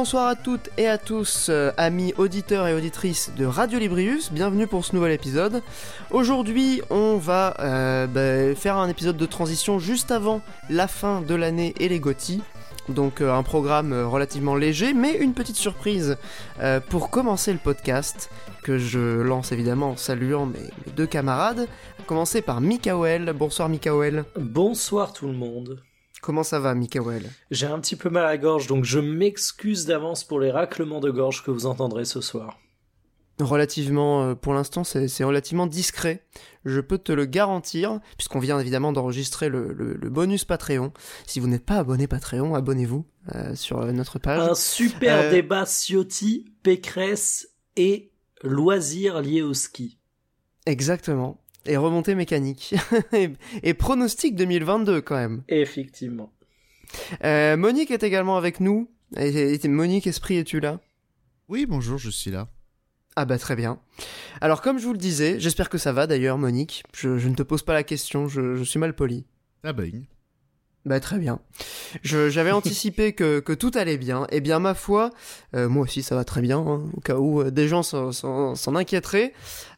Bonsoir à toutes et à tous, euh, amis auditeurs et auditrices de Radio Librius, bienvenue pour ce nouvel épisode. Aujourd'hui, on va euh, bah, faire un épisode de transition juste avant la fin de l'année et les GOTY. Donc euh, un programme relativement léger, mais une petite surprise pour commencer le podcast, que je lance évidemment en saluant mes, mes deux camarades. À commencer par Mikael. Bonsoir Mikael. Bonsoir tout le monde. Comment ça va Mikael J'ai un petit peu mal à la gorge, donc je m'excuse d'avance pour les raclements de gorge que vous entendrez ce soir. Relativement, euh, pour l'instant, c'est relativement discret. Je peux te le garantir, puisqu'on vient évidemment d'enregistrer le, le- le bonus Patreon. Si vous n'êtes pas abonné Patreon, abonnez-vous euh, sur euh, notre page. Un super Euh, débat Ciotti, Pécresse et loisirs liés au ski. Exactement. Et remontée mécanique. et, et pronostic 2022 quand même. Effectivement. Euh, Monique est également avec nous. Et, et- Monique Esprit, es-tu là? Oui, bonjour, je suis là. Ah bah très bien. Alors comme je vous le disais, j'espère que ça va d'ailleurs Monique. Je, je ne te pose pas la question, je, je suis mal poli. Ah ben, Bah très bien. Je- J'avais anticipé que, que tout allait bien. Et bien ma foi, euh, moi aussi ça va très bien, hein, au cas où euh, des gens s'en- s'en s'en inquiéteraient.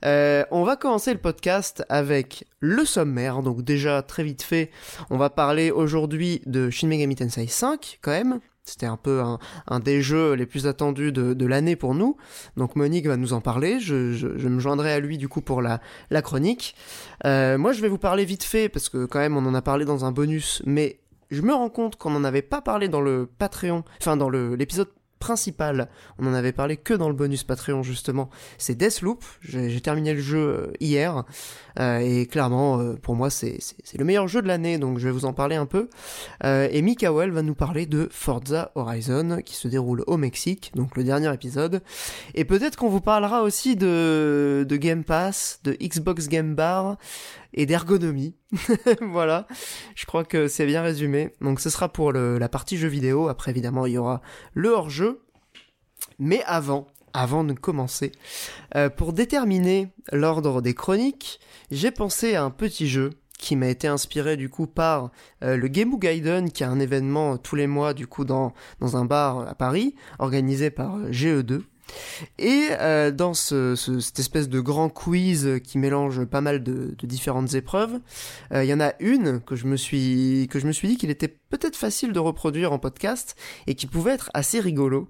Euh, on va commencer le podcast avec le sommaire. Donc déjà très vite fait, on va parler aujourd'hui de Shin Megami Tensei 5 quand même. C'était un peu un, des jeux les plus attendus de, l'année pour nous. Donc Monique va nous en parler. Je, me joindrai à lui du coup pour la, chronique. Euh, moi je vais vous parler vite fait parce que quand même on en a parlé dans un bonus, mais je me rends compte qu'on n'en avait pas parlé dans le Patreon, enfin dans l'épisode principal, on en avait parlé que dans le bonus Patreon justement, c'est Deathloop, j'ai terminé le jeu euh, hier, euh, et clairement euh, pour moi c'est le meilleur jeu de l'année, donc je vais vous en parler un peu, et Mikael va nous parler de Forza Horizon, qui se déroule au Mexique, donc le dernier épisode, et peut-être qu'on vous parlera aussi de, de Game Pass, de Xbox Game Bar, et d'ergonomie, voilà, je crois que c'est bien résumé. Donc ce sera pour la partie jeu vidéo. Après évidemment il y aura le hors-jeu. Mais avant, avant de commencer, euh, pour déterminer l'ordre des chroniques, j'ai pensé à un petit jeu qui m'a été inspiré du coup par euh, le Game Gaiden, qui est un événement tous les mois du coup dans, dans un bar à Paris, organisé par euh, GE2. Et euh, dans ce, ce- cette espèce de grand quiz qui mélange pas mal de, différentes épreuves, euh, il y en a une que je me suis que je me suis dit qu'il était peut-être facile de reproduire en podcast et qui pouvait être assez rigolo.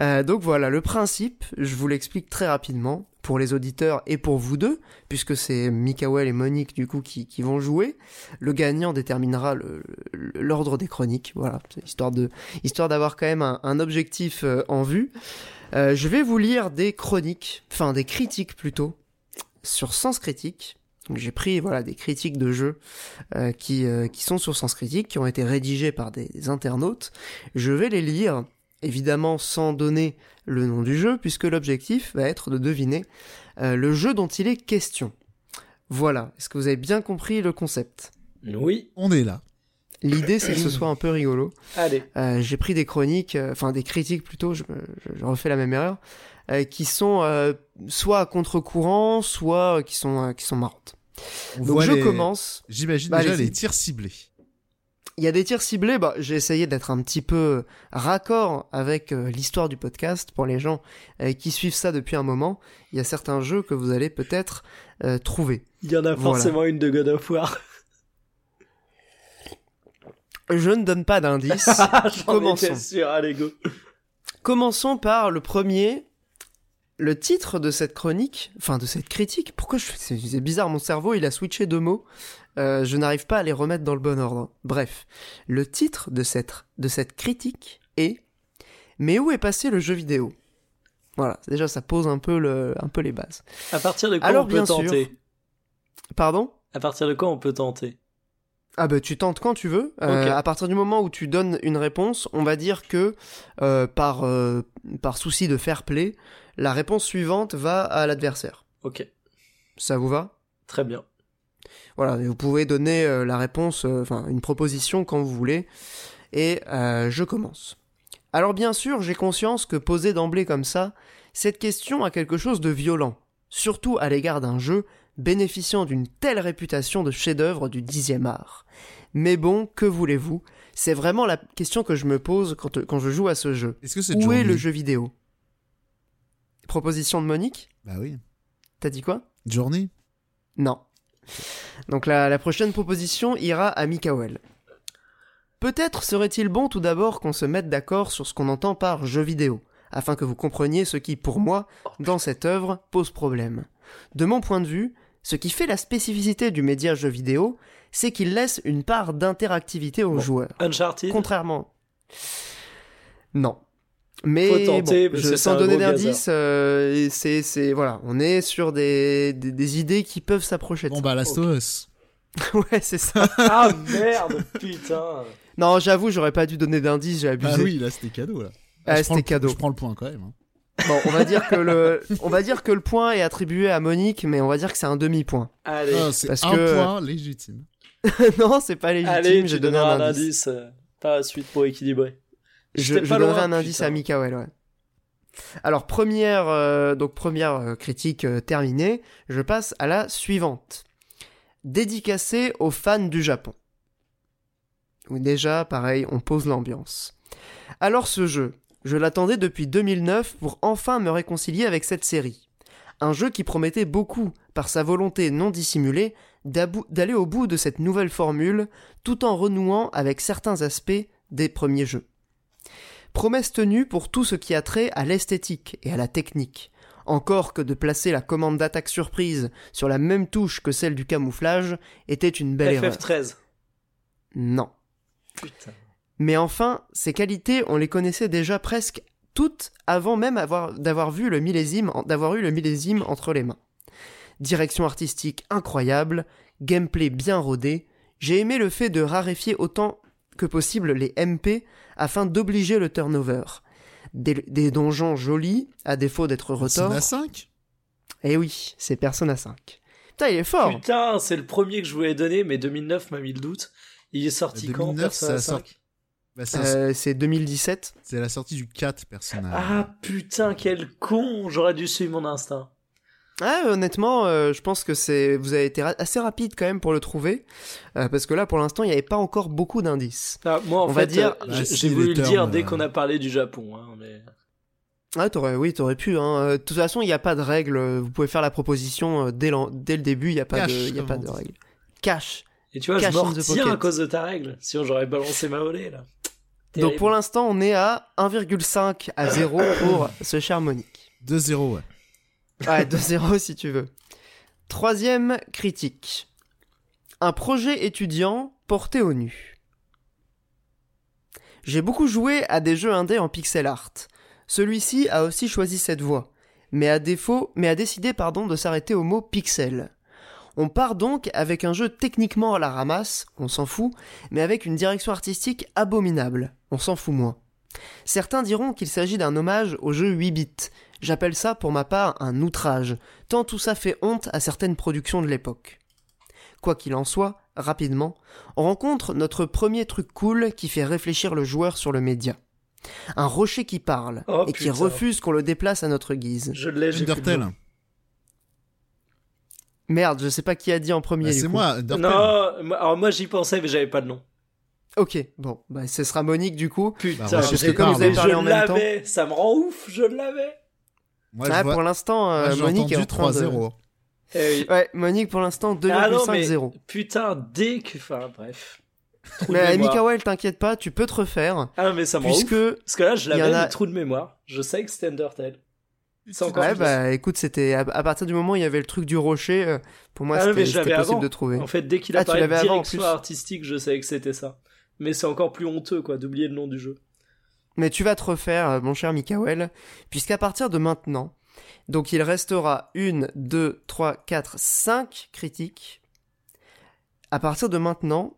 Euh, donc voilà, le principe, je vous l'explique très rapidement pour les auditeurs et pour vous deux, puisque c'est Mikael et Monique du coup qui, vont jouer. Le gagnant déterminera l'ordre des chroniques, voilà, histoire de histoire d'avoir quand même un, objectif euh, en vue. Euh, je vais vous lire des chroniques, enfin des critiques plutôt, sur Sens Critique. Donc j'ai pris voilà des critiques de jeux euh, qui, euh, qui sont sur Sens Critique, qui ont été rédigées par des, des internautes. Je vais les lire, évidemment sans donner le nom du jeu, puisque l'objectif va être de deviner euh, le jeu dont il est question. Voilà, est-ce que vous avez bien compris le concept? Oui. on est là. L'idée c'est que ce soit un peu rigolo. Allez. Euh, j'ai pris des chroniques, euh, enfin des critiques plutôt, je, je- je refais la même erreur, euh, qui sont euh, soit à contre-courant, soit euh, qui sont, euh, qui sont marrantes. On Donc je les- commence. J'imagine Bah, déjà les tirs ciblés. Il y a des tirs ciblés, bah, j'ai essayé d'être un petit peu raccord avec euh, l'histoire du podcast pour les gens euh, qui suivent ça depuis un moment. Il y a certains jeux que vous allez peut-être euh, trouver. Il y en a Voilà. forcément une de God of War. Je ne donne pas d'indices. J'en Commençons. sûr. Allez, go. Commençons par le premier. Le titre de cette chronique, enfin de cette critique, pourquoi je c'est bizarre, mon cerveau il a switché deux mots, Euh, je n'arrive pas à les remettre dans le bon ordre. Bref, le titre de cette, de cette critique est Mais où est passé le jeu vidéo? Voilà, déjà ça pose un peu, le, un peu les bases. À partir de quoi Alors, on peut bien sûr. tenter? Pardon? À partir de quoi on peut tenter? Ah bah tu tentes quand tu veux. Euh. À partir du moment où tu donnes une réponse, on va dire que euh, par, euh, par souci de fair play, la réponse suivante va à l'adversaire. Ok. Ça vous va? Très bien. Voilà, vous pouvez donner la réponse, enfin une proposition quand vous voulez. Et je commence. Alors bien sûr, j'ai conscience que posée d'emblée comme ça, cette question a quelque chose de violent, surtout à l'égard d'un jeu bénéficiant d'une telle réputation de chef-d'œuvre du dixième art. Mais bon, que voulez-vous? C'est vraiment la question que je me pose quand, quand je joue à ce jeu. Est-ce que c'est Où est le jeu vidéo? Proposition de Monique? Bah oui. T'as dit quoi? Journey? Non. Donc la, la prochaine proposition ira à Mikael. Peut-être serait-il bon tout d'abord qu'on se mette d'accord sur ce qu'on entend par jeu vidéo, afin que vous compreniez ce qui, pour moi, dans cette œuvre, pose problème. De mon point de vue, ce qui fait la spécificité du média jeu vidéo, c'est qu'il laisse une part d'interactivité aux Bon. joueurs. Uncharted Contrairement. Non. Mais tenter, bon, je- sans donner d'indice, euh, c'est, c'est, voilà, on est sur des, des, des idées qui peuvent s'approcher de Bon ça. bah Last ouais, c'est ça. Ah merde, putain. Non, j'avoue, j'aurais pas dû donner d'indice, j'ai abusé. Ah oui, là c'était cadeau là. Ah, prends c'était cadeau. Je prends le point quand même. hein. Bon, on va dire que le, on va dire que le point est attribué à Monique, mais on va dire que c'est un demi-point. Allez, Ah, c'est parce un que- point légitime. non, c'est pas légitime, allez, j'ai donné un un indice. euh, par la suite pour équilibrer. Je, je donnerai loin, un indice putain. à Mikael, ouais. Alors, première, euh, donc première euh, critique euh, terminée, je passe à la suivante. Dédicacée aux fans du Japon. Oui, déjà, pareil, on pose l'ambiance. Alors ce jeu, je l'attendais depuis 2009 pour enfin me réconcilier avec cette série. Un jeu qui promettait beaucoup, par sa volonté non dissimulée, d'aller au bout de cette nouvelle formule, tout en renouant avec certains aspects des premiers jeux. Promesse tenue pour tout ce qui a trait à l'esthétique et à la technique. Encore que de placer la commande d'attaque surprise sur la même touche que celle du camouflage était une belle erreur. FF13. Non. Putain. Mais enfin, ces qualités, on les connaissait déjà presque toutes avant même avoir- d'avoir vu le millésime, d'avoir eu le millésime entre les mains. Direction artistique incroyable, gameplay bien rodé. J'ai aimé le fait de raréfier autant que possible les MP afin d'obliger le turnover. Des, des donjons jolis, à défaut d'être retors. Persona 5 Eh oui, c'est Persona 5. Putain, il est fort. Putain, c'est le premier que je voulais donner, mais 2009 m'a mis le doute. Il est sorti quand 2009, Persona ça a 5 Bah, c'est Euh, c'est 2017. c'est la sortie du 4 Persona. Ah putain, quel con J'aurais dû suivre mon instinct. Ah, honnêtement, euh, je pense que c'est vous avez été ra- assez rapide quand même pour le trouver, euh, parce que là, pour l'instant, il n'y avait pas encore beaucoup d'indices. Ah, moi, en On fait, va dire- euh, Ah, j'ai les voulu le termes, dire dès qu'on a parlé du Japon. Hein, mais... Ah, t'aurais, oui, t'aurais pu. Hein. De toute façon, il n'y a pas de règle. Vous pouvez faire la proposition dès, le début. Il n'y a pas Cash, de, il a pas règle. Cash. Et tu vois, Cash je m'en retiens à cause de ta règle. Sinon, j'aurais balancé ma volée, là. Donc pour l'instant, on est à 1,5 à 0 pour ce cher Monique. 2-0, ouais. Ouais, 2-0 si tu veux. Troisième critique. Un projet étudiant porté au nu. J'ai beaucoup joué à des jeux indés en pixel art. Celui-ci a aussi choisi cette voie, mais a défaut, mais a décidé pardon de s'arrêter au mot pixel. On part donc avec un jeu techniquement à la ramasse, on s'en fout, mais avec une direction artistique abominable, on s'en fout moins. Certains diront qu'il s'agit d'un hommage au jeu 8 bits. J'appelle ça pour ma part un outrage, tant tout ça fait honte à certaines productions de l'époque. Quoi qu'il en soit, rapidement, on rencontre notre premier truc cool qui fait réfléchir le joueur sur le média. Un rocher qui parle Oh, et qui refuse qu'on le déplace à notre guise. Je l'ai. Undertale. Merde, je sais pas qui a dit en premier. Bah, c'est moi. Non, alors moi j'y pensais, mais j'avais pas de nom. Ok, bon, bah ce sera Monique du coup. Putain, Bah, parce que comme vous avez je parlé en même temps- l'avais, ça me rend ouf, je l'avais. Moi, ah, je vois... pour l'instant, euh, Monique est en train de... 3-0. Eh oui. Ouais, Monique pour l'instant Ah non, 2,5-0. mais putain, dès que. Enfin, bref. Trou mais. Mikael, t'inquiète pas, tu peux te refaire. Ah, mais ça me rend Puisque ouf. Parce que là, je l'avais, en a- trou de mémoire. Je sais que c'était Undertale. C'est encore Ouais, bah écoute, c'était à, à partir du moment où il y avait le truc du rocher, euh, pour moi Ah, c'était possible avant. de trouver. En fait, dès qu'il Ah, tu apparaît avant, direction artistique, je savais que c'était ça. Mais c'est encore plus honteux, quoi, d'oublier le nom du jeu. Mais tu vas te refaire, euh, mon cher Mikael, puisqu'à partir de maintenant, donc il restera une, deux, trois, quatre, cinq critiques. À partir de maintenant,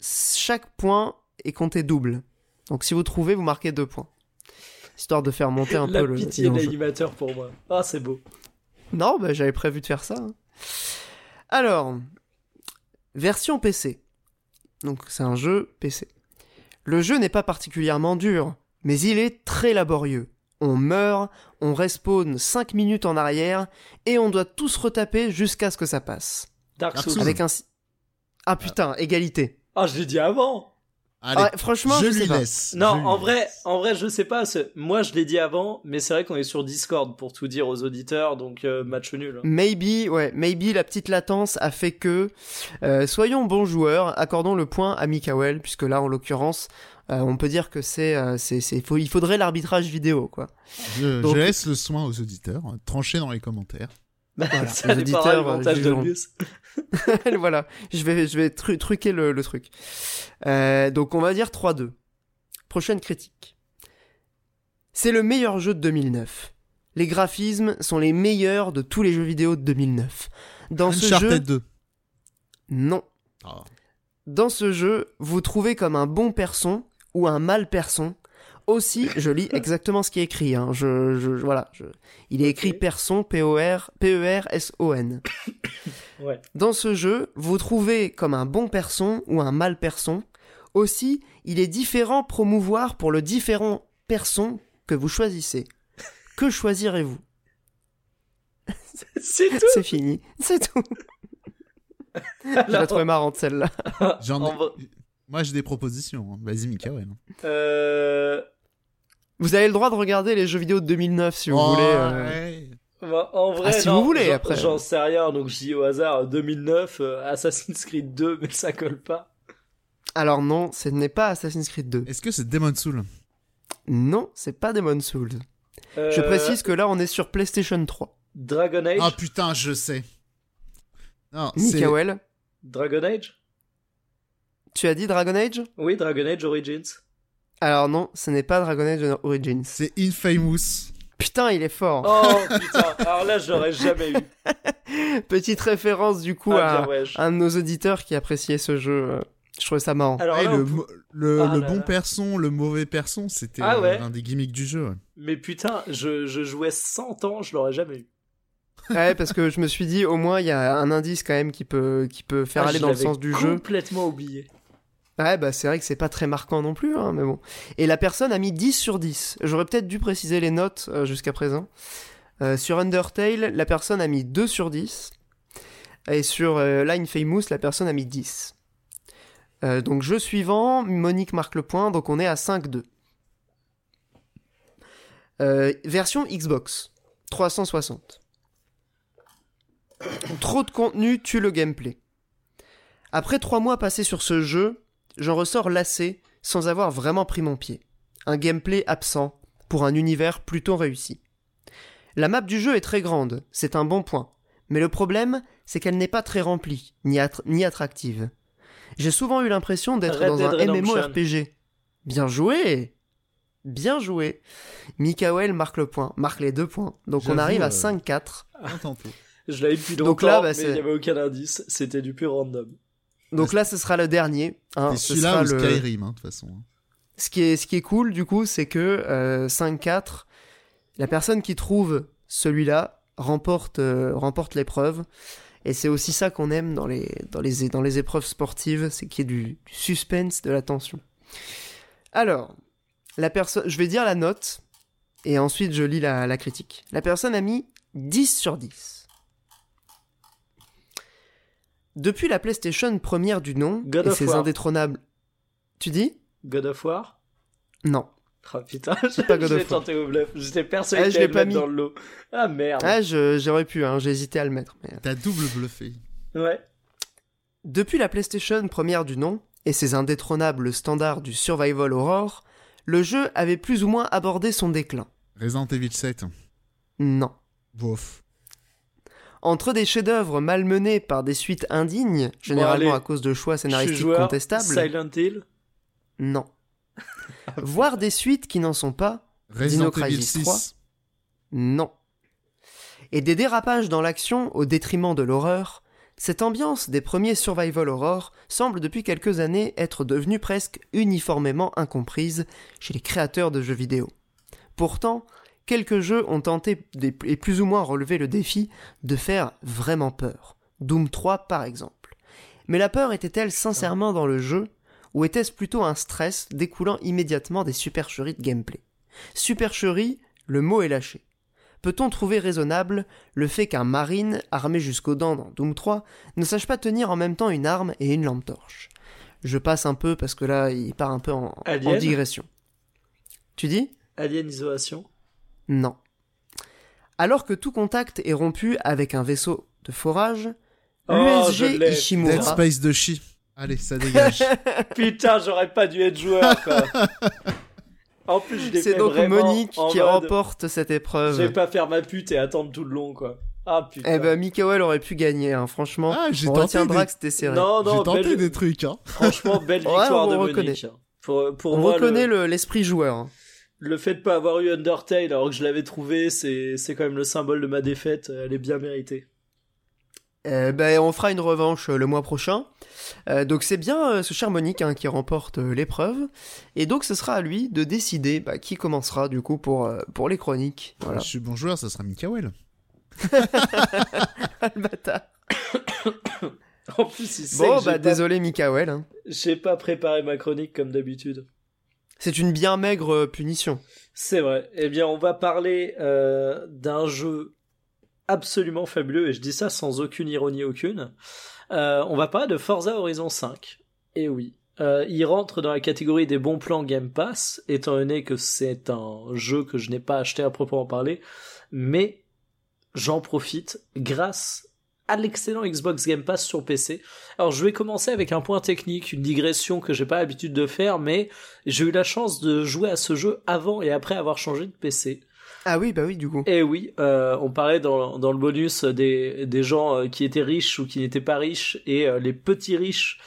chaque point est compté double. Donc si vous trouvez, vous marquez deux points. Histoire de faire monter un La peu le pitié de l'enjeu. l'animateur pour moi. Ah, c'est beau. Non, bah, j'avais prévu de faire ça. hein. Alors, version PC. Donc c'est un jeu PC. Le jeu n'est pas particulièrement dur, mais il est très laborieux. On meurt, on respawn 5 minutes en arrière, et on doit tous retaper jusqu'à ce que ça passe. Dark Souls. Avec un... Ah putain, égalité. Ah, je l'ai dit avant. Allez, franchement, je je sais lui pas. laisse. Non, je lui en laisse. vrai, en vrai, je sais pas. Moi, je l'ai dit avant, mais c'est vrai qu'on est sur Discord pour tout dire aux auditeurs, donc euh, match nul. hein. Maybe, ouais, maybe la petite latence a fait que euh, soyons bons joueurs, accordons le point à Mikael, puisque là, en l'occurrence, euh, on peut dire que c'est, euh, c'est, c'est, faut- il faudrait l'arbitrage vidéo, quoi. Je, Donc- je laisse le soin aux auditeurs. Tranchez dans les commentaires. Voilà, ça les auditeurs, euh, de voilà, je vais, je vais tru- truquer le, le truc. Euh, donc on va dire 3-2. Prochaine critique. C'est le meilleur jeu de 2009. Les graphismes sont les meilleurs de tous les jeux vidéo de 2009. Dans ce jeu, Uncharted 2. non. Ah. Dans ce jeu, vous trouvez comme un bon person ou un mal person. Aussi, je lis exactement ce qui est écrit. Hein. Je, je- voilà, je- il est écrit Ok. person, P-O-R, P-E-R-S-O-N. Ouais. Dans ce jeu, vous trouvez comme un bon person ou un mal person. Aussi, il est différent promouvoir pour le différent person que vous choisissez. Que choisirez-vous? C'est tout. C'est fini, c'est tout. Je la trouvais marrante celle-là. Moi, j'ai des propositions. hein. Vas-y, Mikael. euh, Vous avez le droit de regarder les jeux vidéo de 2009 si vous Oh, voulez. euh. ouais. bah, en vrai, Ah, si non, vous voulez, j'en- après. J'en sais rien, donc je dis au hasard 2009, euh, Assassin's Creed 2, mais ça colle pas. Alors non, ce n'est pas Assassin's Creed 2. Est-ce que c'est Demon Soul Non, c'est pas Demon's Souls. Je Euh, précise que là, on est sur PlayStation 3. Dragon Age. Ah putain, je sais. Non, c'est Mikael, Dragon Age. tu as dit Dragon Age? Oui, Dragon Age Origins. Alors non, ce n'est pas Dragon Age Origins. c'est Infamous. Putain, il est fort. Oh putain, alors là, je l'aurais jamais eu. Petite référence du coup Ah, à un de nos auditeurs qui appréciait ce jeu. euh, Je trouvais ça marrant. Alors là, le, peut- Ah le là bon là. person, le mauvais person, c'était Ah ouais. un des gimmicks du jeu. ouais. Mais putain, je, je jouais 100 ans, je l'aurais jamais eu. Ouais, parce que je me suis dit, au moins, il y a un indice quand même qui peut, qui peut faire Ah, aller dans le sens du jeu. Complètement oublié. Ouais, bah c'est vrai que c'est pas très marquant non plus, hein, mais bon. Et la personne a mis 10 sur 10. J'aurais peut-être dû préciser les notes euh, jusqu'à présent. Euh, sur Undertale, la personne a mis 2 sur 10. Et sur euh, Line Famous, la personne a mis 10. Euh, donc jeu suivant, Monique marque le point, donc on est à 5-2. Euh, version Xbox, 360. Trop de contenu tue le gameplay. Après trois mois passés sur ce jeu, j'en ressors lassé sans avoir vraiment pris mon pied. Un gameplay absent pour un univers plutôt réussi. La map du jeu est très grande, c'est un bon point. Mais le problème, c'est qu'elle n'est pas très remplie, ni, attr- ni attractive. J'ai souvent eu l'impression d'être dans Dead un. MMORPG. Bien joué Bien joué Mikael marque le point, marque les deux points. Donc on arrive à euh, 5-4. Un tantôt. Je l'avais depuis longtemps, Donc là, bah, mais il n'y avait aucun indice. C'était du pur random. Donc là, ce sera le dernier. hein, celui-là ou le- Skyrim, hein, de toute façon. hein. Ce qui est, ce qui est cool, du coup, c'est que euh, 5-4, la personne qui trouve celui-là remporte, euh, remporte l'épreuve. Et c'est aussi ça qu'on aime dans les, dans, les, dans les épreuves sportives, c'est qu'il y ait du, du suspense, de la tension. Alors, la personne, je vais dire la note, et ensuite je lis la, la critique. La personne a mis 10 sur 10. Depuis la PlayStation première du nom God et of ses War. indétrônables... Tu dis? God of War? Non. Ah putain, pas God je l'ai of War. tenté au bluff. J'étais persuadé Ah, que je l'ai pas mettre mis. dans le lot. Ah merde. Ah, j'aurais pu, hein, j'ai hésité à le mettre. mais- T'as double bluffé. Ouais. Depuis la PlayStation première du nom, et ses indétrônables standards du survival horror, le jeu avait plus ou moins abordé son déclin. Resident Evil 7. Non. Bof. Entre des chefs-d'œuvre malmenés par des suites indignes, généralement allez. à cause de choix scénaristiques joueur. contestables, Silent Hill. non. Voire des suites qui n'en sont pas, Resident Dino Evil Crisis 6. 3. non. Et des dérapages dans l'action au détriment de l'horreur, cette ambiance des premiers survival horror semble depuis quelques années être devenue presque uniformément incomprise chez les créateurs de jeux vidéo. Pourtant, quelques jeux ont tenté des- et plus ou moins relevé le défi de faire vraiment peur. Doom 3 par exemple. Mais la peur était-elle sincèrement dans le jeu ou était-ce plutôt un stress découlant immédiatement des supercheries de gameplay? Supercherie, le mot est lâché. Peut-on trouver raisonnable le fait qu'un marine, armé jusqu'aux dents dans Doom 3, ne sache pas tenir en même temps une arme et une lampe torche? Je passe un peu parce que là, il part un peu en, en digression. Tu dis? Alien Isolation Non. Alors que tout contact est rompu avec un vaisseau de forage, Oh, je l'USG l'ai. Dead Ishimura... Space de chi. Allez, ça dégage. Putain, j'aurais pas dû être joueur, quoi. En plus, je l'ai C'est donc Monique qui mode, remporte cette Je épreuve. vais pas faire ma pute et attendre tout le long, quoi. Ah, putain. Eh ben, Mikael aurait pu gagner, hein, franchement. Ah, j'ai On tenté, retiendra des... que c'était serré. non, j'ai non, tenté belle- des trucs, hein. franchement, belle Ouais, victoire on de reconnaît. Monique. hein. Pour, pour On moi, reconnaît le, le- l'esprit joueur. Le fait de pas avoir eu Undertale alors que je l'avais trouvé, c'est, c'est quand même le symbole de ma défaite. Elle est bien méritée. Eh ben, on fera une revanche euh, le mois prochain. Euh, donc c'est bien euh, ce cher Monique hein, qui remporte euh, l'épreuve. Et donc ce sera à lui de décider bah, qui commencera du coup pour, euh, pour les chroniques. Voilà. Je suis bon joueur, ça sera Mikael. En plus, il sait Bon, que bah pas- désolé Mikael. hein. j'ai pas préparé ma chronique comme d'habitude. C'est une bien maigre euh, punition. C'est vrai. Eh bien, on va parler euh, d'un jeu absolument fabuleux, et je dis ça sans aucune ironie aucune. Euh, on va parler de Forza Horizon 5. Et oui. Euh, il rentre dans la catégorie des bons plans Game Pass, étant donné que c'est un jeu que je n'ai pas acheté à proprement parler, mais j'en profite grâce à l'excellent Xbox Game Pass sur PC. Alors je vais commencer avec un point technique, une digression que j'ai pas l'habitude de faire, mais j'ai eu la chance de jouer à ce jeu avant et après avoir changé de PC. Ah oui, bah oui, du coup. Et oui, euh, on parlait dans, dans le bonus des, des gens euh, qui étaient riches ou qui n'étaient pas riches, et euh, les petits riches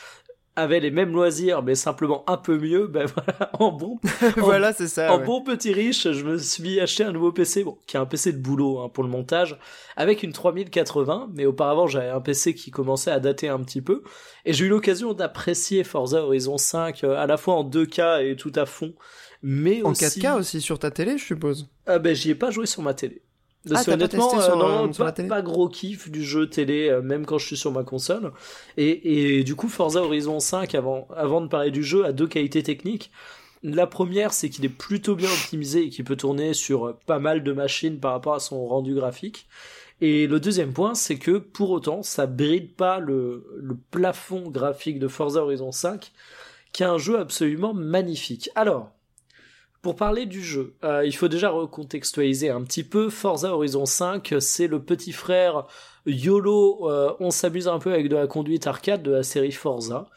avaient les mêmes loisirs, mais simplement un peu mieux. Ben voilà, en bon, voilà, c'est ça. en ouais. bon petit riche, je me suis acheté un nouveau PC, bon, qui est un PC de boulot hein, pour le montage, avec une 3080, mais auparavant j'avais un PC qui commençait à dater un petit peu, et j'ai eu l'occasion d'apprécier Forza Horizon 5 euh, à la fois en 2K et tout à fond, mais En aussi... 4K aussi sur ta télé, je suppose. Ah ben j'y ai pas joué sur ma télé. Parce Ah, que t'as pas honnêtement, testé sur, euh, non, euh, sur pas, la télé pas gros kiff du jeu télé, euh, même quand je suis sur ma console. Et, et du coup, Forza Horizon 5, avant, avant de parler du jeu, a deux qualités techniques. La première, c'est qu'il est plutôt bien optimisé et qu'il peut tourner sur pas mal de machines par rapport à son rendu graphique. Et le deuxième point, c'est que pour autant, ça bride pas le, le plafond graphique de Forza Horizon 5, qui est un jeu absolument magnifique. Alors, pour parler du jeu, euh, il faut déjà recontextualiser un petit peu. Forza Horizon 5, c'est le petit frère YOLO, euh, on s'amuse un peu avec de la conduite arcade de la série Forza.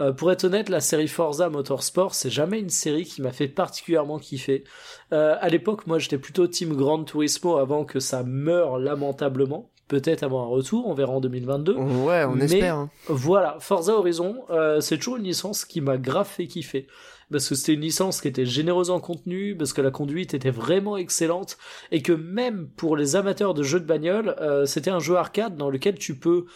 Euh, pour être honnête, la série Forza Motorsport, c'est jamais une série qui m'a fait particulièrement kiffer. À l'époque, moi, j'étais plutôt team Gran Turismo avant que ça meure lamentablement. Peut-être avant un retour, on verra en 2022. Ouais, on Mais- espère. hein. Voilà, Forza Horizon, euh, c'est toujours une licence qui m'a grave fait kiffer. Parce que c'était une licence qui était généreuse en contenu, parce que la conduite était vraiment excellente, et que même pour les amateurs de jeux de bagnole, euh, c'était un jeu arcade dans lequel tu peux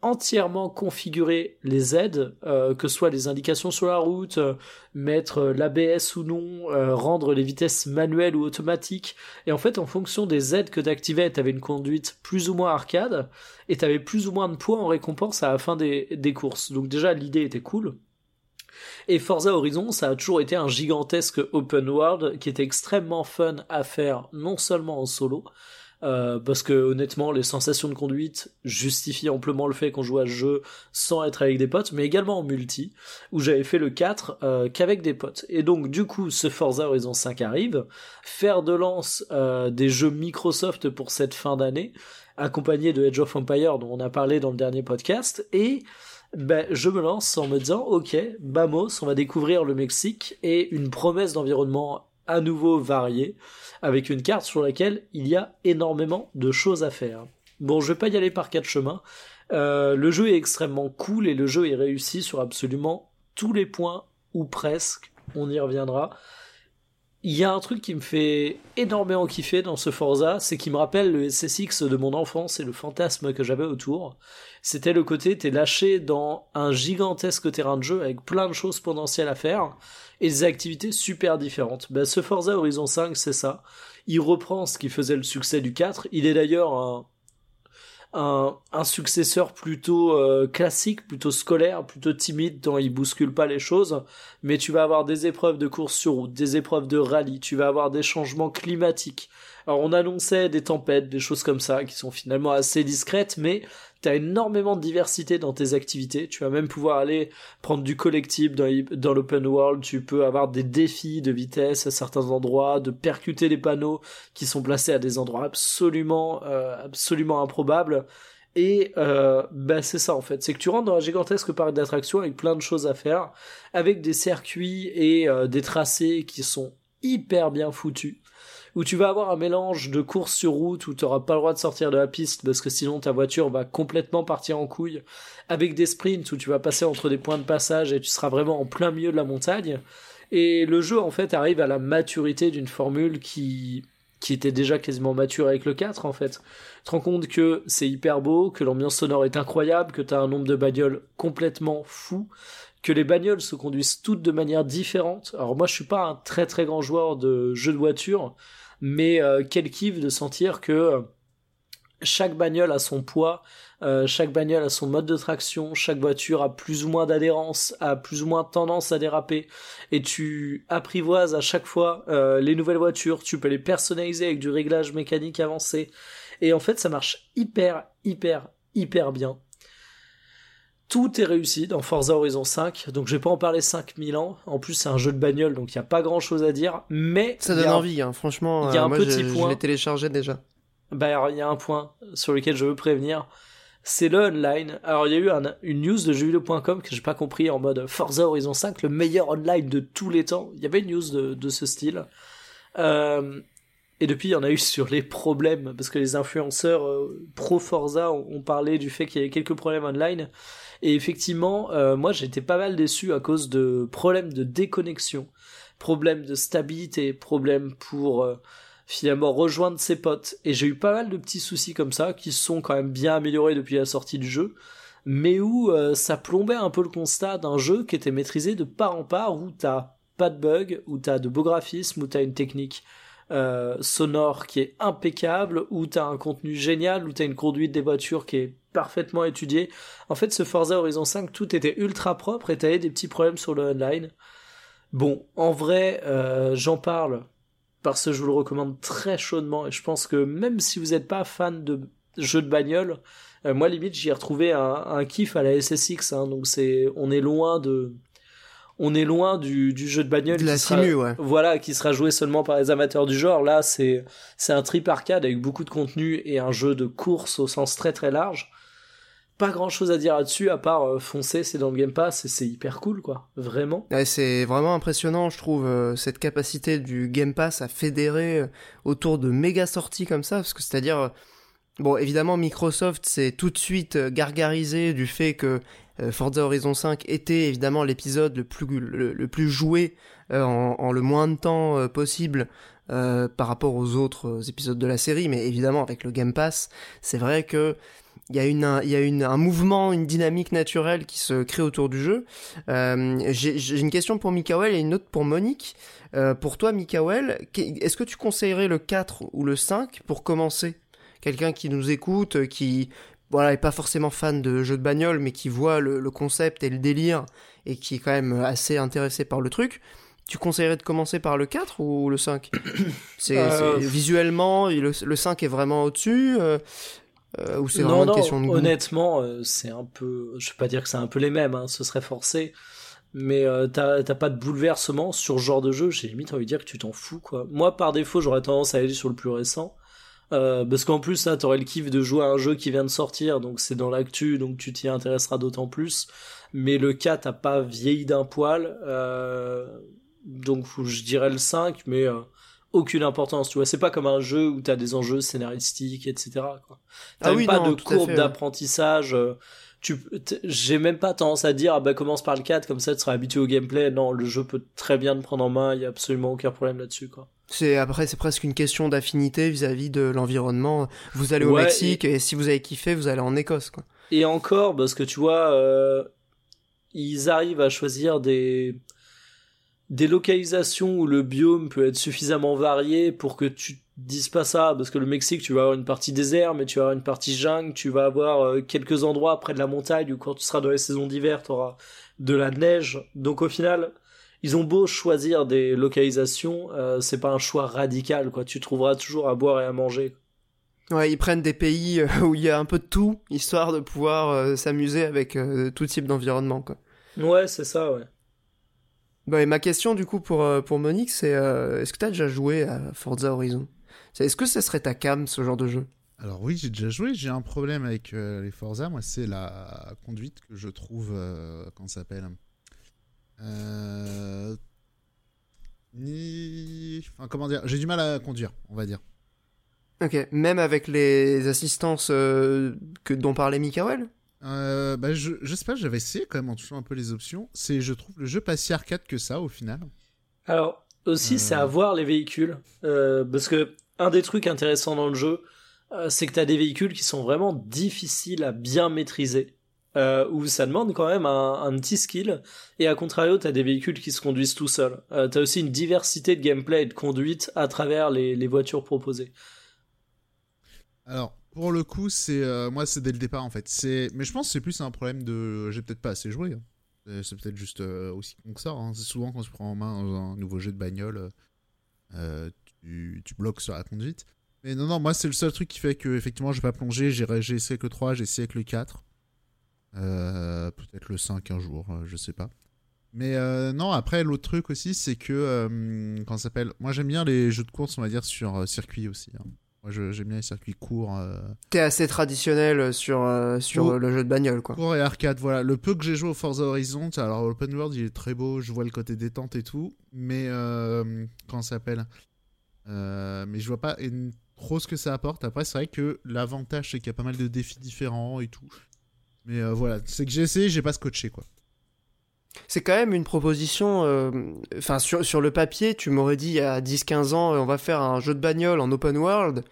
entièrement configurer les aides, euh, que ce soit les indications sur la route, euh, mettre l'ABS ou non, rendre les vitesses manuelles ou automatiques. Et en fait, en fonction des aides que tu activais, tu avais une conduite plus ou moins arcade, et tu avais plus ou moins de points en récompense à la fin des, des courses. Donc déjà, l'idée était cool. Et Forza Horizon, ça a toujours été un gigantesque open world qui était extrêmement fun à faire, non seulement en solo, euh, parce que honnêtement, les sensations de conduite justifient amplement le fait qu'on joue à ce jeu sans être avec des potes, mais également en multi, où j'avais fait le 4 euh, qu'avec des potes. Et donc du coup, ce Forza Horizon 5 arrive, faire de lance euh, des jeux Microsoft pour cette fin d'année, accompagné de Edge of Empire dont on a parlé dans le dernier podcast, et ben, je me lance en me disant, ok, Bamos, on va découvrir le Mexique et une promesse d'environnement à nouveau variée, avec une carte sur laquelle il y a énormément de choses à faire. Bon, je vais pas y aller par quatre chemins. Euh, le jeu est extrêmement cool et le jeu est réussi sur absolument tous les points, ou presque, on y reviendra. Il y a un truc qui me fait énormément kiffer dans ce Forza, c'est qu'il me rappelle le SSX de mon enfance et le fantasme que j'avais autour. C'était le côté, t'es lâché dans un gigantesque terrain de jeu avec plein de choses potentielles à faire et des activités super différentes. Ben, ce Forza Horizon 5, c'est ça. Il reprend ce qui faisait le succès du 4. Il est d'ailleurs un, un, successeur plutôt euh, classique, plutôt scolaire, plutôt timide, dont il bouscule pas les choses. Mais tu vas avoir des épreuves de course sur route, des épreuves de rallye, tu vas avoir des changements climatiques. Alors on annonçait des tempêtes, des choses comme ça, qui sont finalement assez discrètes, mais T'as énormément de diversité dans tes activités. Tu vas même pouvoir aller prendre du collectif dans, l'open world. Tu peux avoir des défis de vitesse à certains endroits, de percuter les panneaux qui sont placés à des endroits absolument, euh, absolument improbables. Et euh, bah c'est ça en fait, c'est que tu rentres dans un gigantesque parc d'attractions avec plein de choses à faire, avec des circuits et euh, des tracés qui sont hyper bien foutus où tu vas avoir un mélange de courses sur route où tu n'auras pas le droit de sortir de la piste parce que sinon ta voiture va complètement partir en couille, avec des sprints où tu vas passer entre des points de passage et tu seras vraiment en plein milieu de la montagne. Et le jeu en fait arrive à la maturité d'une formule qui qui était déjà quasiment mature avec le 4 en fait. Tu te rends compte que c'est hyper beau, que l'ambiance sonore est incroyable, que tu as un nombre de bagnoles complètement fou, que les bagnoles se conduisent toutes de manière différente. Alors moi je suis pas un très très grand joueur de jeux de voiture, mais euh, quel kiff de sentir que euh, chaque bagnole a son poids, euh, chaque bagnole a son mode de traction, chaque voiture a plus ou moins d'adhérence, a plus ou moins tendance à déraper, et tu apprivoises à chaque fois les nouvelles voitures, tu peux les personnaliser avec du réglage mécanique avancé, et en fait ça marche hyper, hyper, hyper bien. Tout est réussi dans Forza Horizon 5, donc je vais pas en parler 5000 ans. En plus, c'est un jeu de bagnole, donc il y a pas grand chose à dire. Mais ça donne envie, hein. franchement. Il y a un euh, petit je, point. Je l'ai téléchargé déjà. Bah, il y a un point sur lequel je veux prévenir. C'est le online. Alors, il y a eu une news de jeuxvideo.com que j'ai pas compris en mode Forza Horizon 5, le meilleur online de tous les temps. Il y avait une news de, de ce style. Euh, et depuis, il y en a eu sur les problèmes, parce que les influenceurs euh, pro Forza ont, ont parlé du fait qu'il y avait quelques problèmes online. Et effectivement, euh, moi j'étais pas mal déçu à cause de problèmes de déconnexion, problèmes de stabilité, problèmes pour euh, finalement rejoindre ses potes. Et j'ai eu pas mal de petits soucis comme ça qui sont quand même bien améliorés depuis la sortie du jeu, mais où euh, ça plombait un peu le constat d'un jeu qui était maîtrisé de part en part, où t'as pas de bugs, où t'as de beaux graphismes, où t'as une technique euh, sonore qui est impeccable, où t'as un contenu génial, où t'as une conduite des voitures qui est parfaitement étudiée. En fait, ce Forza Horizon 5, tout était ultra propre et t'avais des petits problèmes sur le online. Bon, en vrai, euh, j'en parle parce que je vous le recommande très chaudement et je pense que même si vous n'êtes pas fan de jeux de bagnole, euh, moi limite j'y ai retrouvé un, kiff à la SSX, hein, donc c'est, on est loin de, on est loin du, du jeu de bagnole de la qui simu, sera, ouais. voilà, qui sera joué seulement par les amateurs du genre. Là, c'est c'est un trip arcade avec beaucoup de contenu et un jeu de course au sens très très large. Pas grand chose à dire là-dessus à part euh, foncer, c'est dans le Game Pass et c'est hyper cool quoi, vraiment. Ouais, c'est vraiment impressionnant, je trouve, euh, cette capacité du Game Pass à fédérer euh, autour de méga sorties comme ça, parce que c'est-à-dire, bon, évidemment, Microsoft s'est tout de suite gargarisé du fait que Forza Horizon 5 était évidemment l'épisode le plus, le, plus joué euh, en, le moins de temps euh, possible euh, par rapport aux autres épisodes de la série, mais évidemment avec le Game Pass, c'est vrai que il y a, une, un, y a une, un mouvement, une dynamique naturelle qui se crée autour du jeu. Euh, J'ai une question pour Mikael et une autre pour Monique. Euh, pour toi, Mikael, est-ce que tu conseillerais le 4 ou le 5 pour commencer? Quelqu'un qui nous écoute, qui voilà, est pas forcément fan de jeux de bagnole, mais qui voit le, le, concept et le délire et qui est quand même assez intéressé par le truc. Tu conseillerais de commencer par le 4 ou le 5 C'est euh... visuellement, le, le, 5 est vraiment au-dessus. Euh, euh, ou c'est vraiment non, une question de goût? Honnêtement, c'est un peu. Je vais pas dire que c'est un peu les mêmes, hein, ce serait forcé. Mais euh, t'as pas de bouleversement sur ce genre de jeu. J'ai limite envie de dire que tu t'en fous, quoi. Moi, par défaut, j'aurais tendance à aller sur le plus récent. Euh, parce qu'en plus, là, t'aurais le kiff de jouer à un jeu qui vient de sortir, donc c'est dans l'actu, donc tu t'y intéresseras d'autant plus. Mais le 4 a pas vieilli d'un poil, euh, donc je dirais le 5, mais euh, aucune importance, tu vois. C'est pas comme un jeu où t'as des enjeux scénaristiques, etc. Quoi. T'as ah oui, pas non, de courbe d'apprentissage. Euh, tu, j'ai même pas tendance à dire, ah bah commence par le 4, comme ça tu seras habitué au gameplay. Non, le jeu peut très bien te prendre en main, il y a absolument aucun problème là-dessus, quoi. C'est après c'est presque une question d'affinité vis-à-vis de l'environnement. Vous allez au Ouais, Mexique et... si vous avez kiffé, vous allez en Écosse quoi. Et encore parce que tu vois, euh, ils arrivent à choisir des des localisations où le biome peut être suffisamment varié pour que tu dises pas ça parce que le Mexique tu vas avoir une partie désert mais tu vas avoir une partie jungle tu vas avoir euh, quelques endroits près de la montagne où quand tu seras dans les saisons d'hiver tu auras de la neige donc au final ils ont beau choisir des localisations euh, c'est pas un choix radical quoi tu trouveras toujours à boire et à manger Ouais, ils prennent des pays euh, où il y a un peu de tout, histoire de pouvoir euh, s'amuser avec euh, tout type d'environnement, quoi. Ouais, c'est ça, ouais. Bah, et ma question, du coup, pour, pour Monique, c'est euh, est-ce que t'as déjà joué à Forza Horizon? Est-ce que ça serait ta cam, ce genre de jeu? Alors oui, j'ai déjà joué. J'ai un problème avec euh, les Forza. Moi, c'est la conduite que je trouve. Euh, comment ça s'appelle? Euh, Ni. Enfin, comment dire J'ai du mal à conduire, on va dire. Ok, même avec les assistances euh, que, dont parlait Mikael Euh, bah, je, je sais pas, j'avais essayé quand même en touchant un peu les options. C'est, je trouve le jeu pas si arcade que ça au final. Alors, aussi, Euh. c'est à voir les véhicules. euh, parce que un des trucs intéressants dans le jeu, euh, c'est que t'as des véhicules qui sont vraiment difficiles à bien maîtriser. Euh, où ça demande quand même un, petit skill. Et à contrario, t'as des véhicules qui se conduisent tout seuls. Euh, t'as aussi une diversité de gameplay et de conduite à travers les, voitures proposées. Alors, pour le coup, c'est euh, moi, c'est dès le départ en fait. Mais je pense que c'est plus un problème de, j'ai peut-être pas assez joué. hein. C'est- peut-être juste aussi con que ça. hein. C'est souvent quand tu prends en main un nouveau jeu de bagnole, tu, bloques sur la conduite. Mais non, non, moi, c'est le seul truc qui fait que effectivement, j'ai pas plongé. J'ai essayé avec le 3, j'ai essayé le 4. Euh, peut-être le 5 un jour, euh, je sais pas. Mais euh, non, après, l'autre truc aussi, c'est que. euh, ça s'appelle? Moi, j'aime bien les jeux de course, on va dire, sur euh, circuit aussi. hein. Moi, j'aime bien les circuits courts. T'es assez traditionnel sur, sur le jeu de bagnole, quoi. courts et arcade, voilà. Le peu que j'ai joué au Forza Horizon, alors Open World, il est très beau, je vois le côté détente et tout. Mais. Ça s'appelle? Mais je vois pas une- trop ce que ça apporte. Après, c'est vrai que l'avantage, c'est qu'il y a pas mal de défis différents et tout. Mais euh, voilà, c'est que j'ai essayé, j'ai pas scotché, quoi. C'est quand même une proposition. euh, Enfin, sur, sur le papier, tu m'aurais dit il y a 10-15 ans, euh, on va faire un jeu de bagnole en open world.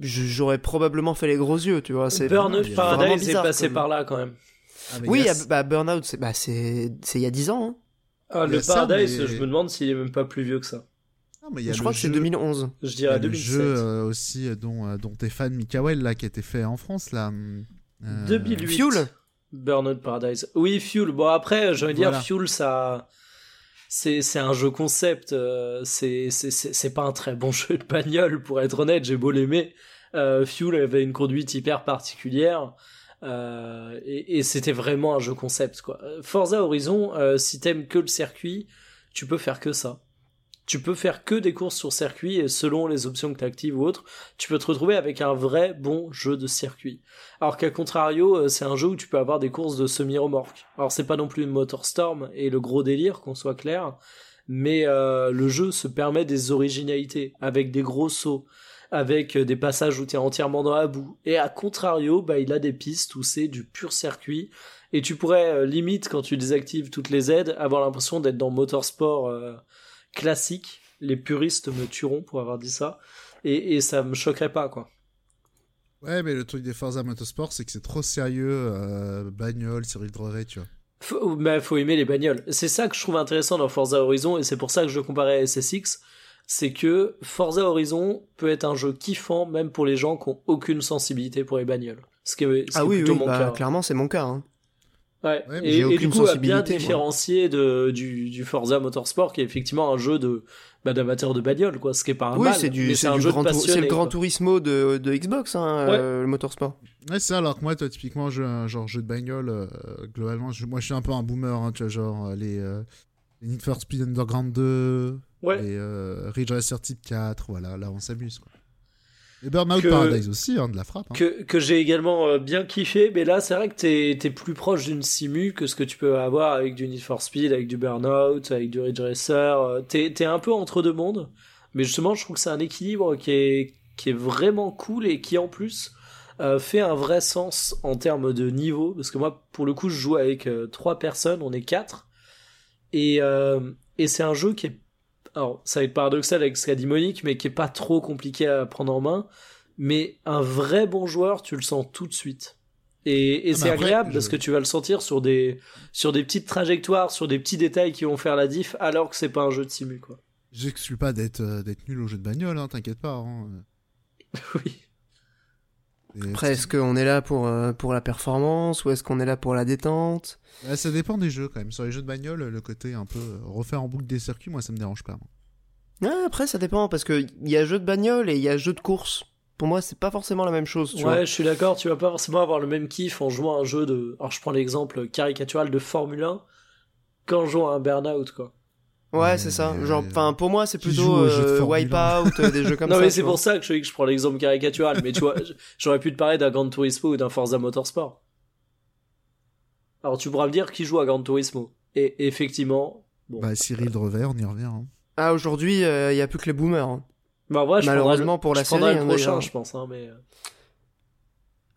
J'aurais probablement fait les gros yeux, tu vois. C'est Burnout Paradise est passé comme- par là quand même. Ah, Oui, a- ah, bah, Burnout, c'est bah, c'est c'est il y a 10 ans. hein. Ah, le ça, Paradise, mais- je me demande s'il est même pas plus vieux que ça. Non, mais il y a Je crois que c'est jeu- 2011. Je dirais a le 2007. jeu euh, aussi dont, euh, dont t'es fan, Mikael, là, qui a été fait en France, là. hum, 2008. Fuel Burnout Paradise. Oui, Fuel. Bon, après, j'ai envie de dire. Fuel, ça. C'est, c'est un jeu concept. euh, c'est, c'est, c'est, c'est pas un très bon jeu de bagnole, pour être honnête. J'ai beau l'aimer. Euh, Fuel avait une conduite hyper particulière. euh, et, et c'était vraiment un jeu concept, quoi. Forza Horizon, euh, si t'aimes que le circuit, tu peux faire que ça. Tu peux faire que des courses sur circuit et selon les options que tu actives ou autres, tu peux te retrouver avec un vrai bon jeu de circuit. Alors qu'à contrario, euh, c'est un jeu où tu peux avoir des courses de semi-remorque. Alors c'est pas non plus une Motorstorm et le gros délire, qu'on soit clair, mais euh, le jeu se permet des originalités, avec des gros sauts, avec euh, des passages où tu es entièrement dans la boue. Et à contrario, bah, il a des pistes où c'est du pur circuit, et tu pourrais limite, quand tu désactives toutes les aides, avoir l'impression d'être dans Motorsport classique. Les puristes me tueront pour avoir dit ça, et, et ça me choquerait pas, quoi. Ouais, mais le truc des Forza Motorsport, c'est que c'est trop sérieux. Euh, bagnole, Cyril Drevet, tu vois. Faut, mais faut aimer les bagnoles. C'est ça que je trouve intéressant dans Forza Horizon et c'est pour ça que je le comparais à SSX. C'est que Forza Horizon peut être un jeu kiffant même pour les gens qui ont aucune sensibilité pour les bagnoles. Ce qui est, ce Ah qui est oui, plutôt oui, mon bah, cas. clairement, c'est mon cas. hein. Ouais. Ouais, mais et, j'ai et du aucune coup, à bien différencier de, du, du Forza Motorsport qui est effectivement un jeu de bah, d'amateurs de bagnole, quoi. Ce qui est pas un oui, mal, c'est du, c'est c'est un du jeu grand de tour- c'est le passionné. Gran quoi. Turismo de, de Xbox, hein, euh, le motorsport. Ouais, c'est ça, alors que moi, toi, typiquement, je, un genre jeu de bagnole, euh, globalement, je- moi, je suis un peu un boomer, hein, tu vois, genre euh, les, euh, les Need for Speed Underground 2, Ouais. les euh, Ridge Racer Type 4, voilà, là, on s'amuse, quoi. Et Burnout Que- Paradise aussi, hein, de la frappe. hein. que, que j'ai également euh, bien kiffé, mais là c'est vrai que t'es es plus proche d'une simu que ce que tu peux avoir avec du Need for Speed, avec du Burnout, avec du Ridge Racer. euh, T'es es un peu entre deux mondes, mais justement je trouve que c'est un équilibre qui est, qui est vraiment cool et qui en plus euh, fait un vrai sens en termes de niveau, parce que moi pour le coup je joue avec euh, trois personnes, on est quatre, et, et c'est un jeu qui est alors ça va être paradoxal avec ce qu'a dit Monique, mais qui est pas trop compliqué à prendre en main. Mais un vrai bon joueur, tu le sens tout de suite. Et, et Ah, c'est agréable je- parce que tu vas le sentir sur des, sur des petites trajectoires, sur des petits détails qui vont faire la diff, alors que c'est pas un jeu de simu, quoi. J'exclus pas d'être euh, d'être nul au jeu de bagnole, hein, t'inquiète pas. hein. oui. Après, est-ce qu'on est là pour, euh, pour la performance ou est-ce qu'on est là pour la détente? Ouais, ça dépend des jeux, quand même. Sur les jeux de bagnole, le côté un peu euh, refaire en boucle des circuits, moi, ça me dérange pas. moi. Ah, Après, ça dépend parce qu'il y a jeu de bagnole et il y a jeu de course. pour moi, c'est pas forcément la même chose. Tu ouais, vois. je suis d'accord, tu vas pas forcément avoir le même kiff en jouant à un jeu de. Alors, je prends l'exemple caricatural de Formule 1 qu'en jouant à un Burnout, quoi. Ouais, c'est ça. Mais- Genre, enfin, pour moi, c'est plutôt de euh, Formule 1? Wipeout, euh, des jeux comme non, ça. mais tu c'est pour ça que je, que je prends l'exemple caricatural, mais tu vois, j'aurais pu te parler d'un Gran Turismo ou d'un Forza Motorsport. Alors, tu pourras me dire qui joue à Gran Turismo. Et effectivement, bon. Bah, Cyril Drever, on y revient. hein. Ah, aujourd'hui, il y a plus que les boomers. hein. Bah, vrai, je Malheureusement pour la je série, le hein, prochain, je pense, hein, mais.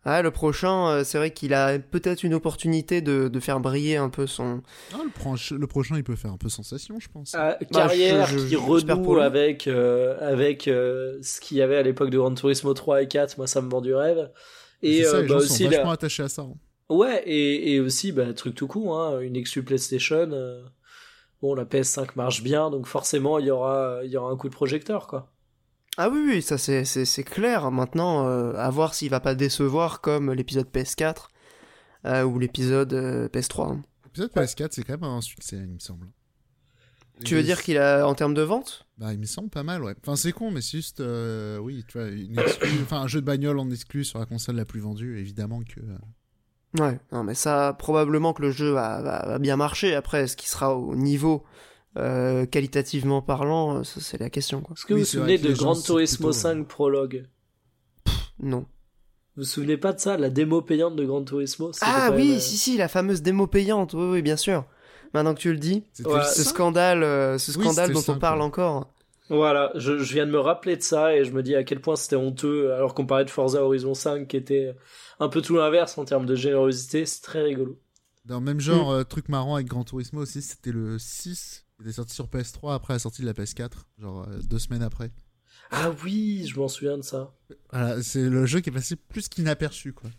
Euh, Ah, le prochain, euh, c'est vrai qu'il a peut-être une opportunité de, de faire briller un peu son. Ah, le, proche- le prochain, il peut faire un peu sensation, je pense. Ah, Bah, carrière je- je- qui renoue avec, euh, avec euh, ce qu'il y avait à l'époque de Gran Turismo 3 et 4, moi ça me vend du rêve. Et C'est ça, euh, les bah, gens aussi, sont vachement attachés à ça. hein. ouais, et, et aussi, bah, truc tout con, hein, une exclu PlayStation. euh, Bon, la PS5 marche bien, donc forcément il y aura, il y aura un coup de projecteur, quoi. Ah oui, oui, ça c'est, c'est, c'est clair. Maintenant, euh, à voir s'il va pas décevoir comme l'épisode PS4 euh, ou l'épisode euh, PS3. hein. L'épisode PS4, c'est quand même un succès, il me semble. Tu veux dire qu'il a, en termes de vente? Bah, il me semble pas mal, ouais. Enfin, c'est con, mais c'est juste, euh, oui, tu vois, une exclu- enfin, un jeu de bagnole en exclu sur la console la plus vendue, évidemment que. Ouais, non, mais ça, probablement que le jeu va, va, va bien marcher. Après, est-ce qu'il sera au niveau euh, qualitativement parlant euh, ça, C'est la question, quoi. Est-ce que Oui, vous vous souvenez de Gran Turismo plutôt, 5 Prologue? Non. Vous vous souvenez pas de ça, la démo payante de Gran Turismo? Ah même, oui, euh, si, si, la fameuse démo payante. Oui, oui, bien sûr. Maintenant que tu le dis, Ouais. ce scandale, euh, ce scandale dont on parle encore. Voilà, je, je viens de me rappeler de ça et je me dis à quel point c'était honteux, alors qu'on parlait de Forza Horizon 5 qui était un peu tout l'inverse en termes de générosité, c'est très rigolo. Dans le même Mm. genre, euh, truc marrant avec Gran Turismo aussi, c'était le 6, qui était sorti sur PS3 après la sortie de la PS4, genre euh, deux semaines après. Ah oui, je m'en souviens de ça. Voilà, c'est le jeu qui est passé plus qu'inaperçu, quoi.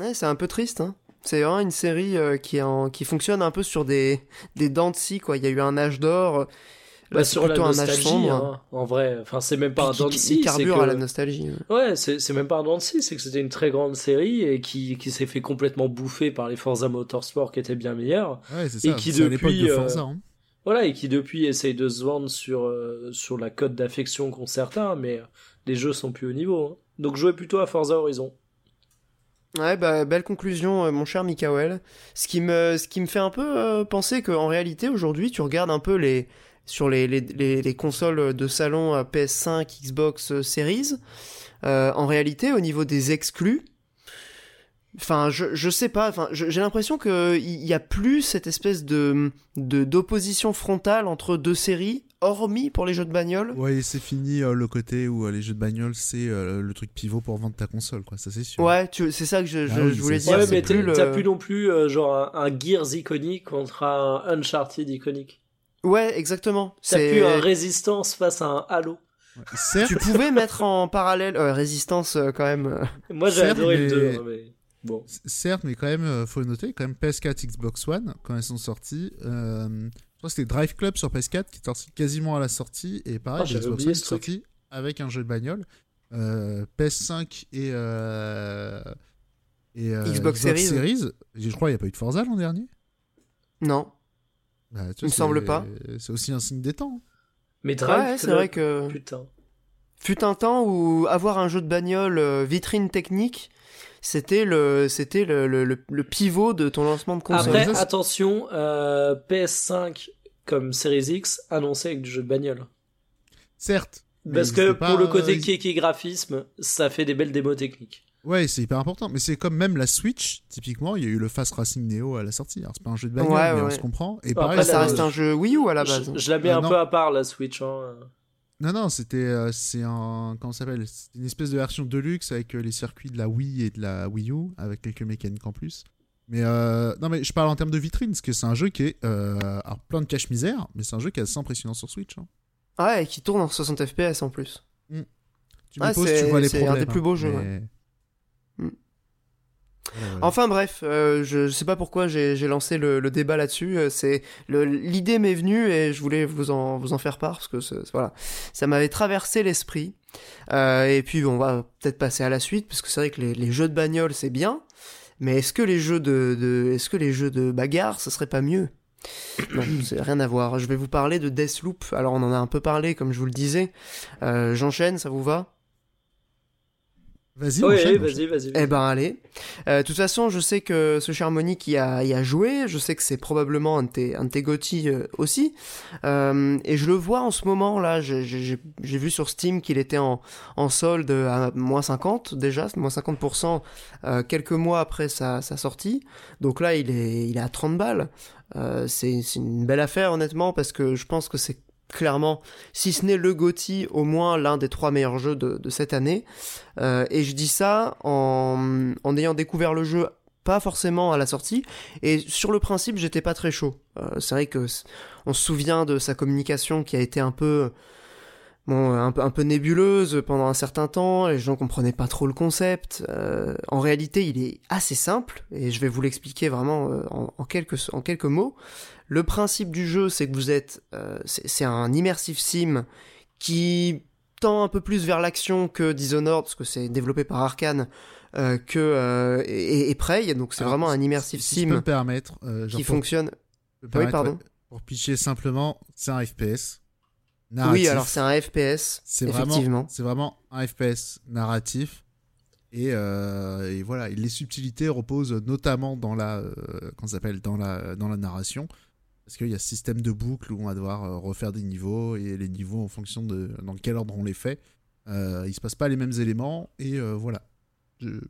Ouais, c'est un peu triste, hein. C'est vraiment une série euh, qui, est en- qui fonctionne un peu sur des, des dents de scie, quoi. Il y a eu un âge d'or. euh, Bah, sur la plutôt un âge nostalgie, sombre. hein, en vrai. Enfin, c'est même pas un qui, qui c'est carbure que... à la nostalgie. ouais. Ouais, c'est même pas un scie, c'est que c'était une très grande série et qui, qui s'est fait complètement bouffer par les Forza Motorsport qui étaient bien meilleurs. Ouais, c'est Et ça. qui c'est à l'époque depuis, de euh, Forza, hein. Voilà, et qui depuis essaye de se vendre sur, euh, sur la cote d'affection qu'ont certains, mais euh, les jeux sont plus au niveau. hein. Donc jouez plutôt à Forza Horizon. Ouais, bah, belle conclusion, euh, mon cher Mikael. Ce qui me, ce qui me fait un peu penser qu'en réalité, aujourd'hui, tu regardes un peu les, sur les, les, les, les consoles de salon euh, PS5, Xbox Series. En réalité, au niveau des exclus, enfin, je, je sais pas, enfin, j'ai l'impression qu'il y a plus cette espèce de, de, d'opposition frontale entre deux séries, hormis pour les jeux de bagnole. Ouais, c'est fini euh, le côté où euh, les jeux de bagnole, c'est euh, le truc pivot pour vendre ta console, quoi. Ça, c'est sûr. Ouais, c'est ça que je, je, Ah oui, je voulais dire. ouais, mais t'as le- plus non plus euh, genre un, un Gears iconique contre un Uncharted iconique. Ouais, exactement. T'as plus un Résistance face à un Halo. Ouais. Certes, tu pouvais mettre en parallèle euh, résistance euh, quand même. euh. Moi j'ai adoré le mais- 2, hein, mais bon. certes, mais quand même, euh, faut noter, quand même PS4, Xbox One, quand elles sont sorties, euh, je crois que c'était Drive Club sur PS4 qui est sorti quasiment à la sortie, et pareil, j'avais Xbox One est sorti avec un jeu de bagnole. Euh, PS5 et, euh, et euh, Xbox Series. Je crois qu'il n'y a pas eu de Forza l'an dernier. Non. Bah, tu Il me c'est- semble pas. C'est aussi un signe des temps. Mais Drive Ouais, c'est Club, vrai que Putain. fut un temps où avoir un jeu de bagnole vitrine technique, c'était le c'était le, le, le- le pivot de ton lancement de console. Après, attention, euh, PS5 comme Series X annoncé avec du jeu de bagnole. Certes. Parce que pour le côté kiki graphisme, ça fait des belles démos techniques. Ouais, c'est hyper important. Mais c'est comme même la Switch, typiquement, il y a eu le Fast Racing Neo à la sortie. Alors, c'est pas un jeu de bagnole, Ouais, mais on se comprend. Et pareil, ça la- reste un jeu Wii U à la Je, base. je la mets Ah, un non. peu à part la Switch. Hein. Non, non, c'était euh, c'est un comment s'appelle? C'est une espèce de version deluxe avec euh, les circuits de la Wii et de la Wii U avec quelques mécaniques en plus. Mais euh, non, mais je parle en termes de vitrine parce que c'est un jeu qui est alors plein de cache misère, mais c'est un jeu qui est assez impressionnant sur Switch. hein. Ouais, et qui tourne en 60 FPS en plus. Tu Ah, me poses, tu vois les c'est un problèmes. des plus beaux jeux, mais-. Voilà. Enfin bref, euh, je, je sais pas pourquoi j'ai lancé le, le débat là-dessus. euh, C'est l'idée m'est venue et je voulais vous en vous en faire part parce que voilà, ça m'avait traversé l'esprit. Euh, et puis on va peut-être passer à la suite parce que c'est vrai que les, les jeux de bagnole c'est bien, mais est-ce que les jeux de, de est-ce que les jeux de bagarre ce serait pas mieux? Non, c'est rien à voir. Je vais vous parler de Deathloop. Alors on en a un peu parlé comme je vous le disais. Euh, J'enchaîne, ça vous va? Vas-y, Oui, vas-y, vas-y. Eh ben allez. Euh, De toute façon, je sais que ce cher Monique y a, y a joué. Je sais que c'est probablement un de tes, un de tes GOTY, euh, aussi. Euh, et je le vois en ce moment là. J'ai- J'ai j'ai vu sur Steam qu'il était en, en solde à moins 50 déjà, moins 50% euh, quelques mois après sa, sa sortie. Donc là, il est, il est à 30 balles. Euh, c'est c'est une belle affaire honnêtement parce que je pense que c'est clairement, si ce n'est le GOTY, au moins l'un des trois meilleurs jeux de, cette année. Euh, et je dis ça en, ayant découvert le jeu pas forcément à la sortie. Et sur le principe j'étais pas très chaud. Euh, c'est vrai que on se souvient de sa communication qui a été un peu bon un peu nébuleuse pendant un certain temps. Les gens comprenaient pas trop le concept. Euh, en réalité il est assez simple. Et je vais vous l'expliquer vraiment en, en quelques en quelques mots le principe du jeu c'est que vous êtes euh, c'est un immersive sim qui tend un peu plus vers l'action que Dishonored parce que c'est développé par Arkane euh, que euh, et, et Prey donc c'est vraiment un immersive Si je peux me sim permettre, qui fonctionne me oui pardon ouais, pour pitcher simplement, c'est un FPS. oui narratif. alors c'est un FPS C'est vraiment, c'est vraiment un FPS narratif. Et, euh, et voilà, et les subtilités reposent notamment dans la, euh, s'appelle, dans la, dans la narration, parce qu'il y a ce système de boucle où on va devoir euh, refaire des niveaux et les niveaux en fonction de dans quel ordre on les fait, euh, il se passe pas les mêmes éléments et euh, voilà.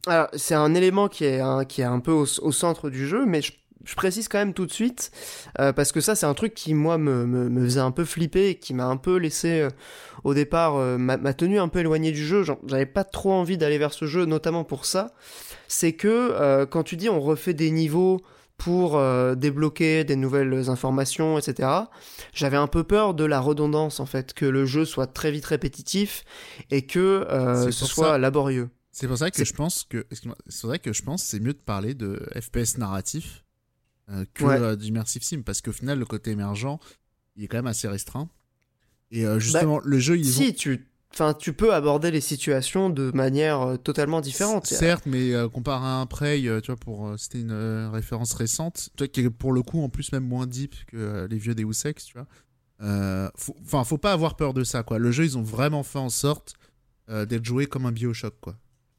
Alors, c'est un élément qui est un, qui est un peu au, centre du jeu, mais je, précise quand même tout de suite, euh, parce que ça, c'est un truc qui, moi, me, me, faisait un peu flipper et qui m'a un peu laissé, au départ, m'a tenu un peu éloigné du jeu. J'avais pas trop envie d'aller vers ce jeu, notamment pour ça. C'est que, quand tu dis on refait des niveaux pour euh, débloquer des nouvelles informations, etc., j'avais un peu peur de la redondance, en fait, que le jeu soit très vite répétitif et que euh, ce soit ça- laborieux. C'est pour ça que je pense que, c'est vrai que je pense c'est mieux de parler de FPS narratif euh, que Ouais. d'immersive sim, parce qu'au final, le côté émergent, il est quand même assez restreint. Et euh, justement, le jeu, ils Bah, si ont... tu enfin tu peux aborder les situations de manière euh, totalement différente Certes, mais euh, comparé à un Prey, euh, tu vois, pour c'était une référence récente, qui est pour le coup en plus même moins deep que les vieux Deus Ex, tu vois. Euh, faut- Enfin, faut pas avoir peur de ça, quoi. Le jeu, ils ont vraiment fait en sorte d'être joué comme un Bioshock, quoi.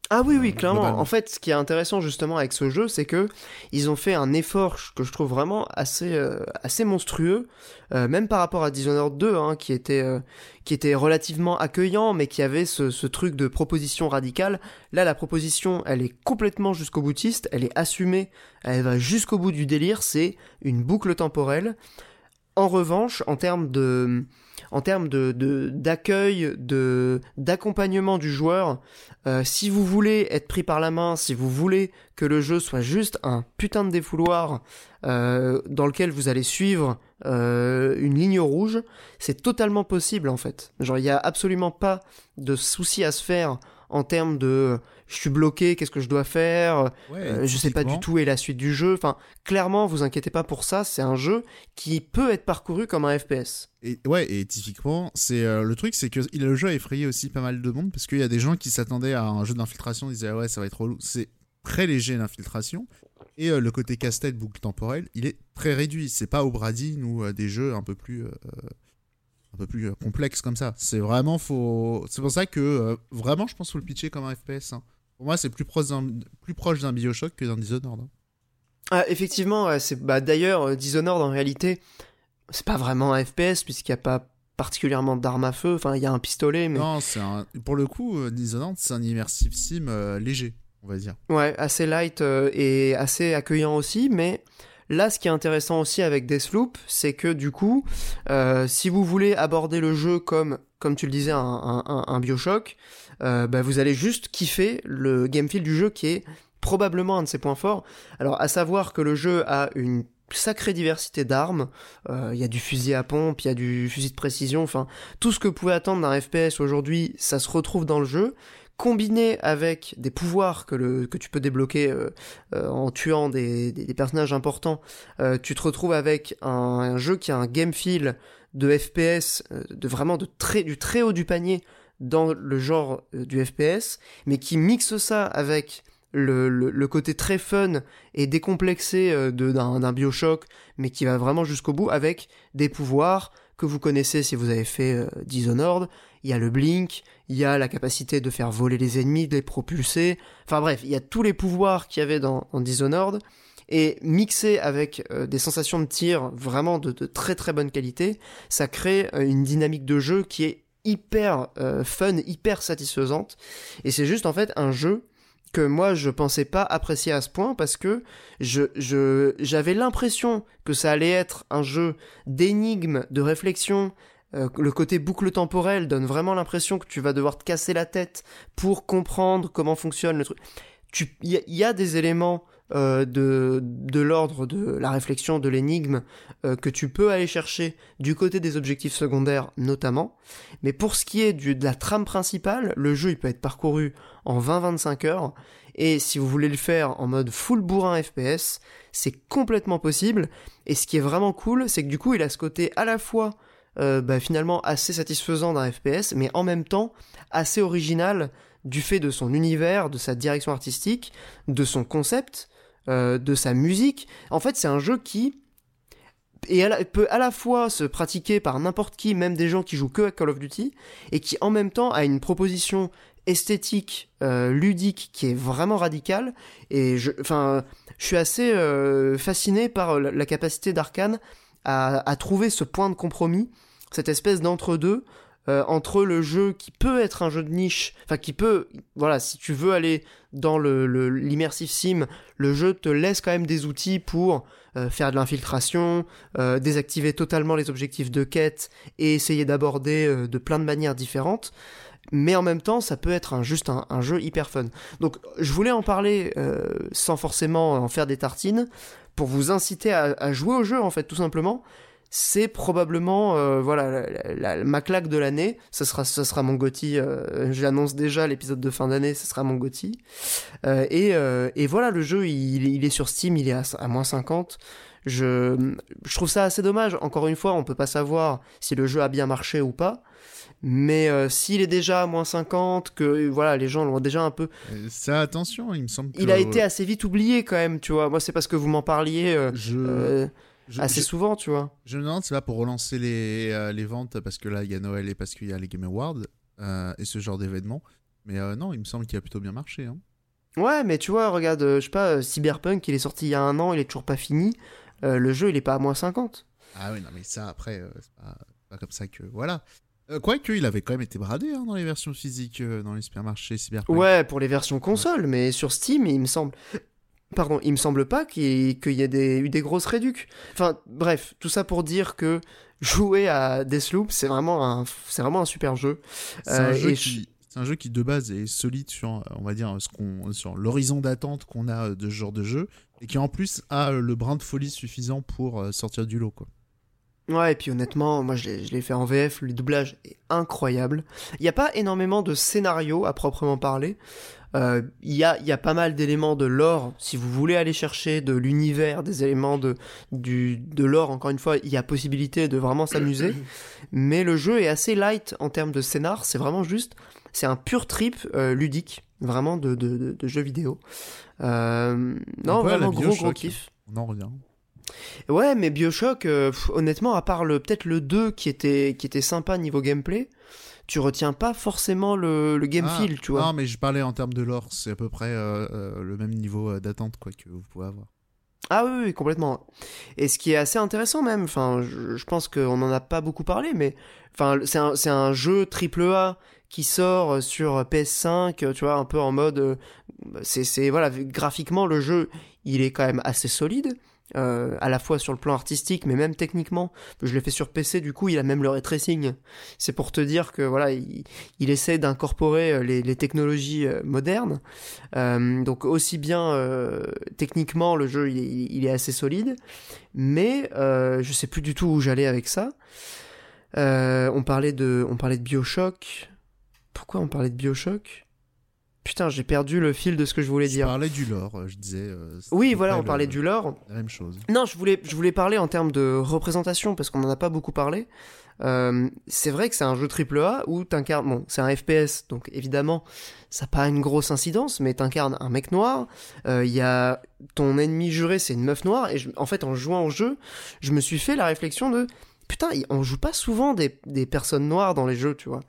Ah oui oui euh, clairement. en fait ce qui est intéressant justement avec ce jeu c'est que ils ont fait un effort que je trouve vraiment assez euh, assez monstrueux euh, même par rapport à Dishonored 2 hein, qui était euh, qui était relativement accueillant mais qui avait ce, ce truc de proposition radicale. Là la proposition elle est complètement jusqu'au boutiste elle est assumée elle va jusqu'au bout du délire c'est une boucle temporelle En revanche, en termes d'accueil, d'accompagnement du joueur, euh, si vous voulez être pris par la main, si vous voulez que le jeu soit juste un putain de défouloir euh, dans lequel vous allez suivre euh, une ligne rouge, c'est totalement possible en fait. Genre, il y a absolument pas de souci à se faire en termes de je suis bloqué, qu'est-ce que je dois faire, Ouais, euh, je sais pas du tout et la suite du jeu. Enfin, clairement, vous inquiétez pas pour ça. C'est un jeu qui peut être parcouru comme un FPS. Et, ouais, et typiquement, c'est euh, le truc, c'est que le jeu a effrayé aussi pas mal de monde parce qu'il y a des gens qui s'attendaient à un jeu d'infiltration, ils disaient ah ouais, ça va être relou. C'est très léger l'infiltration. Et euh, le côté casse-tête boucle temporelle, il est très réduit. C'est pas au Bradine ou euh, des jeux un peu plus, euh, un peu plus complexes comme ça. C'est vraiment faut. C'est pour ça que vraiment, je pense qu'il faut le pitcher comme un FPS. hein. Pour moi, c'est plus proche d'un plus proche d'un Bioshock que d'un Dishonored. hein. Ah, effectivement, c'est bah d'ailleurs euh, Dishonored en réalité, c'est pas vraiment un FPS puisqu'il y a pas particulièrement d'armes à feu. Enfin, il y a un pistolet, mais Non, c'est un... pour le coup, euh, Dishonored, c'est un immersive sim euh, léger, on va dire. Ouais, assez light euh, et assez accueillant aussi, mais là, ce qui est intéressant aussi avec Deathloop, c'est que du coup, euh, si vous voulez aborder le jeu comme, comme tu le disais, un, un, un- un Bioshock, bah, vous allez juste kiffer le game feel du jeu qui est probablement un de ses points forts. Alors, à savoir que le jeu a une sacrée diversité d'armes, Euh, il y a du fusil à pompe, il y a du fusil de précision, enfin, tout ce que vous pouvez attendre d'un FPS aujourd'hui, ça se retrouve dans le jeu combiné avec des pouvoirs que, le, que tu peux débloquer euh, euh, en tuant des, des- personnages importants, euh, tu te retrouves avec un, un jeu qui a un game feel de FPS, euh, de vraiment de très, du très haut du panier dans le genre euh, du FPS, mais qui mixe ça avec le, le, côté très fun et décomplexé euh, d'un Bioshock, mais qui va vraiment jusqu'au bout avec des pouvoirs que vous connaissez si vous avez fait euh, Dishonored. Il y a le blink, il y a la capacité de faire voler les ennemis, de les propulser. Enfin bref, il y a tous les pouvoirs qu'il y avait dans, Dishonored. Et mixé avec des sensations de tir vraiment de, très très bonne qualité, ça crée une dynamique de jeu qui est hyper euh, fun, hyper satisfaisante. Et c'est juste en fait un jeu que moi je pensais pas apprécier à ce point parce que je j'avais l'impression que ça allait être un jeu d'énigmes, de réflexion. Euh, le côté boucle temporelle donne vraiment l'impression que tu vas devoir te casser la tête pour comprendre comment fonctionne le truc. Il y, a des éléments euh, de, l'ordre de la réflexion, de l'énigme, euh, que tu peux aller chercher du côté des objectifs secondaires notamment. Mais pour ce qui est du, de la trame principale, le jeu il peut être parcouru en 20-25 heures. Et si vous voulez le faire en mode full bourrin FPS, c'est complètement possible. Et ce qui est vraiment cool, c'est que du coup il a ce côté à la fois euh, bah, finalement assez satisfaisant d'un FPS, mais en même temps assez original du fait de son univers, de sa direction artistique, de son concept, euh, de sa musique. En fait, c'est un jeu qui et peut à la fois se pratiquer par n'importe qui, même des gens qui jouent que à Call of Duty, et qui en même temps a une proposition esthétique, euh, ludique, qui est vraiment radicale. Et je, enfin, je suis assez euh, fasciné par la, capacité d'Arkane à, trouver ce point de compromis, cette espèce d'entre-deux. Euh, entre le jeu qui peut être un jeu de niche, enfin qui peut, voilà, si tu veux aller dans le l'immersive sim, le jeu te laisse quand même des outils pour euh, faire de l'infiltration, euh, désactiver totalement les objectifs de quête et essayer d'aborder de plein de manières différentes. Mais en même temps, ça peut être un, juste un, jeu hyper fun. Donc, je voulais en parler sans forcément en faire des tartines, pour vous inciter à jouer au jeu, en fait, tout simplement c'est probablement euh, voilà la, la, ma claque de l'année. Ce sera ce sera mon Gotti. Euh, J'annonce déjà l'épisode de fin d'année. Ce sera mon Gotti. Euh, et, et voilà le jeu il, il, est sur Steam. Il est à, à moins 50. Je, je trouve ça assez dommage. Encore une fois, on peut pas savoir si le jeu a bien marché ou pas. Mais euh, s'il est déjà à moins 50, que voilà, les gens l'ont déjà un peu. Ça, attention, il me semble. Que... Il a été assez vite oublié quand même, tu vois. Moi, c'est parce que vous m'en parliez. je... Je, assez je, souvent, tu vois. Je me demande, c'est pas pour relancer les, euh, les ventes parce que là, il y a Noël et parce qu'il y a les Game Awards euh, et ce genre d'événements. Mais euh, non, il me semble qu'il a plutôt bien marché. Hein. Ouais, mais tu vois, regarde, je sais pas, Cyberpunk, il est sorti il y a un an, il est toujours pas fini. le jeu, il est pas à moins 50. Ah oui, non, mais ça, après, c'est pas, pas, comme ça que. Voilà. Quoique, il avait quand même été bradé hein, dans les versions physiques, dans les supermarchés Cyberpunk. Ouais, pour les versions console, ouais. mais sur Steam, il me semble. Pardon, il me semble pas qu'il y, qu y, ait des, eu des grosses réducs. Enfin, bref, tout ça pour dire que jouer à Deathloop, c'est vraiment un, c'est vraiment un super jeu. C'est un, euh, qui, je... un, jeu qui de base est solide sur, on va dire, ce qu'on, sur l'horizon d'attente qu'on a de ce genre de jeu, et qui en plus a le brin de folie suffisant pour euh, sortir du lot, quoi. Ouais, et puis honnêtement, moi je l'ai fait en VF, le doublage est incroyable. Il n'y a pas énormément de scénarios à proprement parler. Il euh, y, a, y a pas mal d'éléments de lore, si vous voulez aller chercher de l'univers, des éléments de, du, de lore, encore une fois, il y a possibilité de vraiment s'amuser. Mais le jeu est assez light en termes de scénar, c'est vraiment juste, c'est un pur trip euh, ludique, vraiment de, de, de, de jeu vidéo. Euh, non, vraiment gros gros kiff. On en revient. Ouais, mais Bioshock, pff, honnêtement, à part le peut-être le 2 qui était, qui était sympa niveau gameplay, tu retiens pas forcément le, le game ah, feel, tu vois. Non, mais je parlais en termes de lore, c'est à peu près euh, euh, le même niveau d'attente quoi que vous pouvez avoir. Ah oui, oui, complètement. Et ce qui est assez intéressant même, enfin, je, je pense qu'on en a pas beaucoup parlé, mais enfin, c'est un, un jeu triple A qui sort sur PS5, tu vois, un peu en mode, c'est voilà, graphiquement le jeu, il est quand même assez solide. Euh, à la fois sur le plan artistique mais même techniquement. Je l'ai fait sur PC du coup il a même le ray tracing. C'est pour te dire que voilà il, essaie d'incorporer les, les, technologies modernes. Euh, donc aussi bien euh, techniquement le jeu il, est assez solide. Mais euh, je sais plus du tout où j'allais avec ça. Euh, on parlait de on parlait de Bioshock. Pourquoi on parlait de Bioshock? Putain, j'ai perdu le fil de ce que je voulais je dire. On parlait du lore, je disais. Euh, oui, voilà, on parlait le... du lore. La même chose. Non, je voulais, je voulais parler en termes de représentation parce qu'on en a pas beaucoup parlé. Euh, c'est vrai que c'est un jeu triple A où t'incarnes, bon, c'est un FPS, donc évidemment, ça n'a pas une grosse incidence, mais t'incarnes un mec noir. Il euh, y a ton ennemi juré, c'est une meuf noire, et je, en fait, en jouant au jeu, je me suis fait la réflexion de putain, on joue pas souvent des, des personnes noires dans les jeux, tu vois.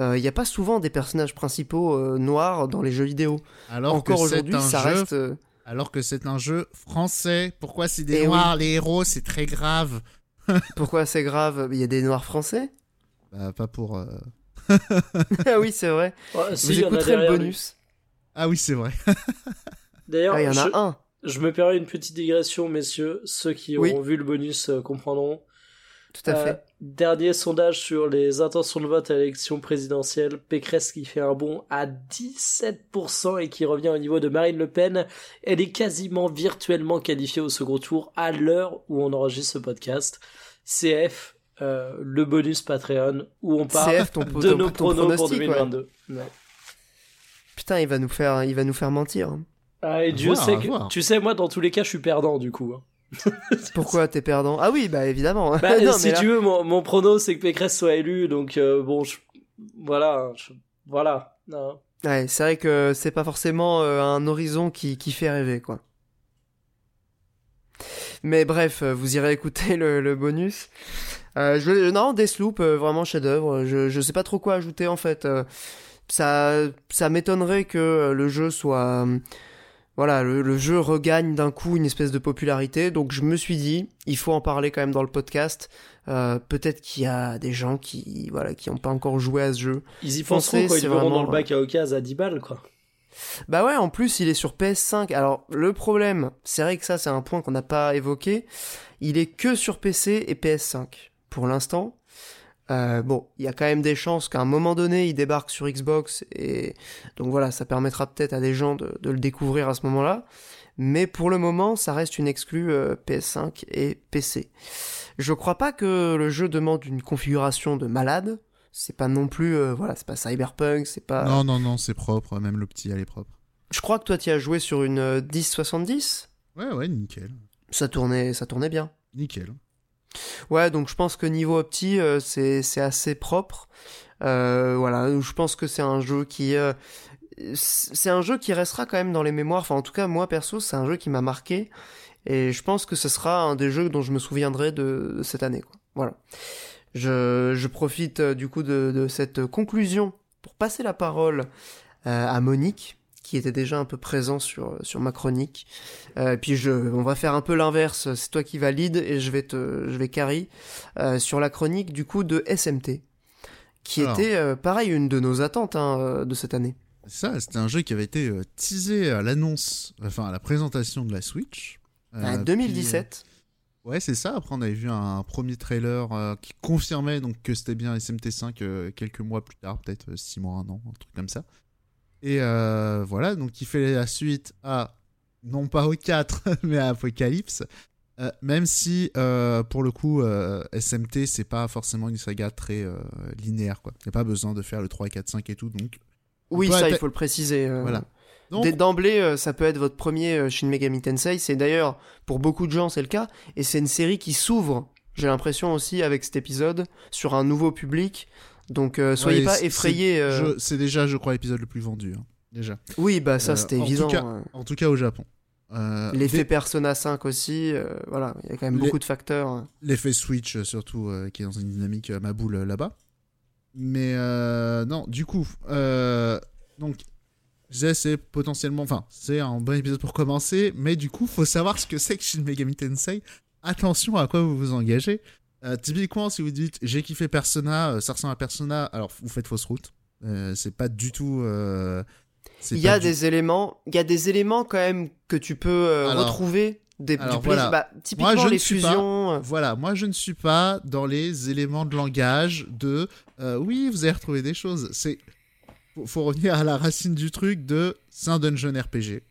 Il n'y a pas souvent des personnages principaux euh, noirs dans les jeux vidéo. Alors Encore que c'est aujourd'hui, un ça jeu, reste. euh, alors que c'est un jeu français. Pourquoi c'est des Eh noirs les héros C'est très grave? Pourquoi c'est grave? Il y a des noirs français? Bah, pas pour. euh, Ah oui, c'est vrai. Ouais, si, Vous écouterez le lui. bonus. Ah oui, c'est vrai. D'ailleurs, Ah, il y en a je, un. je me permets une petite digression, messieurs. Ceux qui Oui. auront vu le bonus euh, comprendront. Tout à Euh, fait. Dernier sondage sur les intentions de vote à l'élection présidentielle. Pécresse qui fait un bond à 17% et qui revient au niveau de Marine Le Pen. Elle est quasiment virtuellement qualifiée au second tour à l'heure où on enregistre ce podcast. CF, euh, le bonus Patreon, où on parle CF, ton, de ton- nos ton pronos pour pronostic, ouais. 2022. Ouais. Putain, il va nous faire, il va nous faire mentir. hein. Ah, et À Dieu voir, sait à que, voir. tu sais, moi, dans tous les cas, je suis perdant, du coup. Pourquoi t'es perdant? Ah oui, bah évidemment. Bah, Non, si là- tu veux, mon, mon prono, c'est que Pécresse soit élu, donc euh, bon, je- voilà, je- voilà. Non. Ouais, c'est vrai que c'est pas forcément euh, un horizon qui, qui fait rêver, quoi. Mais bref, euh, vous irez écouter le, le bonus. Euh, je, non, Deathloop, euh, vraiment chef-d'œuvre. Je, je sais pas trop quoi ajouter en fait. Euh, ça, ça m'étonnerait que le jeu soit, euh, voilà, le, le jeu regagne d'un coup une espèce de popularité. Donc je me suis dit, il faut en parler quand même dans le podcast. Euh, Peut-être qu'il y a des gens qui, voilà, qui ont pas encore joué à ce jeu. Ils y penseront quand ils verront vraiment, dans le bac à occasion à 10 balles, quoi. Bah ouais, en plus, il est sur PS5. Alors, le problème, c'est vrai que ça, c'est un point qu'on n'a pas évoqué. Il est que sur PC et PS5 pour l'instant. Euh, bon, il y a quand même des chances qu'à un moment donné, il débarque sur Xbox et donc voilà, ça permettra peut-être à des gens de, de le découvrir à ce moment-là. Mais pour le moment, ça reste une exclue euh, PS5 et PC. Je crois pas que le jeu demande une configuration de malade. C'est pas non plus, euh, voilà, c'est pas Cyberpunk, c'est pas. Non, non, non, c'est propre. Même le petit, elle est propre. Je crois que toi, tu as joué sur une euh, 1070. Ouais, ouais, nickel. Ça tournait, ça tournait bien. Nickel. Ouais, donc je pense que niveau opti, euh, c'est c'est assez propre. Euh, voilà, je pense que c'est un jeu qui euh, c'est un jeu qui restera quand même dans les mémoires. Enfin, en tout cas, moi perso, c'est un jeu qui m'a marqué et je pense que ce sera un des jeux dont je me souviendrai de, cette année. Quoi. Voilà. Je, je profite euh, du coup de, de cette conclusion pour passer la parole euh, à Monique qui était déjà un peu présent sur, sur ma chronique. Euh, puis je, on va faire un peu l'inverse. C'est toi qui valide et je vais te, je vais carry euh, sur la chronique du coup de SMT, qui Alors. était euh, pareil une de nos attentes hein, de cette année. Ça, c'était un jeu qui avait été teasé à l'annonce, enfin à la présentation de la Switch. Ah, puis, 2017. euh, ouais, c'est ça. Après, on avait vu un premier trailer euh, qui confirmait donc que c'était bien SMT5 euh, quelques mois plus tard, peut-être 6 mois, un an, un truc comme ça. Et euh, voilà, donc il fait la suite à, non pas au 4, mais à Apocalypse. Euh, même si, euh, pour le coup, SMT, c'est pas forcément une saga très linéaire, quoi. Il n'y a pas besoin de faire le 3, 4, 5 et tout, donc... oui, ça, il faut le préciser. Voilà. D'emblée, ça peut être votre premier Shin Megami Tensei. C'est d'ailleurs, pour beaucoup de gens, c'est le cas. Et c'est une série qui s'ouvre, j'ai l'impression aussi, avec cet épisode, sur un nouveau public. Donc, euh, soyez Ouais, pas effrayés. euh, c'est déjà, je crois, l'épisode le plus vendu, hein, déjà. Oui, bah ça, Euh, c'était tout évident. cas, euh. En tout cas, au Japon. L'effet des- Persona 5 aussi, voilà, il y a quand même beaucoup de facteurs. hein. L'effet Switch, surtout, qui est dans une dynamique ma boule là-bas. Mais non, du coup, donc, c'est potentiellement, enfin, c'est un bon épisode pour commencer, mais du coup, faut savoir ce que c'est que Shin Megami Tensei. Attention à quoi vous vous engagez. Euh, typiquement, si vous dites j'ai kiffé Persona, euh, ça ressemble à Persona, alors vous faites fausse route. Euh, c'est pas du tout. euh, Il y a du- des éléments, il y a des éléments quand même que tu peux Alors- retrouver. Des, alors du voilà. Bah, typiquement je ne les pas- fusions. Voilà, moi je ne suis pas dans les éléments de langage de oui, vous allez retrouver des choses. C'est faut, faut revenir à la racine du truc de c'est un dungeon RPG.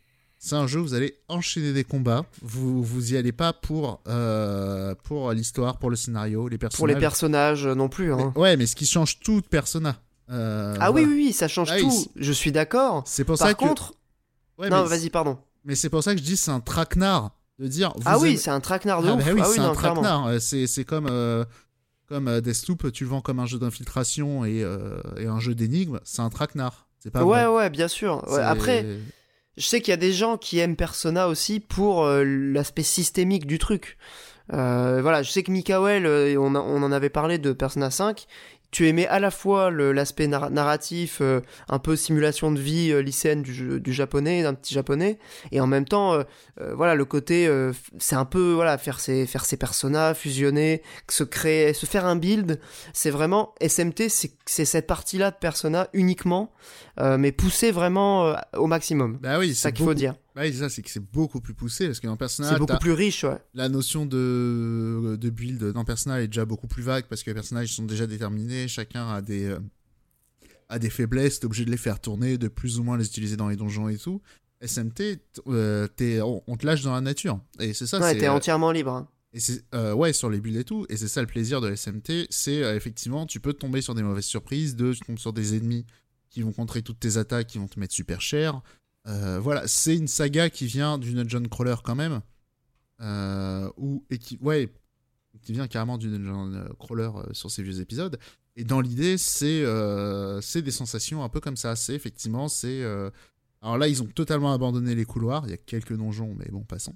C'est un jeu, où vous allez enchaîner des combats. Vous vous y allez pas pour euh, pour l'histoire, pour le scénario, les personnages. Pour les personnages euh, non plus. hein. Mais- ouais, mais ce qui change tout de Persona. Euh, ah voilà. oui, oui, oui, ça change Ah tout. Je suis d'accord. C'est pour Par ça que. contre, Ouais, non, vas-y, pardon. Mais c'est pour ça que je dis c'est un traquenard de dire. Vous Ah oui, c'est un traquenard de Ah ouf. bah oui, ah oui, c'est un non, traquenard. C'est c'est comme euh, comme Deathloop, tu le vends comme un jeu d'infiltration et, et un jeu d'énigmes, c'est un traquenard. C'est pas Ouais, vrai. ouais, bien sûr. Ouais, Après, je sais qu'il y a des gens qui aiment Persona aussi pour euh, l'aspect systémique du truc. Euh, voilà, je sais que Mikael, euh, on, en avait parlé de Persona 5. Tu aimais à la fois l'aspect nar- narratif, euh, un peu simulation de vie euh, lycéenne du, japonais, d'un petit japonais, et en même temps, euh, euh, voilà, le côté, c'est un peu, voilà, faire ses, faire ses personas, fusionner, se créer, se faire un build. C'est vraiment SMT, c'est cette partie-là de Persona uniquement, mais poussée vraiment au maximum. Bah oui, C'est ça qu'il faut dire. Bah ça, c'est que c'est beaucoup plus poussé parce que dans Persona, C'est beaucoup plus riche, ouais. la notion de, de build dans Persona est déjà beaucoup plus vague parce que les personnages sont déjà déterminés, chacun a des, euh, a des faiblesses, t'es obligé de les faire tourner, de plus ou moins les utiliser dans les donjons et tout. SMT, euh, on, on te lâche dans la nature. Et c'est ça, ouais, t'es euh, entièrement libre. hein. et c'est euh, ouais sur les builds et tout et c'est ça le plaisir de SMT c'est euh, effectivement tu peux tomber sur des mauvaises surprises de tu tombes sur des ennemis qui vont contrer toutes tes attaques qui vont te mettre super cher Euh, voilà c'est une saga qui vient du dungeon crawler quand même euh, ou et qui ouais qui vient carrément du dungeon euh, crawler sur ces vieux épisodes et dans l'idée c'est c'est des sensations un peu comme ça c'est effectivement c'est alors là ils ont totalement abandonné les couloirs il y a quelques donjons mais bon passons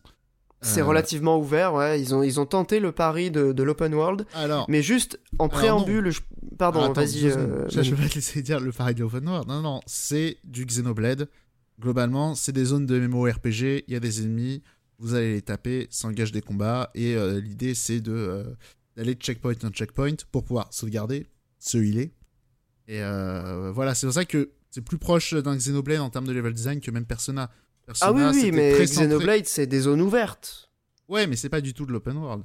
C'est Euh, relativement ouvert, ouais. Ils ont, ils ont tenté le pari de, de l'open world, alors mais juste en préambule, je- pardon, vas-y. euh, je, vais pas te laisser dire le pareil de Open World. Non, non, c'est du Xenoblade. Globalement, c'est des zones de MMORPG, il y a des ennemis, vous allez les taper, s'engage des combats, et euh, l'idée c'est de euh, d'aller de checkpoint en checkpoint pour pouvoir sauvegarder, se healer. Et euh, voilà, c'est pour ça que c'est plus proche d'un Xenoblade en termes de level design que même Persona. Ah oui, Persona, oui, mais Xenoblade, c'est des zones ouvertes. Ouais, mais c'est pas du tout de l'open world.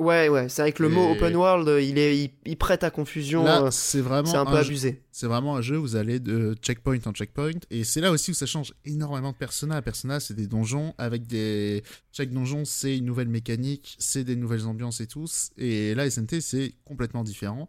Ouais, ouais, c'est vrai que le mot open world, il, est, il, il prête à confusion. Là, euh, c'est vraiment c'est un peu jeu- abusé. C'est vraiment un jeu où vous allez de checkpoint en checkpoint. Et c'est là aussi où ça change énormément de Persona. Persona, c'est des donjons avec des. Chaque donjon, c'est une nouvelle mécanique, c'est des nouvelles ambiances et tout. Et là, SNT, c'est complètement différent.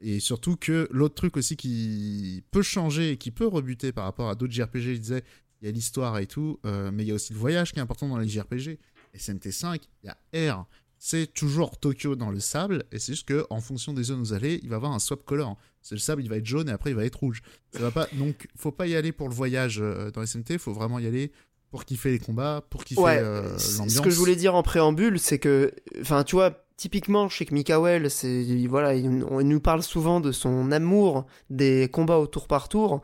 Et surtout que l'autre truc aussi qui peut changer et qui peut rebuter par rapport à d'autres JRPG, je disais, il y a l'histoire et tout, euh, mais il y a aussi le voyage qui est important dans les JRPG. SNT5, il y a R. C'est toujours Tokyo dans le sable, et c'est juste que en fonction des zones où vous allez, il va y avoir un swap color. C'est le sable, il va être jaune et après il va être rouge. Ça va pas. Donc, faut pas y aller pour le voyage euh, dans SMT. Faut vraiment y aller pour kiffer les combats, pour kiffer Ouais, euh, l'ambiance. ce que je voulais dire en préambule, c'est que, enfin, tu vois, typiquement, je sais que Mikael, c'est, voilà, il, on- il nous parle souvent de son amour des combats au tour par tour.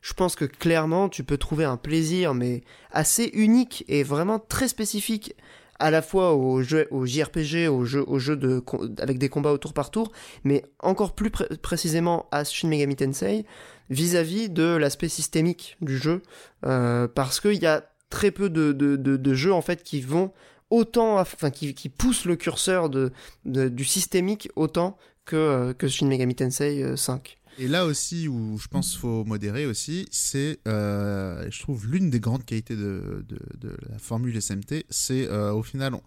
Je pense que clairement, tu peux trouver un plaisir, mais assez unique et vraiment très spécifique, à la fois au jeu, au JRPG, au jeu, au jeu de, avec des combats au tour par tour, mais encore plus pré- précisément à Shin Megami Tensei, vis-à-vis de l'aspect systémique du jeu, euh, parce qu'il y a très peu de, de, de, jeux en fait qui vont autant, enfin qui, qui poussent le curseur de, du systémique autant que, euh, que Shin Megami Tensei euh, 5. Et là aussi où je pense qu'il faut modérer aussi, c'est, euh, je trouve, l'une des grandes qualités de, de, de la formule SMT, c'est euh, au final, on-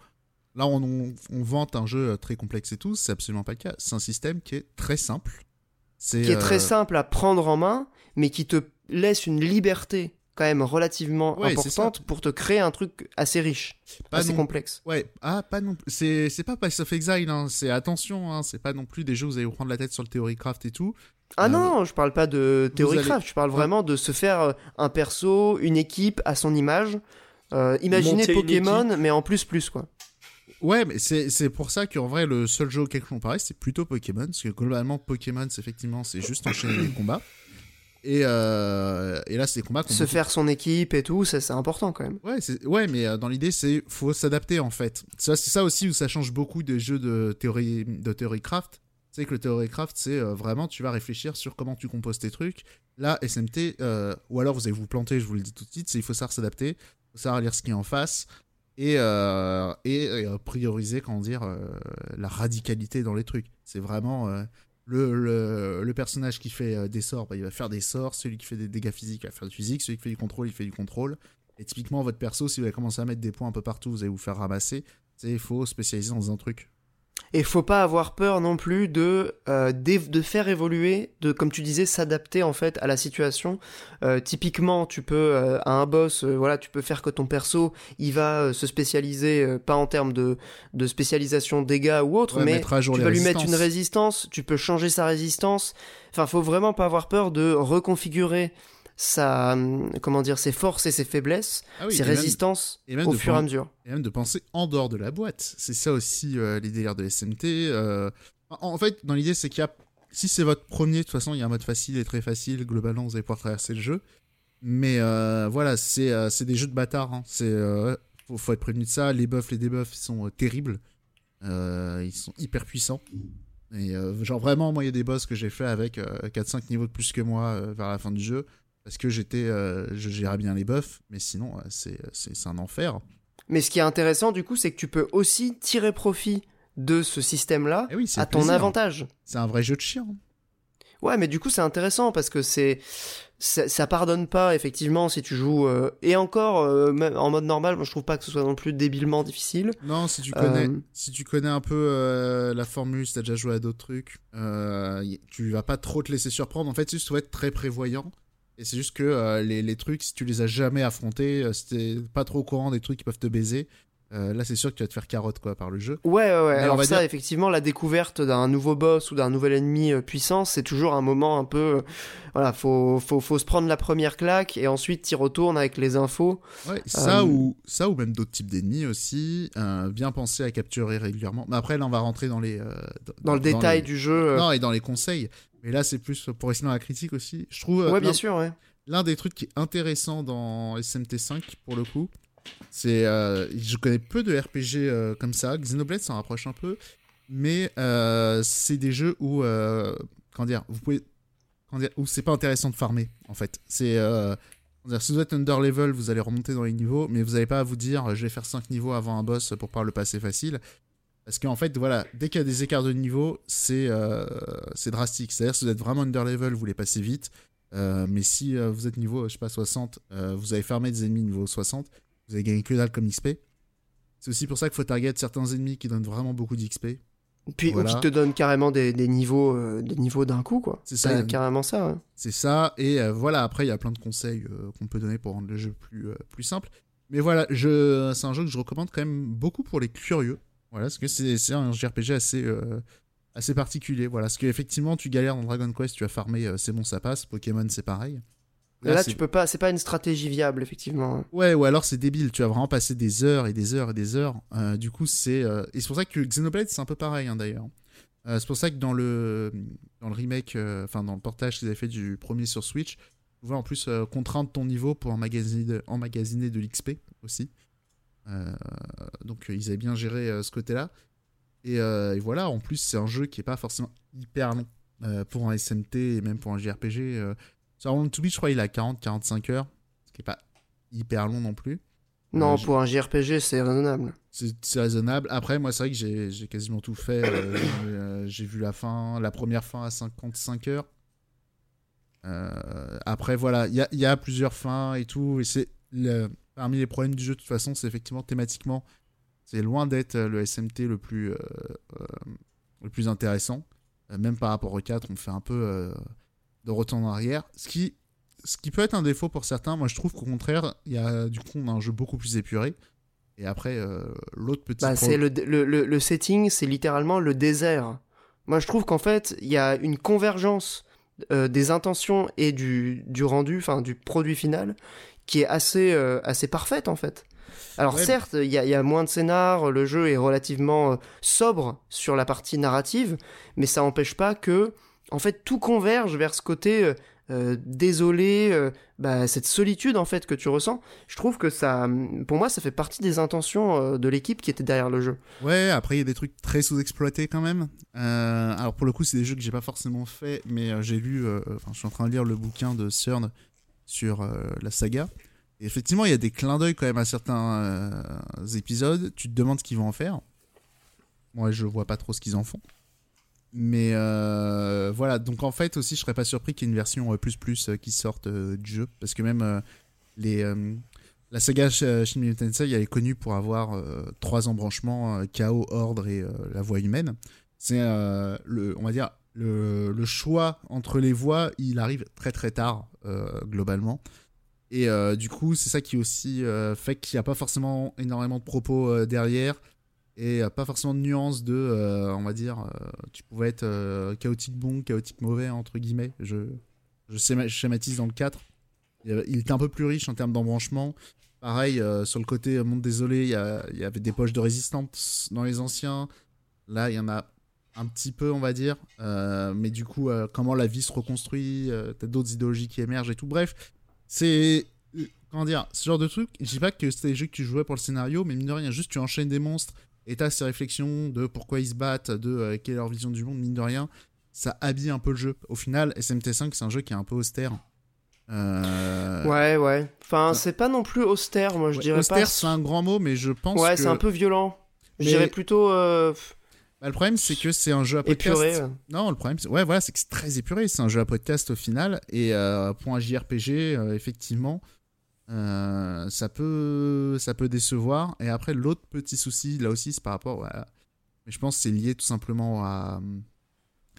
là on, on, on vante un jeu très complexe et tout, c'est absolument pas le cas. C'est un système qui est très simple. Qui est très euh, simple à prendre en main, mais qui te laisse une liberté quand même relativement Ouais, importante pour te créer un truc assez riche, pas assez non- complexe. Ouais, ah, pas non c'est pas Pass of Exile, hein. c'est attention, hein. c'est pas non plus des jeux où vous allez vous prendre la tête sur le Theorycraft et tout. Ah Euh, non, je parle pas de Theorycraft, allez- je parle vraiment de se faire euh, un perso, une équipe à son image. Euh, imaginez Monter Pokémon, mais en plus plus quoi. Ouais, mais c'est, c'est pour ça qu'en vrai, le seul jeu auquel on parlait, c'est plutôt Pokémon, parce que globalement, Pokémon, c'est effectivement, c'est juste enchaîner les combats. Et, euh, et là, c'est des combats qu'on Se faire son équipe et tout, c'est important quand même. Ouais, ouais, mais euh, dans l'idée, c'est faut s'adapter en fait. Ça, c'est ça aussi où ça change beaucoup des jeux de théorie de Theorycraft. Que le Theorycraft, c'est euh, vraiment tu vas réfléchir sur comment tu composes tes trucs. Là, SMT, euh, ou alors vous allez vous planter, je vous le dis tout de suite, c'est il faut savoir s'adapter, il faut savoir lire ce qui est en face et euh, et, euh, prioriser, comment dire, euh, la radicalité dans les trucs. C'est vraiment euh, le, le, le personnage qui fait des sorts, bah, il va faire des sorts. Celui qui fait des dégâts physiques, il va faire du physique. Celui qui fait du contrôle, il fait du contrôle. Et typiquement, votre perso, si vous allez commencer à mettre des points un peu partout, vous allez vous faire ramasser. Il faut spécialiser dans un truc. Et faut pas avoir peur non plus de, euh, de faire évoluer, de comme tu disais, s'adapter en fait à la situation. Euh, typiquement, tu peux euh, à un boss, voilà, tu peux faire que ton perso, il va se spécialiser, pas en termes de, de spécialisation dégâts ou autre, Ouais, mais tu vas lui mettre une résistance, tu peux changer sa résistance. Enfin, faut vraiment pas avoir peur de reconfigurer sa, hum, comment dire, ses forces et ses faiblesses, Ah oui, ses et même- résistances et même au fur et à mesure. et même de penser en dehors de la boîte. C'est ça aussi euh, délires de SMT. euh. En en fait, dans l'idée, c'est qu'il y a. Si c'est votre premier, de toute façon, il y a un mode facile et très facile. Globalement, vous allez pouvoir traverser le jeu. Mais euh, voilà, c'est euh, des jeux de bâtards. hein. C'est euh, faut, faut être prévenu de ça. Les buffs, les debuffs, ils sont euh, terribles. Euh, ils sont hyper puissants. Et euh, genre vraiment, moi, il y a des boss que j'ai fait avec euh, 4-5 niveaux de plus que moi euh, vers la fin du jeu. Parce que j'étais, euh, je gérais bien les buffs. Mais sinon, euh, c'est un enfer. Mais ce qui est intéressant, du coup, c'est que tu peux aussi tirer profit de ce système-là Eh oui, à ton plaisir. avantage. C'est un vrai jeu de chien. Ouais, mais du coup, c'est intéressant parce que c'est ça, ça pardonne pas effectivement si tu joues euh, et encore euh, même en mode normal. Moi, je trouve pas que ce soit non plus débilement difficile. Non, si tu connais, Euh, si tu connais un peu la formule, si t'as déjà joué à d'autres trucs, tu vas pas trop te laisser surprendre. En fait, juste faut être très prévoyant. Et c'est juste que euh, les, les trucs, si tu les as jamais affrontés, euh, si t'es pas trop au courant des trucs qui peuvent te baiser, euh, là c'est sûr que tu vas te faire carotte quoi par le jeu. Ouais, ouais, ouais. On Alors va ça, dire- effectivement, la découverte d'un nouveau boss ou d'un nouvel ennemi euh, puissant, c'est toujours un moment un peu, voilà, faut, faut, faut se prendre la première claque et ensuite t'y retournes avec les infos. Ouais, ça ou ça ou même d'autres types d'ennemis aussi, bien penser à capturer régulièrement. Mais après là on va rentrer dans les Dans le détail les- du jeu. Non, et dans les conseils. Mais là c'est plus pour essayer dans la critique aussi. Je trouve euh, ouais, bien l'un- sûr, ouais. L'un des trucs qui est intéressant dans SMT5, pour le coup, c'est. euh, je connais peu de RPG euh, comme ça. Xenoblade s'en rapproche un peu. Mais euh, c'est des jeux où. euh, comment dire Vous pouvez. Comment dire Où c'est pas intéressant de farmer, en fait. C'est. euh, si vous êtes under level, vous allez remonter dans les niveaux, mais vous n'allez pas à vous dire je vais faire 5 niveaux avant un boss pour pouvoir le passer facile. Parce qu'en fait, voilà, dès qu'il y a des écarts de niveau, c'est euh, drastique. C'est-à-dire, si vous êtes vraiment under level, vous les passez vite. Euh, mais si euh, vous êtes niveau, je sais pas, 60, euh, vous avez fermé des ennemis niveau 60, vous avez gagné que dalle comme XP. C'est aussi pour ça qu'il faut target certains ennemis qui donnent vraiment beaucoup d'XP. Puis Voilà. ou qui te donne carrément des, des niveaux, des niveaux d'un coup, quoi. C'est ça. C'est carrément ça. ouais. C'est ça. Et voilà, après, il y a plein de conseils qu'on peut donner pour rendre le jeu plus, plus simple. Mais voilà, je... c'est un jeu que je recommande quand même beaucoup pour les curieux. Voilà, parce que c'est un JRPG assez, euh, assez particulier. Voilà, parce qu'effectivement, tu galères dans Dragon Quest, tu as farmé, euh, c'est bon, ça passe. Pokémon, c'est pareil. Là, c'est- tu peux pas, c'est pas une stratégie viable, effectivement. Ouais, ou alors c'est débile, tu vas vraiment passer des heures et des heures et des heures. Euh, du coup, c'est. Et c'est pour ça que Xenoblade, c'est un peu pareil hein, d'ailleurs. C'est pour ça que dans le, dans le remake, enfin dans le portage qu'ils avaient fait du premier sur Switch, tu pouvais en plus contraindre ton niveau pour emmagasiner de, emmagasiner de l'XP aussi. Euh, donc ils avaient bien géré euh, ce côté-là. Et, euh, et voilà, en plus, c'est un jeu qui est pas forcément hyper long pour un SMT et même pour un JRPG. Sur Round to Beat, je crois il a 40-45 heures, ce qui est pas hyper long non plus. Non, Euh, pour un JRPG, c'est raisonnable. C'est raisonnable. Après, moi, c'est vrai que j'ai quasiment tout fait. Euh, j'ai vu la fin, la première fin à 55 heures. Euh, après, voilà, il y a, y a plusieurs fins et tout. Et c'est le- parmi les problèmes du jeu, de toute façon, c'est effectivement thématiquement, c'est loin d'être euh, le SMT le plus, euh, euh, le plus intéressant. Même par rapport au 4, on fait un peu de retour en arrière. Ce qui, ce qui peut être un défaut pour certains. Moi, je trouve qu'au contraire, il y a, du coup, on a un jeu beaucoup plus épuré. Et après, euh, l'autre petit Bah, c'est le, le, le, le setting, c'est littéralement le désert. Moi, je trouve qu'en fait, il y a une convergence euh, des intentions et du, du rendu, enfin du produit final, qui est assez, euh, assez parfaite en fait. Alors Ouais, certes, il y, a- il y a moins de scénar, le jeu est relativement euh, sobre sur la partie narrative, mais ça n'empêche pas que, en fait, tout converge vers ce côté euh, désolé, bah, cette solitude en fait que tu ressens. Je trouve que ça, pour moi, ça fait partie des intentions de l'équipe qui était derrière le jeu. Ouais, après il y a des trucs très sous-exploités quand même. Alors pour le coup, c'est des jeux que j'ai pas forcément fait, mais j'ai lu, enfin je suis en train de lire le bouquin de CERN sur euh, la saga. Effectivement, il y a des clins d'œil quand même à certains euh, épisodes. Tu te demandes ce qu'ils vont en faire. Moi, je vois pas trop ce qu'ils en font. Mais euh, voilà, donc en fait aussi, je serais pas surpris qu'il y ait une version plus plus qui sorte du jeu, parce que même les la saga Sh- Shin Megami Tensei elle est connue pour avoir trois embranchements chaos, ordre et la voie humaine. C'est on va dire le, le choix entre les voies, il arrive très très tard globalement. Et euh, du coup, c'est ça qui aussi euh, fait qu'il n'y a pas forcément énormément de propos euh, derrière et euh, pas forcément de nuances de, euh, on va dire, euh, tu pouvais être euh, chaotique bon, chaotique mauvais entre guillemets. Je, je, schéma- je schématise dans le 4. il était un peu plus riche en termes d'embranchement. Pareil, sur le côté monde désolé, il y, y, avait des poches de résistance dans les anciens. Là, il y en a un petit peu, on va dire. mais du coup, comment la vie se reconstruit, t'as d'autres idéologies qui émergent et tout. Bref, c'est comment dire, ce genre de truc, je dis pas que c'était des jeux que tu jouais pour le scénario, mais mine de rien, juste tu enchaînes des monstres et t'as ces réflexions de pourquoi ils se battent, de euh, quelle est leur vision du monde, mine de rien, ça habille un peu le jeu. Au final, SMT5, c'est un jeu qui est un peu austère. Euh, ouais, ouais. Enfin, c'est pas non plus austère, moi je dirais austère, pas. Austère, c'est un grand mot, mais je pense ouais, que. c'est un peu violent. Je dirais plutôt. Euh, bah, le problème, c'est que c'est un jeu à podcast. Épuré, ouais. Non, le problème, c'est... ouais, voilà, c'est que c'est très épuré. C'est un jeu à podcast au final. Et pour un JRPG, effectivement, euh, ça peut ça peut décevoir et après l'autre petit souci là aussi c'est par rapport mais je pense que c'est lié tout simplement à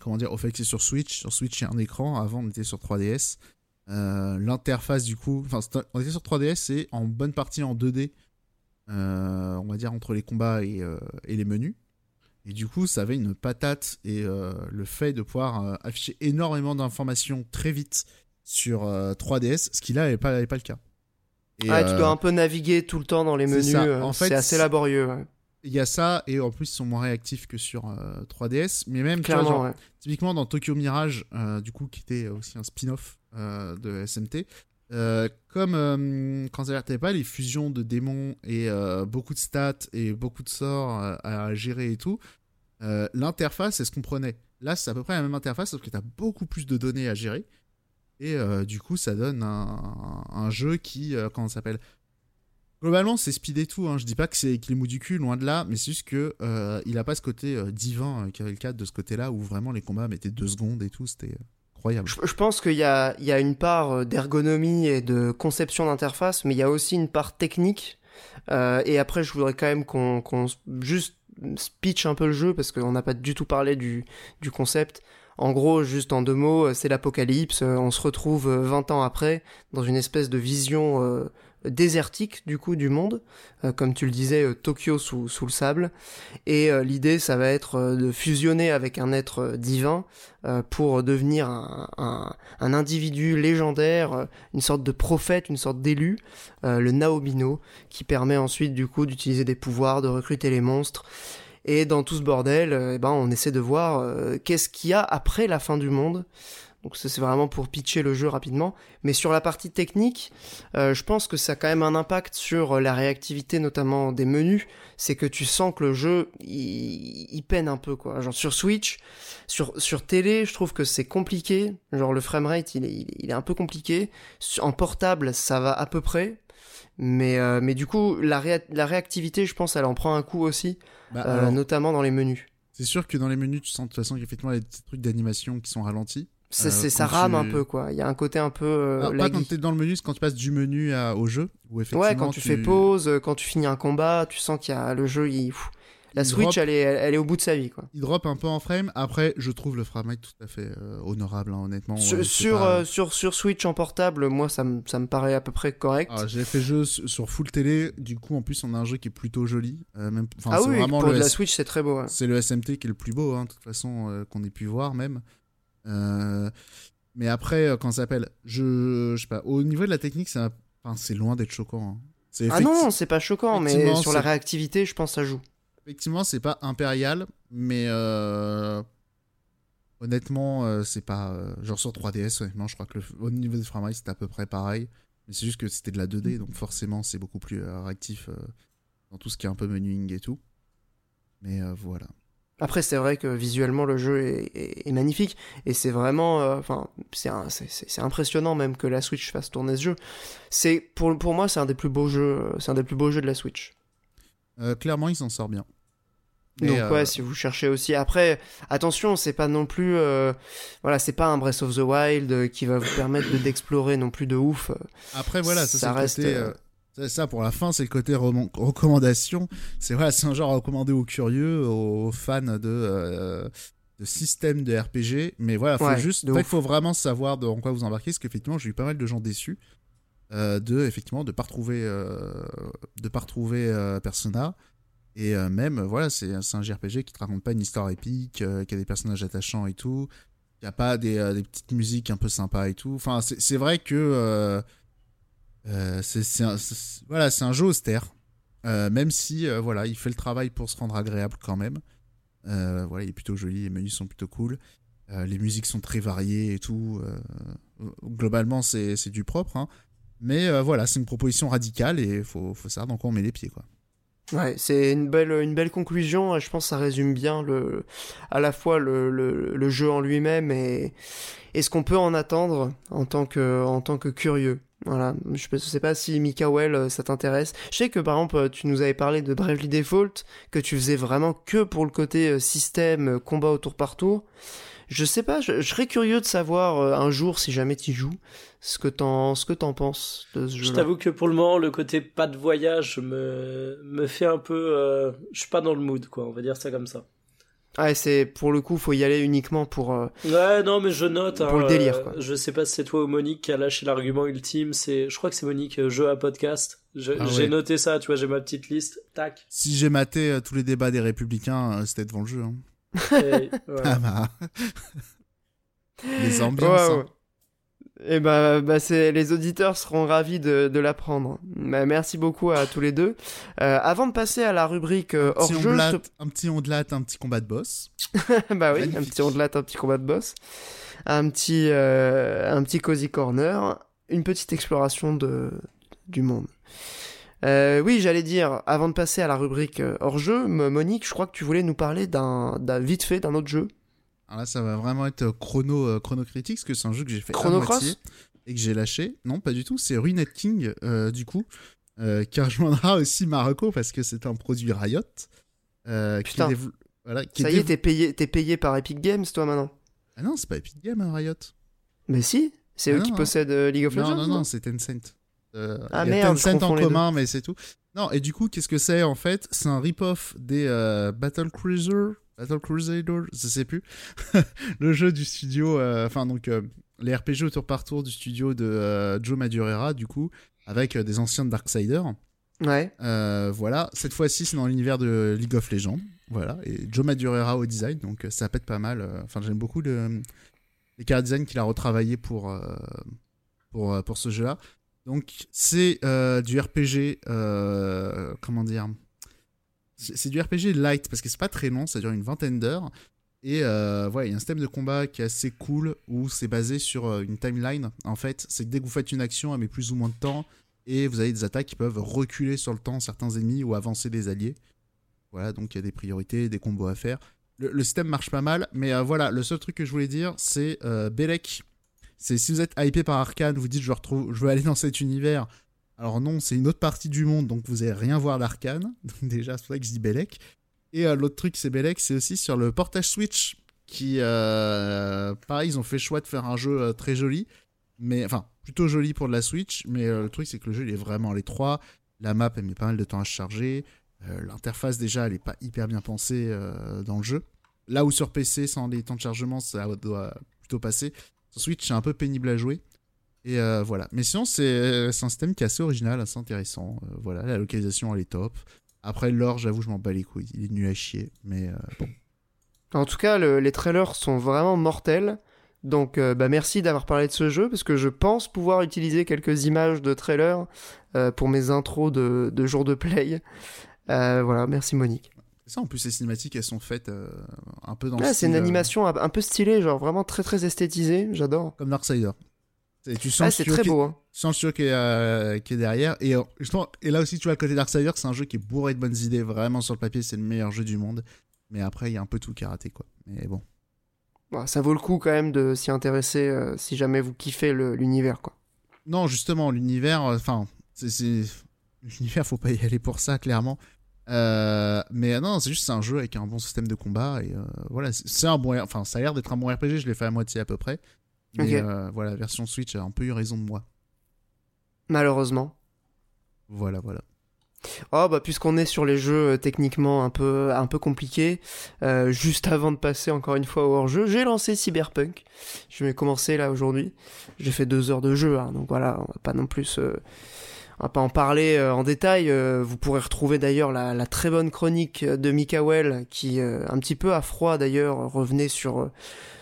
comment dire au fait que c'est sur Switch sur Switch il y a un écran avant on était sur 3DS euh, l'interface du coup enfin on était sur 3DS et en bonne partie en 2D euh, on va dire entre les combats et, et, les menus et du coup ça avait une patate et le fait de pouvoir afficher énormément d'informations très vite sur 3DS ce qui là n'est pas, pas le cas ah, tu dois un peu naviguer tout le temps dans les menus. Euh, en fait, c'est assez laborieux. Il y a ça, et en plus, ils sont moins réactifs que sur 3DS. Euh, Mais même, Clairement, typiquement dans Tokyo Mirage, euh, du coup, qui était aussi un spin-off de SMT, comme quand ça n'avait pas les fusions de démons et beaucoup de stats et beaucoup de sorts à gérer et tout, l'interface, elle se comprenait. Là, c'est à peu près la même interface, sauf que tu as beaucoup plus de données à gérer. Et euh, du coup, ça donne un, jeu qui, euh, comment ça s'appelle? Globalement, c'est speed et tout. Hein. Je dis pas que c'est qu'il est mou du cul, loin de là, mais c'est juste que euh, il a pas ce côté divin qui avait le cadre de ce côté-là où vraiment les combats mettaient deux secondes et tout. C'était Je, pense qu'il y a, une part d'ergonomie et de conception d'interface, mais il y a aussi une part technique. et après, je voudrais quand même qu'on juste pitch un peu le jeu parce qu'on n'a pas du tout parlé du, concept. En gros, juste en deux mots, euh, c'est l'apocalypse. Euh, on se retrouve 20 euh, ans après dans une espèce de vision désertique du coup du monde, comme tu le disais, Tokyo sous, le sable. Et l'idée, ça va être de fusionner avec un être divin pour devenir un, un, individu légendaire, une sorte de prophète, une sorte d'élu, le Naobino, qui permet ensuite du coup d'utiliser des pouvoirs, de recruter les monstres. Et dans tout ce bordel, euh, eh ben, on essaie de voir euh, qu'est-ce qu'il y a après la fin du monde. Donc c'est vraiment pour pitcher le jeu rapidement. Mais sur la partie technique, euh, je pense que ça a quand même un impact sur la réactivité notamment des menus. C'est que tu sens que le jeu il, peine un peu quoi. Genre sur Switch, sur sur télé, je trouve que c'est compliqué. Genre le framerate il est, il est un peu compliqué. En portable ça va à peu près. Mais, euh, mais du coup, la, la réactivité, je pense, elle en prend un coup aussi, bah, euh, notamment dans les menus. C'est sûr que dans les menus, tu sens de toute façon qu'effectivement, il y a des trucs d'animation qui sont ralentis. C'est, euh, ça rame un peu, quoi. Il y a un côté un peu. pas quand tu es dans le menu, c'est quand tu passes du menu à, au jeu. Où effectivement, ouais, quand tu, fais pause, quand tu finis un combat, tu sens qu'il y a le jeu, il. La Switch, elle, est, elle est au bout de sa vie. Quoi. Il drop un peu en frame. Après, je trouve le framerate tout à fait euh, honorable, hein, honnêtement. Sur, sur, euh, sur, sur, Switch en portable, moi, ça, me, ça me paraît à peu près correct. Ah, j'ai fait jeu sur full télé. Du coup, en plus, on a un jeu qui est plutôt joli. Euh, même, ah oui, vraiment pour la Switch, c'est très beau. C'est le SMT qui est le plus beau, hein, de toute façon, qu'on ait pu voir même. Mais après, quand ça s'appelle, je, je sais pas, au niveau de la technique, c'est loin d'être choquant. Hein. Ah non, c'est pas choquant, mais sur la réactivité, je pense que ça joue. Effectivement, c'est pas impérial, mais euh, honnêtement, euh, c'est pas. Euh, genre sur 3DS, honnêtement, je crois que le, au niveau des framerate, c'était à peu près pareil. Mais c'est juste que c'était de la 2D, donc forcément, c'est beaucoup plus réactif dans tout ce qui est un peu menuing et tout. Mais voilà. Après, c'est vrai que visuellement, le jeu est, magnifique. Et c'est vraiment. Enfin, c'est impressionnant même que la Switch fasse tourner ce jeu. C'est pour, pour moi, c'est un des plus beaux jeux. C'est un des plus beaux jeux de la Switch. clairement, il s'en sort bien. Donc ouais, euh, si vous cherchez aussi. Après, attention, c'est pas non plus, euh, voilà, c'est pas un Breath of the Wild euh, qui va vous permettre d'explorer non plus de ouf. Après voilà, ça, ça reste. Ça pour la fin, c'est le côté recommandation. C'est voilà, c'est un genre recommandé aux curieux, aux fans de de système de RPG. Mais voilà, faut juste, il faut vraiment savoir en quoi vous embarquez, parce qu'effectivement, j'ai eu pas mal de gens déçus. de effectivement de pas retrouver de pas retrouver Persona et euh, même, voilà, c'est un JRPG qui te raconte pas une histoire épique, euh, qui a des personnages attachants et tout. Il n'y a pas des, euh, des, petites musiques un peu sympas et tout. Enfin, c'est vrai que Euh, c'est un, voilà, c'est un jeu austère, Euh, même si euh, voilà, il fait le travail pour se rendre agréable quand même. Voilà, il est plutôt joli, les menus sont plutôt cool, les musiques sont très variées et tout. globalement, c'est du propre, hein. mais voilà, c'est une proposition radicale et faut faut savoir dans quoi on met les pieds quoi. Ouais, c'est une belle, une belle conclusion. Je pense que ça résume bien le, à la fois le, le, le jeu en lui-même et, et ce qu'on peut en attendre en tant que, en tant que curieux. Voilà. Je ne sais pas si Mikael, euh, ça t'intéresse. Je sais que par exemple, tu nous avais parlé de Bravely Default, que tu faisais vraiment que pour le côté euh, système, euh, combat au tour par tour. Je sais pas, je, je serais curieux de savoir euh, un jour si jamais tu joues ce que t'en, ce que t'en penses de ce Je jeu. t'avoue que pour le moment, le côté pas de voyage me, me fait un peu. euh, je suis pas dans le mood, quoi, on va dire ça comme ça. Ouais, c'est pour le coup, faut y aller uniquement pour. euh, Ouais, non, mais je note. Pour hein, le délire, euh, quoi. Je sais pas si c'est toi ou Monique qui a lâché l'argument ultime. C'est, je crois que c'est Monique, euh, jeu à podcast. Ah j'ai ouais. noté ça, tu vois, j'ai ma petite liste. Tac. Si j'ai maté euh, tous les débats des républicains, euh, c'était devant le jeu. Hein. Et voilà. Ah bah. les ambiances. Ouais, hein. Et bah, bah c'est les auditeurs seront ravis de, de l'apprendre. Bah, merci beaucoup à tous les deux. Euh, avant de passer à la rubrique euh, hors jeu, je te- Un petit ondelat, un petit combat de boss. bah oui, un petit ondelat, un petit combat de boss, un petit euh, un petit cozy corner, une petite exploration de du monde. Euh, oui, j'allais dire, avant de passer à la rubrique euh, hors jeu, Monique, je crois que tu voulais nous parler d'un, d'un vite fait d'un autre jeu. Alors là, ça va vraiment être euh, chrono, euh, chrono critique, parce que c'est un jeu que j'ai fait Chrono à moitié et que j'ai lâché. Non, pas du tout. C'est Ruined King, euh, du coup, euh, qui rejoindra aussi Marocco parce que c'est un produit Riot. euh, qui Putain. dévo- voilà, qui Ça y est, t'es payé, t'es payé par Epic Games, toi maintenant. Ah non, c'est pas Epic Games, hein, Riot. Mais si, c'est Ah eux non, qui non. possèdent League of Non, Legends. non, non, c'est Tencent. Ah, y a merde, Tencent en commun, mais c'est tout. Non, et du coup, qu'est-ce que c'est en fait? C'est un rip-off des Battle Cruiser, Battle Crusader, je sais plus. le jeu du studio, euh, enfin donc euh, les RPG au tour par tour du studio de euh, Joe Madureira, du coup, avec des anciens de Darksiders. Ouais. Euh, voilà, cette fois-ci, c'est dans l'univers de League of Legends. Voilà, et Joe Madureira au design, donc ça pète pas mal. Enfin, j'aime beaucoup le, les chara design qu'il a retravaillé pour, pour, pour ce jeu-là. Donc, c'est euh, du RPG, euh, comment dire C'est du RPG light, parce que c'est pas très long, ça dure une vingtaine d'heures. Et euh, voilà, il y a un système de combat qui est assez cool, où c'est basé sur euh, une timeline. En fait, c'est que dès que vous faites une action, elle met plus ou moins de temps et vous avez des attaques qui peuvent reculer sur le temps certains ennemis ou avancer des alliés. Voilà, donc il y a des priorités, des combos à faire. Le, le système marche pas mal, mais euh, voilà, le seul truc que je voulais dire, c'est euh, Belek. C'est si vous êtes hypé par Arkane, vous dites je, retrouve, je veux aller dans cet univers. Alors non, c'est une autre partie du monde, donc vous allez rien voir. Donc déjà, c'est pour ça que je dis Belek. Et euh, l'autre truc, c'est Belek, c'est aussi sur le portage Switch, qui, euh, pareil, ils ont fait choix de faire un jeu euh, très joli, mais enfin, plutôt joli pour de la Switch, mais le truc, c'est que le jeu, il est vraiment à l'étroit. La map, elle met pas mal de temps à se charger. L'interface, déjà, elle est pas hyper bien pensée dans le jeu. Là où sur PC, sans les temps de chargement, ça doit plutôt passer. Sur Switch, c'est un peu pénible à jouer. Et euh, voilà. Mais sinon, c'est c'est un système qui est assez original, assez intéressant. Euh, voilà, la localisation, elle est top. Après, l'or, j'avoue, je m'en bats les couilles. Il est nul à chier. Mais euh, bon. En tout cas, le- les trailers sont vraiment mortels. Donc, euh, bah, merci d'avoir parlé de ce jeu parce que je pense pouvoir utiliser quelques images de trailers euh, pour mes intros de, de jour de play. Euh, voilà, merci Monique. Ça, en plus, les cinématiques, elles sont faites euh, un peu dans le Ouais, c'est une euh, animation un un peu stylée, genre vraiment très très esthétisée. J'adore. comme Darksider. Et tu sens Ah, le c'est très beau. Hein. sans le studio qui est, euh, qui est derrière. Et, euh, justement, et là aussi, tu vois, le côté Darksider, c'est un jeu qui est bourré de bonnes idées. Vraiment, sur le papier, c'est le meilleur jeu du monde. Mais après, il y a un peu tout qui raté, quoi. Mais bon. Bon, ça vaut le coup quand même de s'y intéresser euh, si jamais vous kiffez l'univers, quoi. Non, justement, l'univers, enfin, c'est, c'est- l'univers, faut pas y aller pour ça, clairement. Euh, mais non, c'est juste c'est un jeu avec un bon système de combat et euh, voilà, c'est un bon, enfin, ça a l'air d'être un bon RPG. Je l'ai fait à moitié à peu près. Mais euh, voilà, version Switch a un peu eu raison de moi. Malheureusement. Voilà, voilà. Oh bah puisqu'on est sur les jeux euh, techniquement un peu un peu compliqués, euh, juste avant de passer encore une fois au hors-jeu, j'ai lancé Cyberpunk. Je vais commencer là aujourd'hui. J'ai fait deux heures de jeu, hein, donc voilà, on va pas non plus on va pas en parler euh, en détail. vous pourrez retrouver d'ailleurs la, la très bonne chronique de Mikael qui, un petit peu à froid d'ailleurs, revenait sur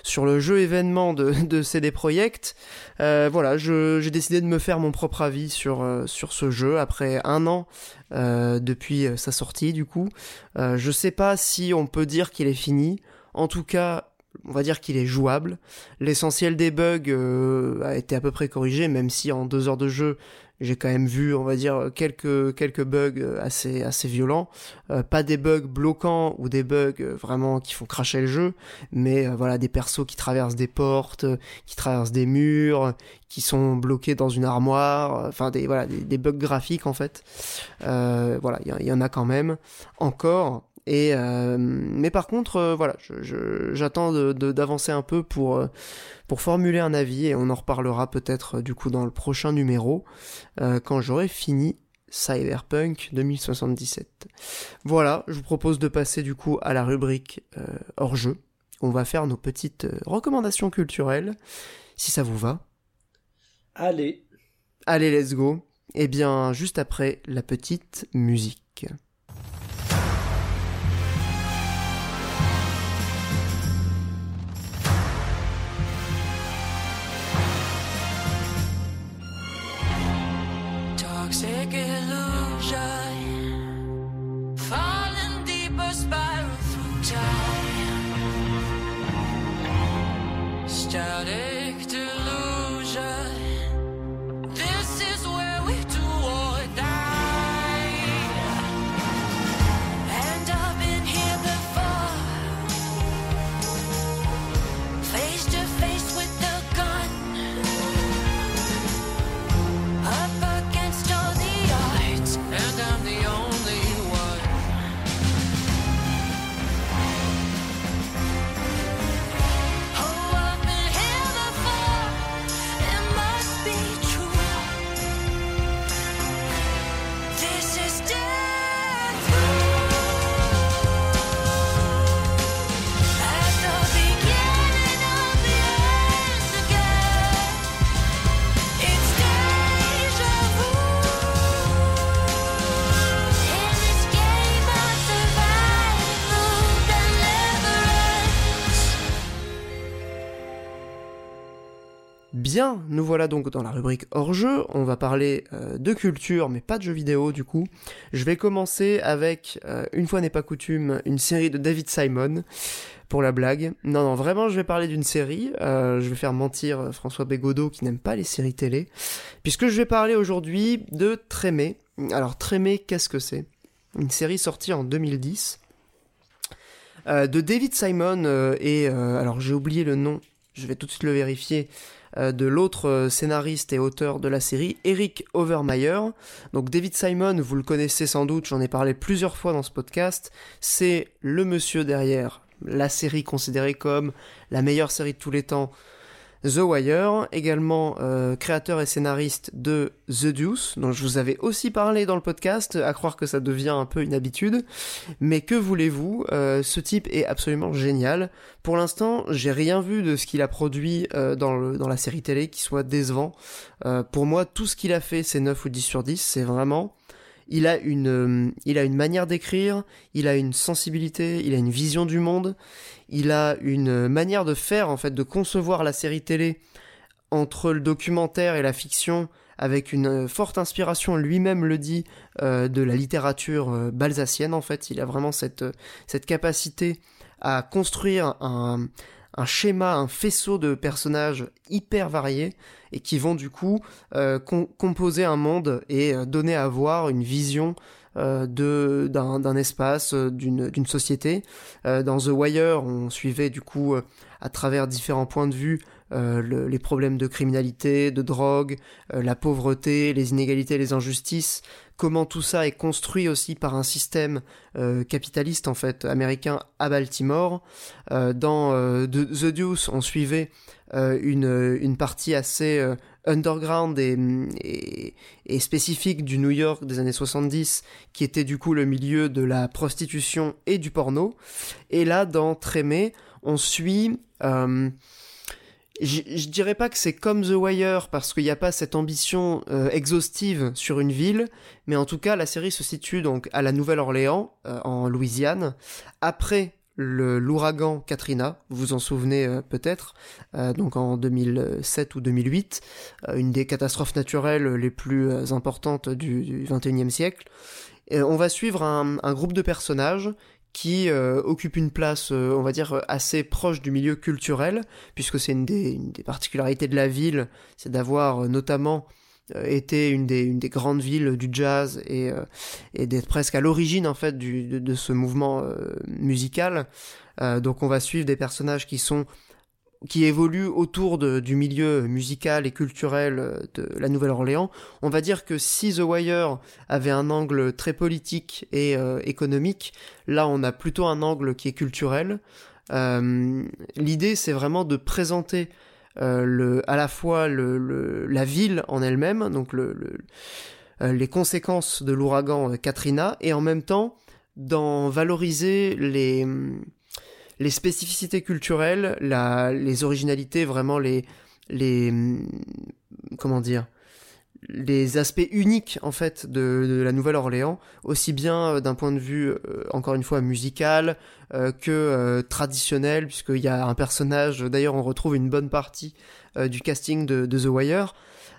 sur le jeu événement de, CD Projekt. Euh, voilà, j'ai décidé de me faire mon propre avis sur euh, ce jeu après un an euh, depuis sa sortie. Du coup, je sais pas si on peut dire qu'il est fini. En tout cas, on va dire qu'il est jouable. L'essentiel des bugs a été à peu près corrigé, même si en deux heures de jeu, j'ai quand même vu, on va dire, quelques, quelques bugs euh, assez, assez violents. Euh, pas des bugs bloquants ou des bugs euh, vraiment qui font cracher le jeu, mais voilà, des persos qui traversent des portes, qui traversent des murs, qui sont bloqués dans une armoire, enfin des, voilà, des, bugs graphiques en fait. Voilà, il y en a quand même encore. Et euh, mais par contre, euh, voilà, j'attends d'avancer un peu pour euh, pour formuler un avis et on en reparlera peut-être du coup dans le prochain numéro quand j'aurai fini Cyberpunk 2077. Voilà, je vous propose de passer du coup à la rubrique euh, hors jeu. On va faire nos petites euh, recommandations culturelles, si ça vous va. Allez. Allez, let's go. Et bien, juste après la petite musique. Bien, nous voilà donc dans la rubrique hors jeu. On va parler euh, de culture, mais pas de jeux vidéo du coup. Je vais commencer avec, euh, une fois n'est pas coutume, une série de David Simon pour la blague. Non, non, vraiment, je vais parler d'une série. Euh, je vais faire mentir François Bégodeau qui n'aime pas les séries télé, puisque je vais parler aujourd'hui de Trémé. Alors Trémé, qu'est-ce que c'est? Une série sortie en 2010 euh, de David Simon et alors j'ai oublié le nom. Je vais tout de suite le vérifier de l'autre euh, scénariste et auteur de la série, Eric Overmeyer. Donc David Simon, vous le connaissez sans doute, j'en ai parlé plusieurs fois dans ce podcast, c'est le monsieur derrière la série considérée comme la meilleure série de tous les temps, The Wire, également euh, créateur et scénariste de The Deuce, dont je vous avais aussi parlé dans le podcast, à croire que ça devient un peu une habitude. Mais que voulez-vous, euh, ce type est absolument génial. Pour l'instant, j'ai rien vu de ce qu'il a produit euh, dans, la série télé qui soit décevant. Pour moi, tout ce qu'il a fait, c'est 9 ou 10 sur 10, c'est vraiment... Il a une, il a une manière d'écrire, il a une sensibilité, il a une vision du monde, il a une manière de faire, en fait, de concevoir la série télé entre le documentaire et la fiction, avec une euh, forte inspiration, lui-même le dit, euh, de la littérature euh, balsacienne, en fait. Il a vraiment cette, euh, capacité à construire un, schéma, un faisceau de personnages hyper variés et qui vont du coup com- composer un monde et donner à voir une vision d'un d'un espace, euh, d'une société. Euh, dans The Wire, on suivait du coup euh, à travers différents points de vue euh, le- les problèmes de criminalité, de drogue, euh, la pauvreté, les inégalités, les injustices, comment tout ça est construit aussi par un système euh, capitaliste en fait américain à Baltimore. Euh, dans euh, The Deuce, on suivait euh, une, une partie assez underground et, et, et spécifique du New York des années 70, qui était du coup le milieu de la prostitution et du porno. Et là, dans Trémé, on suit... je dirais pas que c'est comme The Wire parce qu'il n'y a pas cette ambition euh, exhaustive sur une ville, mais en tout cas la série se situe donc à la Nouvelle-Orléans, euh, en Louisiane, après l'ouragan Katrina, vous vous en souvenez euh, peut-être, donc en 2007 ou 2008, euh, une des catastrophes naturelles les plus importantes du, du 21e siècle. On va suivre un groupe de personnages qui euh, occupe une place, euh, on va dire, assez proche du milieu culturel, puisque c'est une des, une des particularités de la ville, c'est d'avoir euh, notamment euh, été une des, une des grandes villes du jazz et, euh, et d'être presque à l'origine en fait du, de, de ce mouvement euh, musical. Euh, donc on va suivre des personnages qui sont qui évoluent autour du milieu musical et culturel euh, de la Nouvelle-Orléans. On va dire que si The Wire avait un angle très politique et euh, économique, là on a plutôt un angle qui est culturel. Euh, L'idée c'est vraiment de présenter à la fois la ville en elle-même, donc le, le- les conséquences de l'ouragan Katrina, et en même temps d'en valoriser les, les spécificités culturelles, les originalités, vraiment les, les, hum, comment dire, les aspects uniques en fait de, la Nouvelle-Orléans, aussi bien euh, d'un point de vue euh, encore une fois musical euh, que traditionnel, puisqu'il y a un personnage, d'ailleurs on retrouve une bonne partie du casting de The Wire.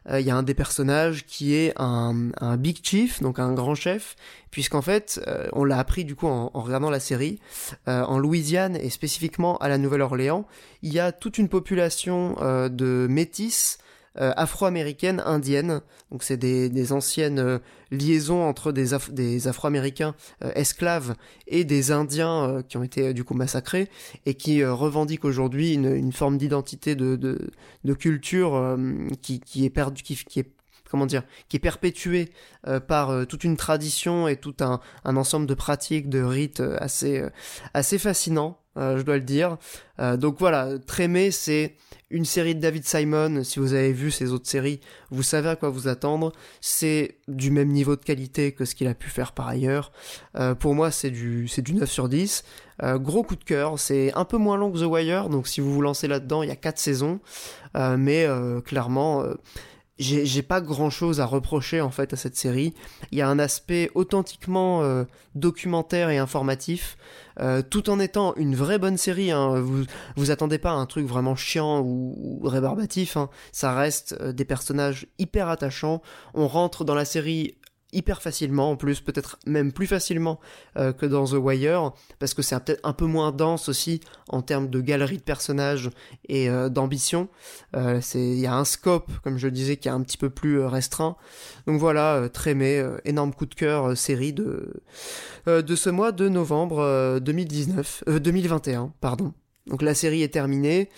Euh, Il y a un des personnages qui est un, big chief, donc un grand chef, puisqu'en fait, euh, on l'a appris du coup en, regardant la série, euh, en Louisiane et spécifiquement à la Nouvelle-Orléans, il y a toute une population de métis euh, afro-américaines, indiennes. Donc c'est des, des anciennes euh, liaisons entre des, Af- des Afro-Américains euh, esclaves et des Indiens euh, qui ont été euh, du coup massacrés et qui euh, revendiquent aujourd'hui une, une forme d'identité de, de, de culture qui, qui est perdue, qui, qui est comment dire, qui est perpétuée euh, par euh, toute une tradition et tout un, un ensemble de pratiques, de rites euh, assez, assez fascinant, euh, je dois le dire. Euh, donc voilà, Trémé, c'est une série de David Simon. Si vous avez vu ses autres séries, vous savez à quoi vous attendre. C'est du même niveau de qualité que ce qu'il a pu faire par ailleurs. Euh, pour moi, c'est du, c'est du 9 sur 10. Euh, gros coup de cœur. C'est un peu moins long que The Wire, donc si vous vous lancez là-dedans, il y a 4 saisons. Euh, mais euh, clairement, euh, j'ai pas grand chose à reprocher en fait à cette série. Il y a un aspect authentiquement euh, documentaire et informatif, euh, tout en étant une vraie bonne série. Hein. Vous vous attendez pas à un truc vraiment chiant ou, ou rébarbatif. Hein. Ça reste euh, des personnages hyper attachants. On rentre dans la série hyper facilement en plus peut-être même plus facilement euh, que dans The Wire parce que c'est peut-être un peu moins dense aussi en termes de galerie de personnages et euh, d'ambition. Euh, il y a un scope comme je le disais qui est un petit peu plus euh, restreint. Donc voilà euh, Trémé euh, énorme coup de cœur série de de ce mois de novembre euh, 2019 euh, 2021 pardon. Donc la série est terminée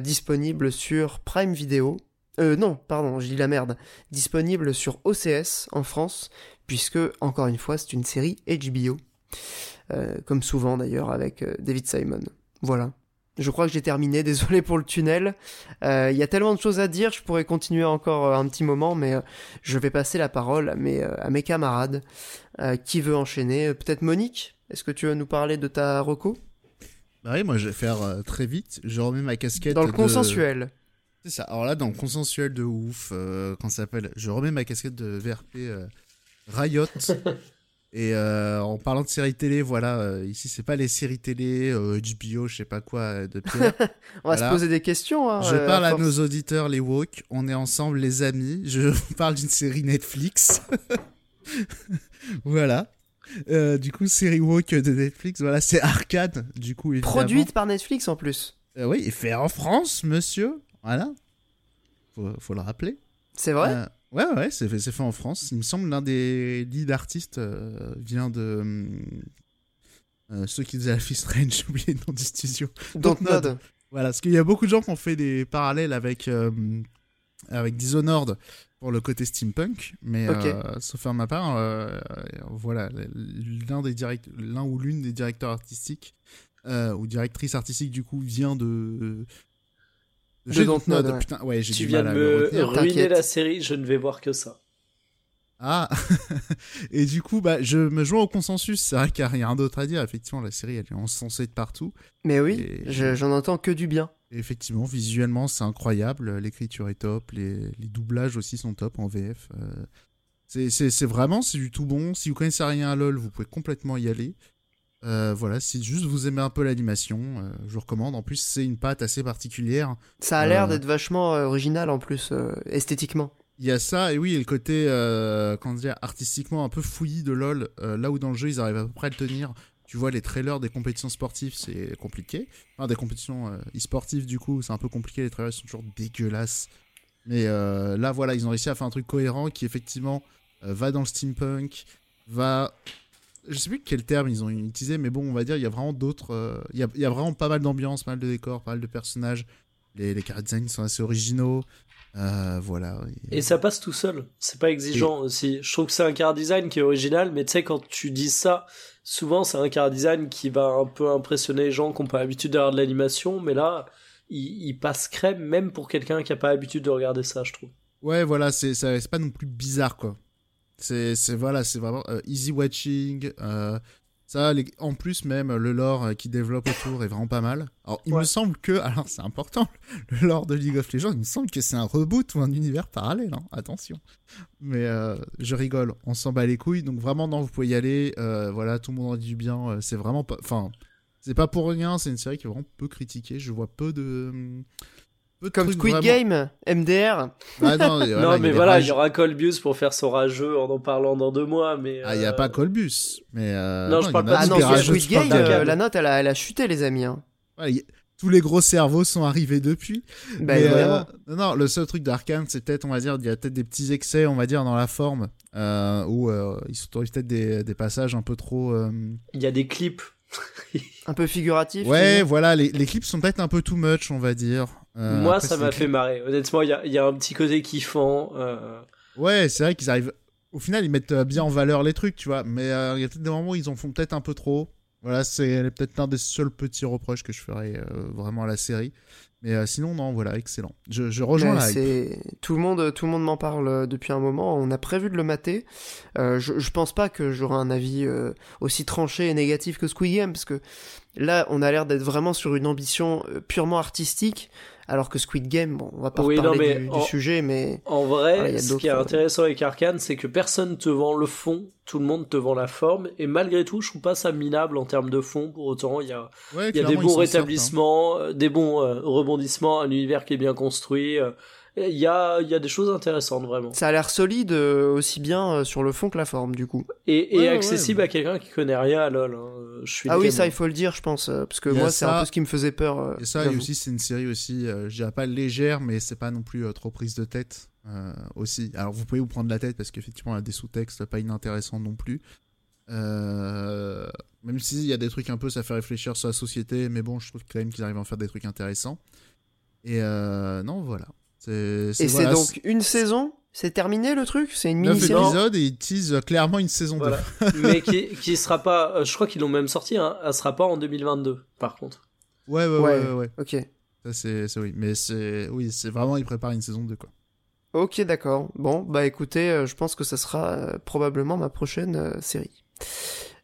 disponible sur Prime Video euh, non, pardon, je dis la merde. Disponible sur OCS en France, puisque, encore une fois, c'est une série HBO. Euh, comme souvent d'ailleurs avec euh, David Simon. Voilà. Je crois que j'ai terminé, désolé pour le tunnel. Euh, Il y a tellement de choses à dire, je pourrais continuer encore un petit moment, mais je vais passer la parole à mes, à mes camarades. Euh, qui veut enchaîner? Peut-être Monique? Est-ce que tu veux nous parler de ta reco? Bah oui, moi je vais faire très vite. Je remets ma casquette. Dans le de- consensuel. C'est ça. Alors là, dans consensuel de ouf, euh, quand ça s'appelle, je remets ma casquette de VRP euh, Riot. Et euh, en parlant de séries télé, voilà, euh, ici c'est pas les séries télé, HBO, je sais pas quoi, de Pierre. On va Voilà. se poser des questions. Hein, je parle à force. nos auditeurs, les woke. On est ensemble, les amis. Je parle d'une série Netflix. voilà. Du coup, série woke de Netflix, voilà, c'est Arcade, du coup, évidemment. Produite par Netflix en plus. Oui, et fait en France, monsieur. Voilà. Faut, faut le rappeler. C'est vrai? Euh, ouais, ouais, c'est fait, en France. Il me semble l'un des lead artistes euh, vient de. euh, ceux qui faisaient la Fist Strange, j'ai oublié le nom du studio. Dontnod. Voilà, parce qu'il y a beaucoup de gens qui ont fait des parallèles avec, avec Dishonored pour le côté steampunk, mais sauf à ma part, voilà, l'un des direct, l'un ou l'une des directeurs artistiques ou directrice artistique du coup vient de Dontnod, Dontnod, ouais. putain, ouais, j'ai Tu du viens mal de à le me retenir. ruiner la série, je ne vais voir que ça. Ah Et du coup, bah, je me joins au consensus. C'est vrai qu'il n'y a rien d'autre à dire. Effectivement, la série, elle est encensée de partout. Mais oui, Et- j'en entends que du bien. Et effectivement, visuellement, c'est incroyable. L'écriture est top. Les, les doublages aussi sont top en VF. Euh, c'est vraiment, c'est du tout bon. Si vous connaissez rien à LoL, vous pouvez complètement y aller. Euh, voilà, si juste vous aimez un peu l'animation, euh, je vous recommande. En plus, c'est une patte assez particulière. Ça a l'air Euh. d'être vachement original en plus, esthétiquement. Il y a ça, et oui, et le côté, comment dire, artistiquement un peu fouillis de LoL, là où dans le jeu ils arrivent à peu près à le tenir. Tu vois, les trailers des compétitions sportives, c'est compliqué. Enfin, des compétitions e-sportives, du coup, c'est un peu compliqué. Les trailers sont toujours dégueulasses. Mais là, voilà, ils ont réussi à faire un truc cohérent qui, effectivement, va dans le steampunk, va. Je sais plus quel terme ils ont utilisé, mais bon, on va dire, il y a vraiment d'autres. euh, Il y, a, il y a vraiment pas mal d'ambiance, pas mal de décors, pas mal de personnages. Les, les designs sont assez originaux. Euh, voilà. Et ça passe tout seul. C'est pas exigeant aussi. Je trouve que c'est un car design qui est original, mais tu sais, quand tu dis ça, souvent c'est un car design qui va un peu impressionner les gens qui n'ont pas l'habitude d'avoir de l'animation, mais là, il, il passe crème même pour quelqu'un qui a pas l'habitude de regarder ça, je trouve. Ouais, voilà, c'est pas non plus bizarre, quoi. C'est c'est- voilà, c'est vraiment euh, easy watching. euh, ça, les- en plus, même le lore euh, qui développe autour est vraiment pas mal. Alors, il Ouais. me semble que, alors c'est important, le lore de League of Legends, il me semble que c'est un reboot ou un univers parallèle, hein, attention. Mais euh, je rigole, on s'en bat les couilles, donc vraiment, non, vous pouvez y aller. euh, voilà, tout le monde en dit du bien. euh, c'est vraiment pas. Enfin, c'est pas pour rien, c'est une série qui est vraiment peu critiquée. Je vois peu de. Peu de Comme trucs Squid vraiment- Game, MDR. Ah, non, voilà, non, mais voilà, il y aura Colbius pour faire son rageux en en parlant dans deux mois, mais. Ah, il n'y a euh, pas Colbus. Mais euh, Non, je il y parle pas Ah de non, rageux Squid Game, euh, la note, elle a, elle a chuté, les amis. hein. Ouais, tous les gros cerveaux sont arrivés depuis. Bah, Mais, euh, non, non, le seul truc d'Arkane, c'est peut-être, on va dire, il y a peut-être des petits excès, on va dire, dans la forme, euh, où euh, ils s'autorisent peut-être des, des passages un peu trop. euh, Il y a des clips. Un peu figuratif. tu Ouais, voilà, les, les clips sont peut-être un peu too much, on va dire. Euh, Moi, après, ça m'a fait marrer. Honnêtement, il y a, il y a un petit côté kiffant. euh, Ouais, c'est vrai qu'ils arrivent. Au final, ils mettent euh, bien en valeur les trucs, tu vois. Mais euh, il y a peut-être des moments où ils en font peut-être un peu trop. Voilà, c'est peut-être l'un des seuls petits reproches que je ferais euh, vraiment à la série. Mais euh, sinon, non, voilà, excellent. Je, je rejoins Ouais, la tout le monde, tout le monde m'en parle depuis un moment. On a prévu de le mater. Euh, je, je pense pas que j'aurai un avis euh, aussi tranché et négatif que Squid Game, parce que là, on a l'air d'être vraiment sur une ambition purement artistique, alors que Squid Game, bon, on va pas Oui, non, mais du, du en- sujet, mais En vrai, Voilà, il y a ce qui est euh, intéressant avec Arkane, c'est que personne te vend le fond, tout le monde te vend la forme, et malgré tout, je trouve pas ça minable en termes de fond. Pour autant, il y a, Ouais, il y a des bons sortent, hein. rétablissements, euh, des bons euh, rebondissements, un univers qui est bien construit. euh, il y a, il y a des choses intéressantes vraiment. ça a l'air solide euh, aussi bien euh, sur le fond que la forme, du coup. Et, et Ouais, ouais, accessible ouais. à quelqu'un qui connaît rien à LoL. hein. Je suis Ah oui, ça, il faut le dire, je pense, euh, parce que moi, c'est un peu ce qui me faisait peur. Et ça, et aussi, c'est une série aussi, euh, je dirais pas légère, mais c'est pas non plus euh, trop prise de tête euh, aussi. Alors, vous pouvez vous prendre la tête parce qu'effectivement, il y a des sous-textes pas inintéressants non plus. Euh, même s'il y a des trucs un peu, ça fait réfléchir sur la société, mais bon, je trouve quand même qu'ils arrivent à en faire des trucs intéressants. Et euh, non, voilà. C'est, Et voilà, c'est donc une saison? C'est terminé le truc? C'est une 9 mini-série? épisodes et ils teasent clairement une saison 2. Voilà. Mais qui, qui sera pas, euh, je crois qu'ils l'ont même sorti, hein, elle sera pas en 2022, par contre. Ouais, ouais, ouais, Ouais. Ok. Ça, c'est, c'est oui. Mais c'est, oui, c'est vraiment, ils préparent une saison 2, quoi. Ok, d'accord. Bon, bah écoutez, euh, je pense que ça sera euh, probablement ma prochaine euh, série.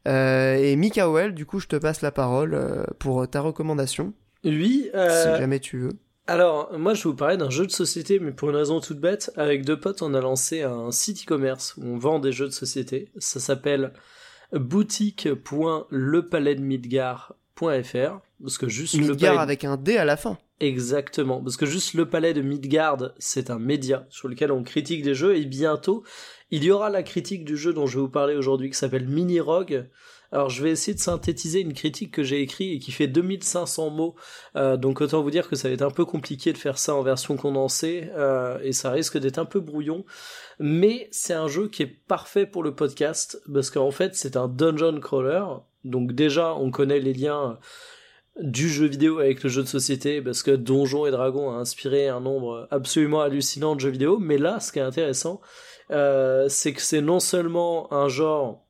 Euh, et Mikael, du coup, je te passe la parole euh, pour ta recommandation, Lui, euh, si jamais tu veux. Alors, moi je vais vous parler d'un jeu de société, mais pour une raison toute bête, avec deux potes, on a lancé un site e-commerce où on vend des jeux de société. Ça s'appelle boutique.lepaletdemidgard.fr parce que juste le Midgard palais... avec un D à la fin. Exactement, parce que juste le palais de Midgard, c'est un média sur lequel on critique des jeux, et bientôt, il y aura la critique du jeu dont je vais vous parler aujourd'hui, qui s'appelle Mini Rogue. Alors je vais essayer de synthétiser une critique que j'ai écrite et qui fait 2500 mots, euh, donc autant vous dire que ça va être un peu compliqué de faire ça en version condensée, euh, et ça risque d'être un peu brouillon, mais c'est un jeu qui est parfait pour le podcast, parce qu'en fait c'est un dungeon crawler, donc déjà on connaît les liens du jeu vidéo avec le jeu de société parce que Donjons et Dragons a inspiré un nombre absolument hallucinant de jeux vidéo. Mais là ce qui est intéressant euh, c'est que c'est non seulement un genre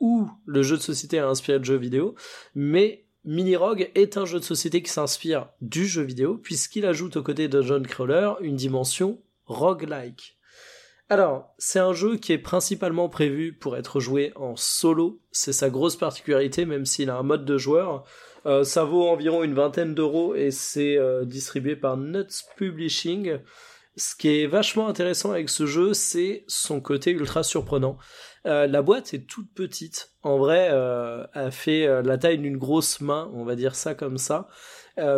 où le jeu de société a inspiré le jeu vidéo mais Mini Rogue est un jeu de société qui s'inspire du jeu vidéo puisqu'il ajoute aux côtés de John Crawler une dimension roguelike. Alors, c'est un jeu qui est principalement prévu pour être joué en solo, c'est sa grosse particularité même s'il a un mode de joueur Euh, ça vaut environ une vingtaine d'euros et c'est euh, distribué par Nuts Publishing. Ce qui est vachement intéressant avec ce jeu, c'est son côté ultra surprenant. Euh, la boîte est toute petite. En vrai, euh, elle fait euh, la taille d'une grosse main, on va dire ça comme ça.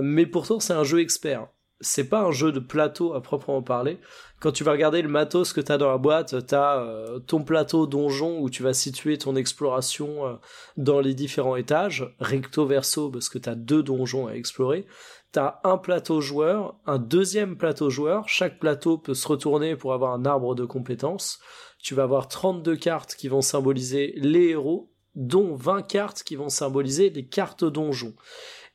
Mais pourtant, c'est un jeu expert. C'est pas un jeu de plateau à proprement parler. Quand tu vas regarder le matos que t'as dans la boîte, t'as ton plateau donjon où tu vas situer ton exploration dans les différents étages, recto verso parce que t'as deux donjons à explorer. T'as un plateau joueur, un deuxième plateau joueur. Chaque plateau peut se retourner pour avoir un arbre de compétences. Tu vas avoir 32 cartes qui vont symboliser les héros, dont 20 cartes qui vont symboliser les cartes donjons.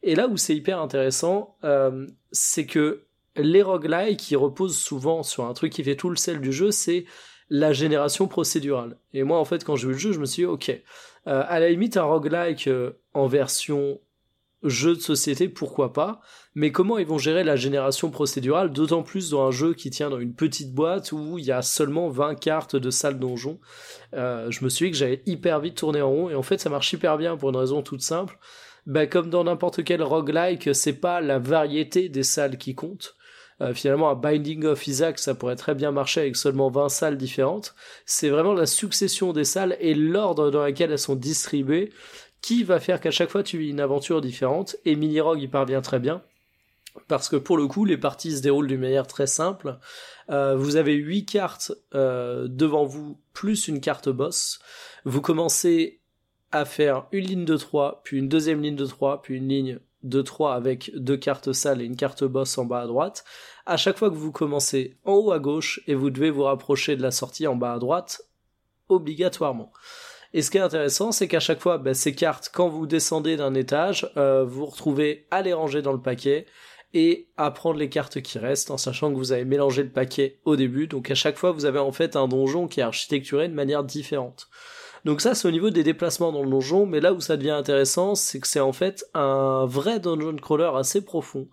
Et là où c'est hyper intéressant, euh, c'est que les roguelikes qui reposent souvent sur un truc qui fait tout le sel du jeu, c'est la génération procédurale. Et moi, en fait, quand j'ai vu le jeu, je me suis dit, ok, euh, à la limite, un roguelike euh, en version jeu de société, pourquoi pas, mais comment ils vont gérer la génération procédurale, d'autant plus dans un jeu qui tient dans une petite boîte où il y a seulement 20 cartes de salle donjon. Euh, je me suis dit que j'allais hyper vite tourner en rond, et en fait, ça marche hyper bien pour une raison toute simple. Bah, comme dans n'importe quel roguelike, c'est pas la variété des salles qui compte. Euh, finalement, un Binding of Isaac, ça pourrait très bien marcher avec seulement 20 salles différentes. C'est vraiment la succession des salles et l'ordre dans lequel elles sont distribuées qui va faire qu'à chaque fois tu vis une aventure différente. Et Mini Rogue y parvient très bien. Parce que pour le coup, les parties se déroulent d'une manière très simple. Euh, vous avez 8 cartes euh, devant vous, plus une carte boss. Vous commencez à faire une ligne de 3, puis une deuxième ligne de 3, puis une ligne de 3 avec deux cartes salles et une carte boss en bas à droite. À chaque fois que vous commencez en haut à gauche et vous devez vous rapprocher de la sortie en bas à droite, obligatoirement. Et ce qui est intéressant, c'est qu'à chaque fois, ben, ces cartes, quand vous descendez d'un étage, euh, vous retrouvez à les ranger dans le paquet et à prendre les cartes qui restent, en sachant que vous avez mélangé le paquet au début. Donc à chaque fois, vous avez en fait un donjon qui est architecturé de manière différente. Donc ça, c'est au niveau des déplacements dans le donjon, mais là où ça devient intéressant, c'est que c'est en fait un vrai dungeon crawler assez profond.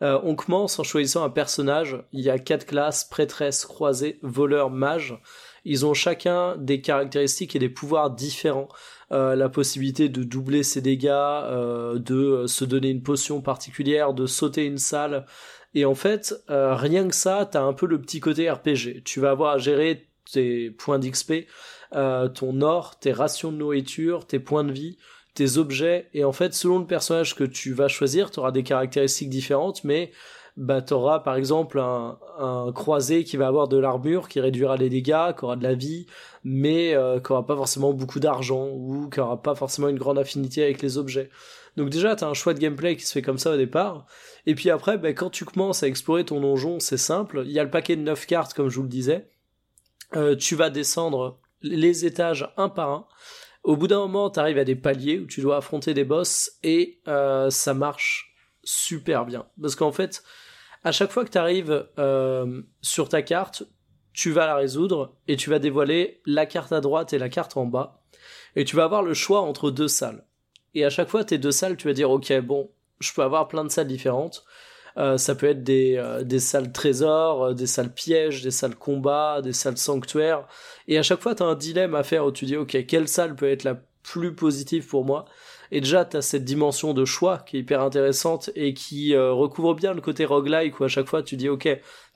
Euh, on commence en choisissant un personnage. Il y a quatre classes prêtresse, croisée, voleur, mage. Ils ont chacun des caractéristiques et des pouvoirs différents. Euh, la possibilité de doubler ses dégâts, euh, de se donner une potion particulière, de sauter une salle. Et en fait, euh, rien que ça, t'as un peu le petit côté RPG. Tu vas avoir à gérer tes points d'XP, euh, ton or, tes rations de nourriture, tes points de vie, tes objets. Et en fait, selon le personnage que tu vas choisir, tu auras des caractéristiques différentes, mais bah, tu auras par exemple un, un croisé qui va avoir de l'armure, qui réduira les dégâts, qui aura de la vie, mais euh, qui aura pas forcément beaucoup d'argent, ou qui aura pas forcément une grande affinité avec les objets. Donc déjà, tu as un choix de gameplay qui se fait comme ça au départ. Et puis après, bah, quand tu commences à explorer ton donjon, c'est simple. Il y a le paquet de 9 cartes, comme je vous le disais. Euh, tu vas descendre les étages un par un. Au bout d'un moment, tu arrives à des paliers où tu dois affronter des boss et euh, ça marche super bien. Parce qu'en fait, à chaque fois que tu arrives euh, sur ta carte, tu vas la résoudre et tu vas dévoiler la carte à droite et la carte en bas. Et tu vas avoir le choix entre deux salles. Et à chaque fois, tes deux salles, tu vas dire, ok, bon, je peux avoir plein de salles différentes. Euh, ça peut être des, euh, salles trésors, des salles pièges, des salles combat, des salles sanctuaires. Et à chaque fois, tu as un dilemme à faire où tu dis, ok, quelle salle peut être la plus positive pour moi? Et déjà, tu as cette dimension de choix qui est hyper intéressante et qui euh, recouvre bien le côté roguelike où à chaque fois, tu dis, ok,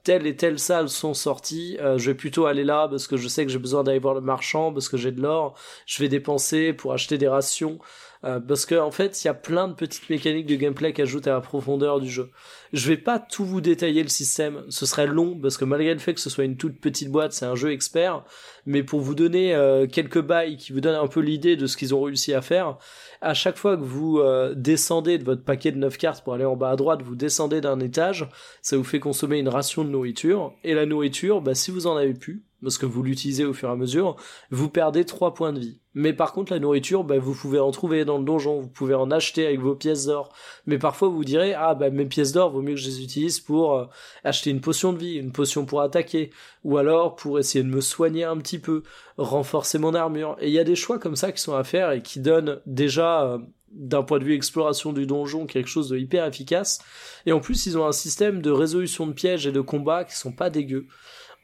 telle et telle salle sont sorties, euh, je vais plutôt aller là parce que je sais que j'ai besoin d'aller voir le marchand, parce que j'ai de l'or, je vais dépenser pour acheter des rations. Euh, parce qu'en en fait, il y a plein de petites mécaniques de gameplay qui ajoutent à la profondeur du jeu. Je vais pas tout vous détailler le système, ce serait long parce que malgré le fait que ce soit une toute petite boîte, c'est un jeu expert. Mais pour vous donner euh, quelques bails qui vous donnent un peu l'idée de ce qu'ils ont réussi à faire, à chaque fois que vous euh, descendez de votre paquet de 9 cartes pour aller en bas à droite, vous descendez d'un étage, ça vous fait consommer une ration de nourriture. Et la nourriture, bah, si vous en avez plus, parce que vous l'utilisez au fur et à mesure, vous perdez 3 points de vie. Mais par contre, la nourriture, bah, vous pouvez en trouver dans le donjon, vous pouvez en acheter avec vos pièces d'or. Mais parfois, vous direz, ah, bah, mes pièces d'or, vaut mieux que je les utilise pour euh, acheter une potion de vie, une potion pour attaquer, ou alors pour essayer de me soigner un petit peu, renforcer mon armure. Et il y a des choix comme ça qui sont à faire et qui donnent déjà, euh, d'un point de vue exploration du donjon, quelque chose de hyper efficace. Et en plus, ils ont un système de résolution de pièges et de combats qui sont pas dégueux.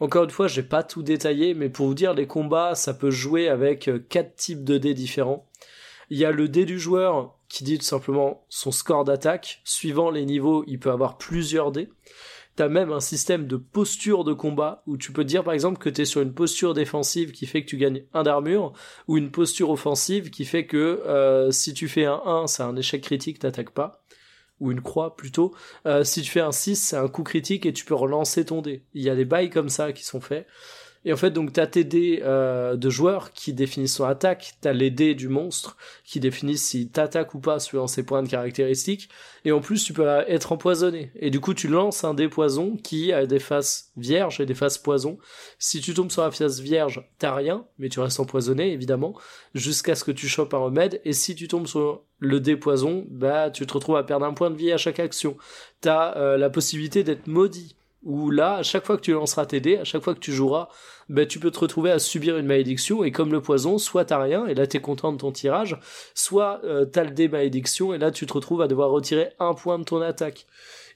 Encore une fois, j'ai pas tout détaillé, mais pour vous dire, les combats, ça peut jouer avec euh, quatre types de dés différents. Il y a le dé du joueur qui dit tout simplement son score d'attaque. Suivant les niveaux, il peut avoir plusieurs dés. T'as même un système de posture de combat où tu peux dire par exemple que t'es sur une posture défensive qui fait que tu gagnes un d'armure ou une posture offensive qui fait que euh, si tu fais un 1 c'est un échec critique t'attaques pas ou une croix plutôt Euh, si tu fais un 6 c'est un coup critique et tu peux relancer ton dé. Il y a des bails comme ça qui sont faits et en fait, donc, t'as tes dés euh, de joueurs qui définissent son attaque, t'as les dés du monstre qui définissent si t'attaques ou pas suivant ses points de caractéristiques, et en plus, tu peux être empoisonné. Et du coup, tu lances un dé poison qui a des faces vierges et des faces poison. Si tu tombes sur la face vierge, t'as rien, mais tu restes empoisonné, évidemment, jusqu'à ce que tu chopes un remède, et si tu tombes sur le dé poison, bah, tu te retrouves à perdre un point de vie à chaque action. T'as euh, la possibilité d'être maudit où là, à chaque fois que tu lanceras tes dés, à chaque fois que tu joueras, ben, tu peux te retrouver à subir une malédiction, et comme le poison, soit t'as rien, et là t'es content de ton tirage, soit euh, t'as le dé malédiction, et là tu te retrouves à devoir retirer un point de ton attaque.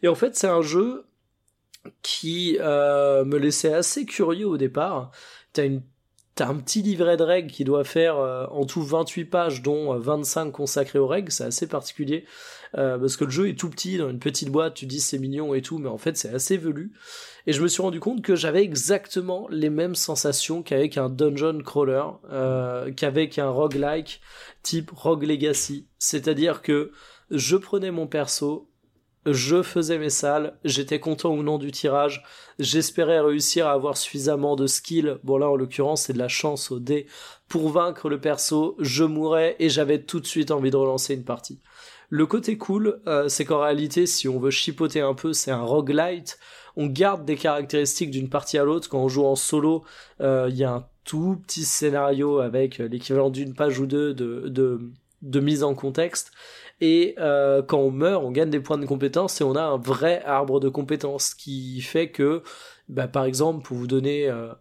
Et en fait, c'est un jeu qui euh, me laissait assez curieux au départ. T'as une T'as un petit livret de règles qui doit faire euh, en tout 28 pages, dont euh, 25 consacrées aux règles. C'est assez particulier euh, parce que le jeu est tout petit dans une petite boîte. Tu dis c'est mignon et tout, mais en fait c'est assez velu. Et je me suis rendu compte que j'avais exactement les mêmes sensations qu'avec un dungeon crawler, euh, qu'avec un roguelike type Rogue Legacy. C'est-à-dire que je prenais mon perso, je faisais mes salles, j'étais content ou non du tirage, j'espérais réussir à avoir suffisamment de skill, bon là en l'occurrence c'est de la chance au dé, pour vaincre le perso, je mourais et j'avais tout de suite envie de relancer une partie. Le côté cool, euh, c'est qu'en réalité, si on veut chipoter un peu, c'est un roguelite. On garde des caractéristiques d'une partie à l'autre. Quand on joue en solo, euh, il y a un tout petit scénario avec l'équivalent d'une page ou deux de, de, de mise en contexte. Et euh, quand on meurt, on gagne des points de compétences et on a un vrai arbre de compétences qui fait que, bah, par exemple, pour vous donner euh,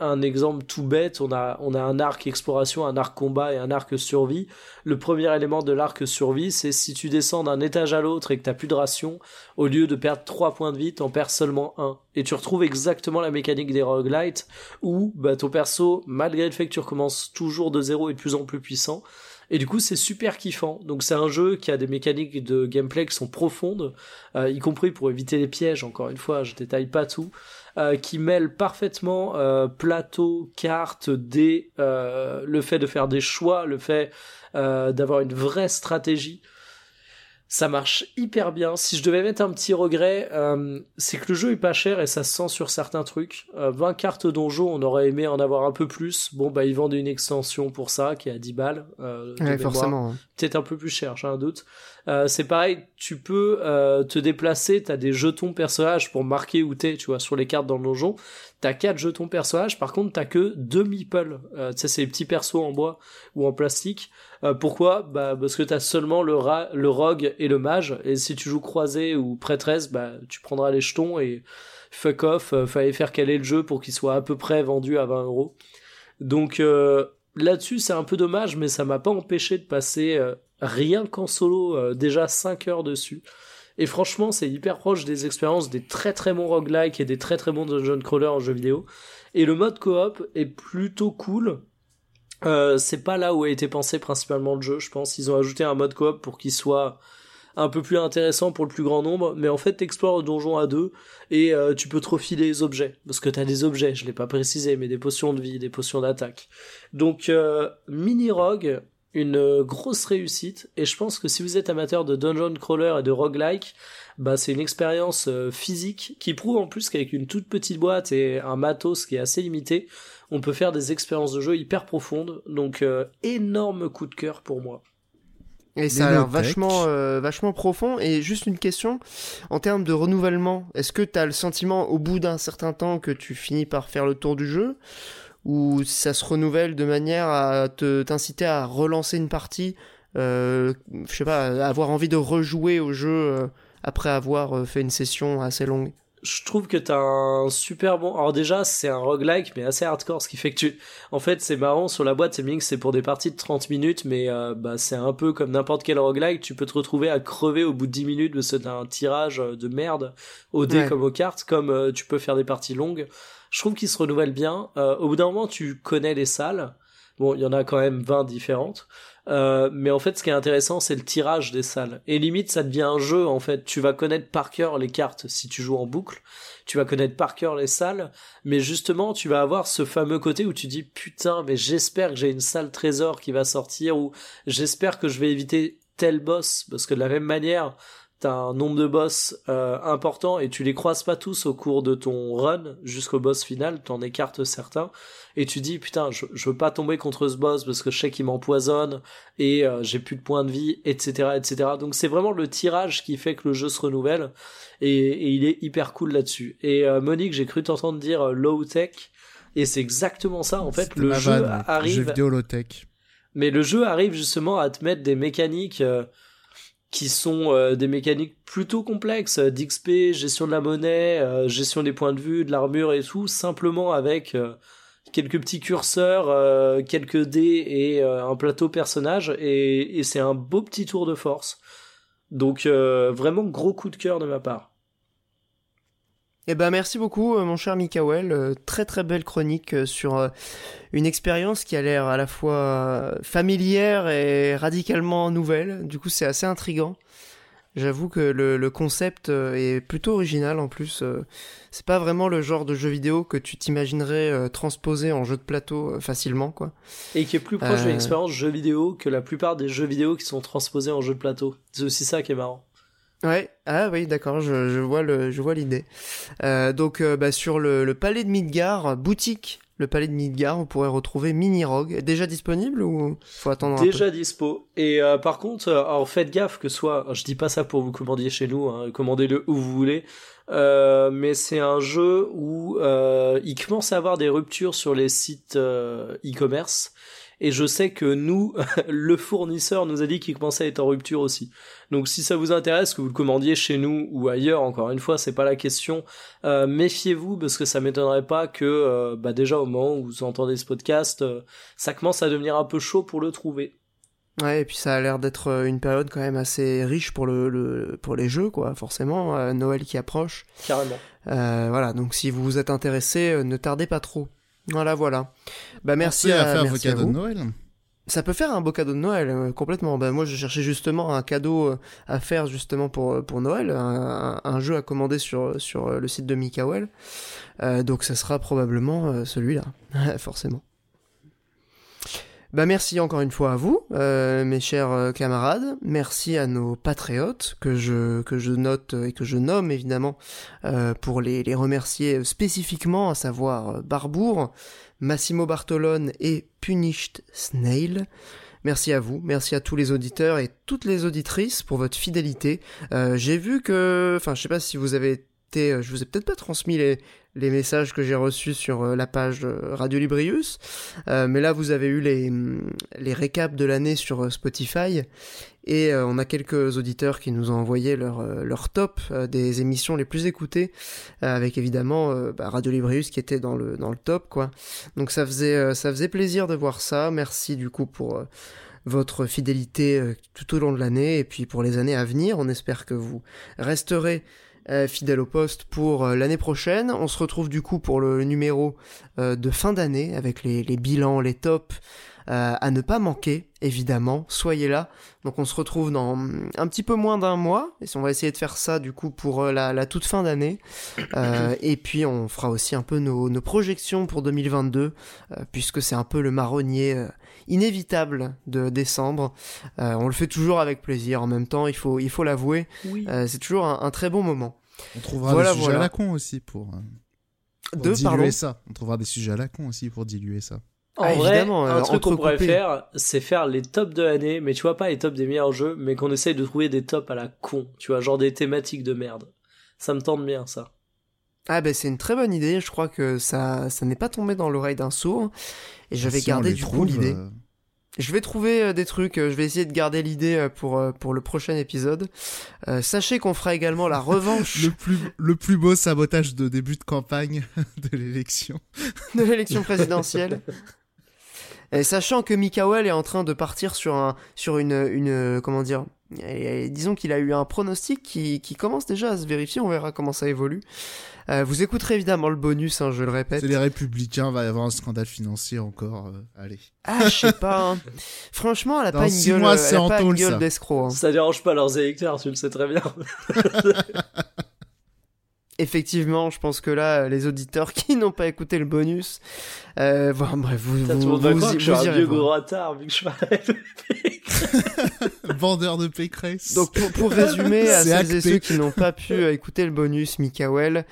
un exemple tout bête, on a, on a un arc exploration, un arc combat et un arc survie. Le premier élément de l'arc survie, c'est si tu descends d'un étage à l'autre et que t'as plus de ration, au lieu de perdre 3 points de vie, t'en perds seulement un. Et tu retrouves exactement la mécanique des roguelites, où bah, ton perso, malgré le fait que tu recommences toujours de zéro, est de plus en plus puissant. Et du coup, c'est super kiffant. Donc, c'est un jeu qui a des mécaniques de gameplay qui sont profondes, euh, y compris pour éviter les pièges. Encore une fois, je détaille pas tout. Euh, qui mêle parfaitement euh, plateau, carte, dés, le fait de faire des choix, le fait d'avoir une vraie stratégie. Ça marche hyper bien. Si je devais mettre un petit regret, euh, c'est que le jeu est pas cher et ça se sent sur certains trucs. Euh, 20 cartes donjon, on aurait aimé en avoir un peu plus. Bon, bah ils vendent une extension pour ça qui est à 10 balles. Euh, Ouais, forcément. peut-être un peu plus cher, j'ai un doute. Euh, c'est pareil, tu peux euh, te déplacer, t'as des jetons personnages pour marquer où t'es, tu vois, sur les cartes dans le donjon. T'as quatre jetons personnages, par contre t'as que deux meeples. Euh, tu sais, c'est les petits persos en bois ou en plastique. Euh, pourquoi? Bah parce que t'as seulement le, ra- rogue et le mage, et si tu joues croisé ou prêtresse, bah tu prendras les jetons et fuck off, euh, fallait faire caler le jeu pour qu'il soit à peu près vendu à 20 euros. Donc euh, là-dessus c'est un peu dommage, mais ça m'a pas empêché de passer euh, rien qu'en solo déjà 5 heures dessus. Et franchement, c'est hyper proche des expériences des très très bons roguelike et des très très bons dungeon crawler en jeu vidéo. Et le mode coop est plutôt cool. Euh, c'est pas là où a été pensé principalement le jeu, je pense. Ils ont ajouté un mode coop pour qu'il soit un peu plus intéressant pour le plus grand nombre, mais en fait t'explores le donjon à deux et euh, tu peux te refiler les objets, parce que t'as des objets, je l'ai pas précisé, mais des potions de vie, des potions d'attaque. Donc euh, mini rogue, une euh, grosse réussite, et je pense que si vous êtes amateur de dungeon crawler et de roguelike, bah c'est une expérience euh, physique qui prouve en plus qu'avec une toute petite boîte et un matos qui est assez limité, on peut faire des expériences de jeu hyper profondes. Donc euh, énorme coup de cœur pour moi. Et ça a l'air vachement, euh, vachement profond. Et juste une question, en termes de renouvellement, est-ce que tu as le sentiment au bout d'un certain temps que tu finis par faire le tour du jeu? Ou ça se renouvelle de manière à te t'inciter à relancer une partie euh, Je sais pas, avoir envie de rejouer au jeu euh, après avoir euh, fait une session assez longue je trouve que t'as un super bon. Alors déjà, c'est un roguelike, mais assez hardcore, ce qui fait que tu. En fait, c'est marrant sur la boîte, c'est bien que c'est pour des parties de 30 minutes, mais euh, bah c'est un peu comme n'importe quel roguelike. Tu peux te retrouver à crever au bout de 10 minutes parce que t'as un tirage de merde au dé Ouais. comme aux cartes, comme euh, tu peux faire des parties longues. Je trouve qu'il se renouvelle bien. Euh, au bout d'un moment, tu connais les salles. Bon, il y en a quand même 20 différentes. Euh, mais en fait, ce qui est intéressant, c'est le tirage des salles. Et limite, ça devient un jeu, en fait. Tu vas connaître par cœur les cartes si tu joues en boucle. Tu vas connaître par cœur les salles. Mais justement, tu vas avoir ce fameux côté où tu dis, putain, mais j'espère que j'ai une salle trésor qui va sortir ou j'espère que je vais éviter tel boss. Parce que de la même manière, t'as un nombre de boss euh, important et tu les croises pas tous au cours de ton run jusqu'au boss final, t'en écartes certains et tu dis putain je, je veux pas tomber contre ce boss parce que je sais qu'il m'empoisonne et euh, j'ai plus de points de vie etc etc donc c'est vraiment le tirage qui fait que le jeu se renouvelle et, et il est hyper cool là-dessus et euh, Monique j'ai cru t'entendre dire euh, low tech et c'est exactement ça en fait le jeu vanne, ouais. Jeu arrive vidéo low tech. mais le jeu arrive justement à te mettre des mécaniques euh, qui sont euh, des mécaniques plutôt complexes d'XP, gestion de la monnaie, euh, gestion des points de vue, de l'armure et tout, simplement avec euh, quelques petits curseurs, quelques dés et un plateau personnage et, et c'est un beau petit tour de force. Donc vraiment gros coup de cœur de ma part. Eh ben merci beaucoup euh, mon cher Mikael, Euh, très très belle chronique euh, sur une expérience qui a l'air à la fois familière et radicalement nouvelle. Du coup c'est assez intrigant. J'avoue que le, le concept est plutôt original en plus. C'est pas vraiment le genre de jeu vidéo que tu t'imaginerais transposer en jeu de plateau facilement quoi. Et qui est plus proche de Euh. l'expérience jeu vidéo que la plupart des jeux vidéo qui sont transposés en jeu de plateau. C'est aussi ça qui est marrant. Ouais, ah oui, d'accord, je, je vois le, je vois l'idée. Euh, donc, euh, bah, sur le, le palais de Midgar, boutique, le palais de Midgar, vous pourrez retrouver Mini Rogue. Déjà disponible ou faut attendre un Déjà dispo. Et euh, par contre, euh, alors faites gaffe que soit, je dis pas ça pour vous commander chez nous, hein, commandez-le où vous voulez, euh, mais c'est un jeu où euh, il commence à avoir des ruptures sur les sites euh, e-commerce. Et je sais que nous, le fournisseur nous a dit qu'il commençait à être en rupture aussi. Donc si ça vous intéresse que vous le commandiez chez nous ou ailleurs, encore une fois, c'est pas la question. Euh, méfiez-vous parce que ça m'étonnerait pas que, euh, bah déjà au moment où vous entendez ce podcast, euh, ça commence à devenir un peu chaud pour le trouver. Ouais, et puis ça a l'air d'être une période quand même assez riche pour le, le pour les jeux, quoi. Forcément, Noël qui approche. Carrément. Euh, voilà, donc si vous vous êtes intéressé, ne tardez pas trop. Voilà, voilà. Bah merci à, à faire merci à vous. de Noël. Ça peut faire un beau cadeau de Noël, euh, complètement. Ben, moi, je cherchais justement un cadeau euh, à faire justement pour, euh, pour Noël, un, jeu à commander sur, sur le site de Mikael. Euh, donc, ça sera probablement celui-là, forcément. Bah merci encore une fois à vous, euh, mes chers euh, camarades. Merci à nos patriotes que je note et que je nomme évidemment euh, pour les, remercier spécifiquement, à savoir Barbour, Massimo Bartolone et Punished Snail. Merci à vous, merci à tous les auditeurs et toutes les auditrices pour votre fidélité. J'ai vu que, enfin, je sais pas si vous avez été, je vous ai peut-être pas transmis les, les messages que j'ai reçus sur euh, la page de Radio Librius, euh, mais là vous avez eu les, hum, les récaps de l'année sur euh, Spotify et euh, on a quelques auditeurs qui nous ont envoyé leur, euh, top euh, des émissions les plus écoutées, euh, avec évidemment euh, bah, Radio Librius qui était dans le, top, quoi. Donc ça faisait, euh, ça faisait plaisir de voir ça. Merci du coup pour euh, votre fidélité euh, tout au long de l'année et puis pour les années à venir. On espère que vous resterez euh, fidèle au poste pour euh, l'année prochaine. On se retrouve du coup pour le, numéro euh, de fin d'année avec les, bilans, les tops euh, à ne pas manquer, évidemment. Soyez là. Donc on se retrouve dans un petit peu moins d'un mois. Et on va essayer de faire ça du coup pour euh, la, toute fin d'année. Euh, et puis on fera aussi un peu nos, projections pour 2022, euh, puisque c'est un peu le marronnier euh, inévitable de décembre. Euh, on le fait toujours avec plaisir. En même temps, il faut il faut l'avouer, Oui. euh, c'est toujours un, un très bon moment. On trouvera Voilà, des sujets voilà. à la con aussi pour, euh, pour Deux, diluer pardon. ça. On trouvera des sujets à la con aussi pour diluer ça. En Ah, vrai, évidemment, un truc qu'on pourrait faire, c'est faire les tops de l'année, mais tu vois pas les tops des meilleurs jeux, mais qu'on essaye de trouver des tops à la con, tu vois, genre des thématiques de merde. Ça me tente bien, ça. Ah ben c'est une très bonne idée. Je crois que ça ça n'est pas tombé dans l'oreille d'un sourd. Et je vais Si on garder les du coup l'idée. euh, Je vais trouver euh, des trucs, euh, je vais essayer de garder l'idée euh, pour, pour le prochain épisode. Euh, sachez qu'on fera également la revanche le, plus, le plus beau sabotage de début de campagne de l'élection. de l'élection présidentielle. Et sachant que Mikael est en train de partir sur un sur une une comment dire Et, et disons qu'il a eu un pronostic qui, qui commence déjà à se vérifier, on verra comment ça évolue. Euh, vous écouterez évidemment le bonus, hein, je le répète. C'est les républicains, va y avoir un scandale financier encore. euh, allez. Ah, je sais pas. hein. Franchement, elle a Dans pas une gueule, mois, elle c'est a en pas une gueule ça. d'escroc. hein. Ça dérange pas leurs électeurs, tu le sais très bien. Effectivement, je pense que là, les auditeurs qui n'ont pas écouté le bonus, euh, bon, bref, vous, Putain, vous, vous- croire que je suis vous un irez vieux voir. gros retard vu que je parlais de Vendeur de Pécresse. Donc pour, pour résumer à celles et ceux qui n'ont pas pu euh, écouter le bonus, Mikael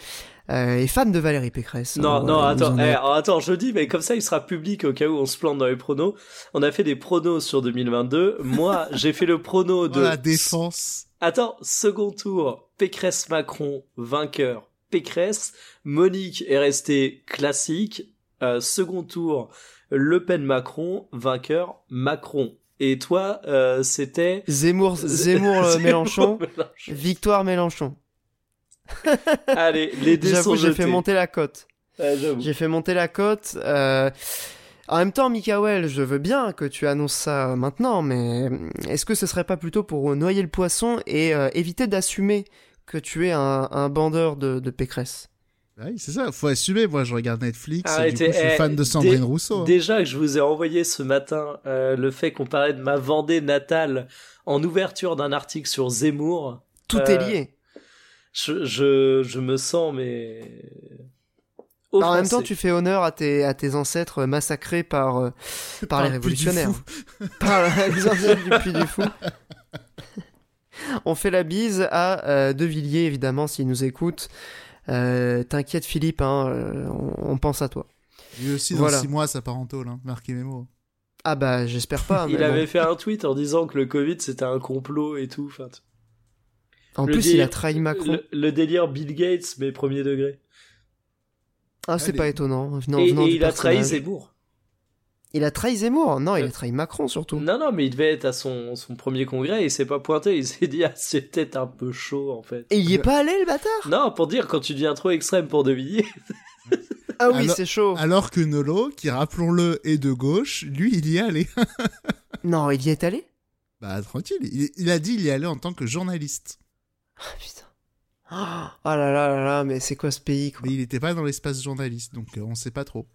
euh, est fan de Valérie Pécresse. Non, non, vous attends, en eh, attends, je le dis, mais comme ça, il sera public au cas où on se plante dans les pronos. On a fait des pronos sur 2022. Moi, j'ai fait le prono de... Oh, la défense. Attends, second tour, Pécresse-Macron, vainqueur, Pécresse. Monique est restée classique. Euh, second tour, Le Pen-Macron, vainqueur, Macron. Et toi, euh, c'était... Zemmour, Zemmour, euh, Mélenchon, Mélenchon. victoire Mélenchon. Allez, les dés sont J'avoue, j'ai fait monter la cote. J'ai fait monter la cote. euh, En même temps, Mikael, je veux bien que tu annonces ça maintenant, mais est-ce que ce serait pas plutôt pour noyer le poisson et euh, éviter d'assumer que tu es un, un bandeur de, de Pécresse Ah Oui, c'est ça, faut assumer. Moi, je regarde Netflix. et du coup, je suis eh, fan de Sandrine dé- Rousseau. hein. Déjà que je vous ai envoyé ce matin euh, le fait qu'on parlait de ma Vendée natale en ouverture d'un article sur Zemmour, Tout Euh, est lié. je, je, je me sens mais... en même temps, tu fais honneur à tes, à tes ancêtres massacrés par, euh, par, les le Puy du révolutionnaires. Par les ancêtres du Puy du Fou. On fait la bise à euh, De Villiers, évidemment, s'il nous écoute. Euh, T'inquiète, Philippe, hein, euh, on, on pense à toi. Lui aussi, dans Voilà. 6 mois, ça part en tôle. Hein. Marquez mes mots. Ah bah, j'espère pas. Il avait bon. fait un tweet en disant que le Covid c'était un complot et tout. Enfin, En le plus, il a trahi Macron. Le, le délire Bill Gates, mais premier degré. Ah, c'est Allez. pas étonnant. Venant, et venant et il a trahi. Zemmour. Il a trahi Zemmour. Non, il a Euh, trahi Macron surtout. Non, non, mais il devait être à son, son premier congrès, il s'est pas pointé, il s'est dit, ah, c'est peut-être un peu chaud, en fait. Et il y est pas allé, le bâtard? Non, pour dire, quand tu deviens trop extrême pour De Villiers, Ah oui, c'est chaud. Alors que Nolo, qui rappelons-le est de gauche, lui, il y est allé. Non, il y est allé? Bah, tranquille. Il, il a dit il y allait en tant que journaliste. Ah putain. Oh là là là là, mais c'est quoi ce pays quoi? Mais il n'était pas dans l'espace journaliste, donc euh, on sait pas trop.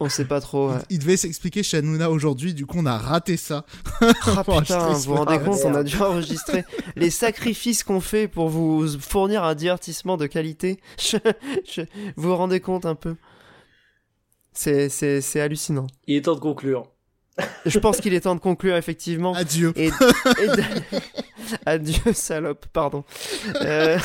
On sait pas trop. ouais. Il, il devait s'expliquer chez Hanouna aujourd'hui, du coup, on a raté ça. Ah Pour putain, vous vous rendez compte, on a dû enregistrer les sacrifices qu'on fait pour vous fournir un divertissement de qualité. Je- je- vous vous rendez compte un peu C'est c'est- c'est hallucinant. il est temps de conclure. Je pense qu'il est temps de conclure effectivement. Adieu. Et, et de- Adieu salope, pardon. Euh,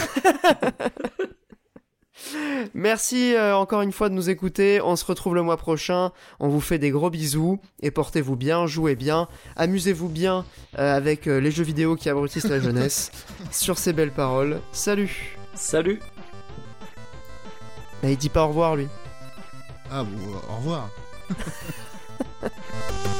Merci euh, encore une fois de nous écouter. On se retrouve le mois prochain. On vous fait des gros bisous et portez-vous bien, jouez bien, amusez-vous bien euh, avec euh, les jeux vidéo qui abrutissent la jeunesse. Sur ces belles paroles, salut. Salut! Bah, il dit pas au revoir lui. Ah bon, au revoir.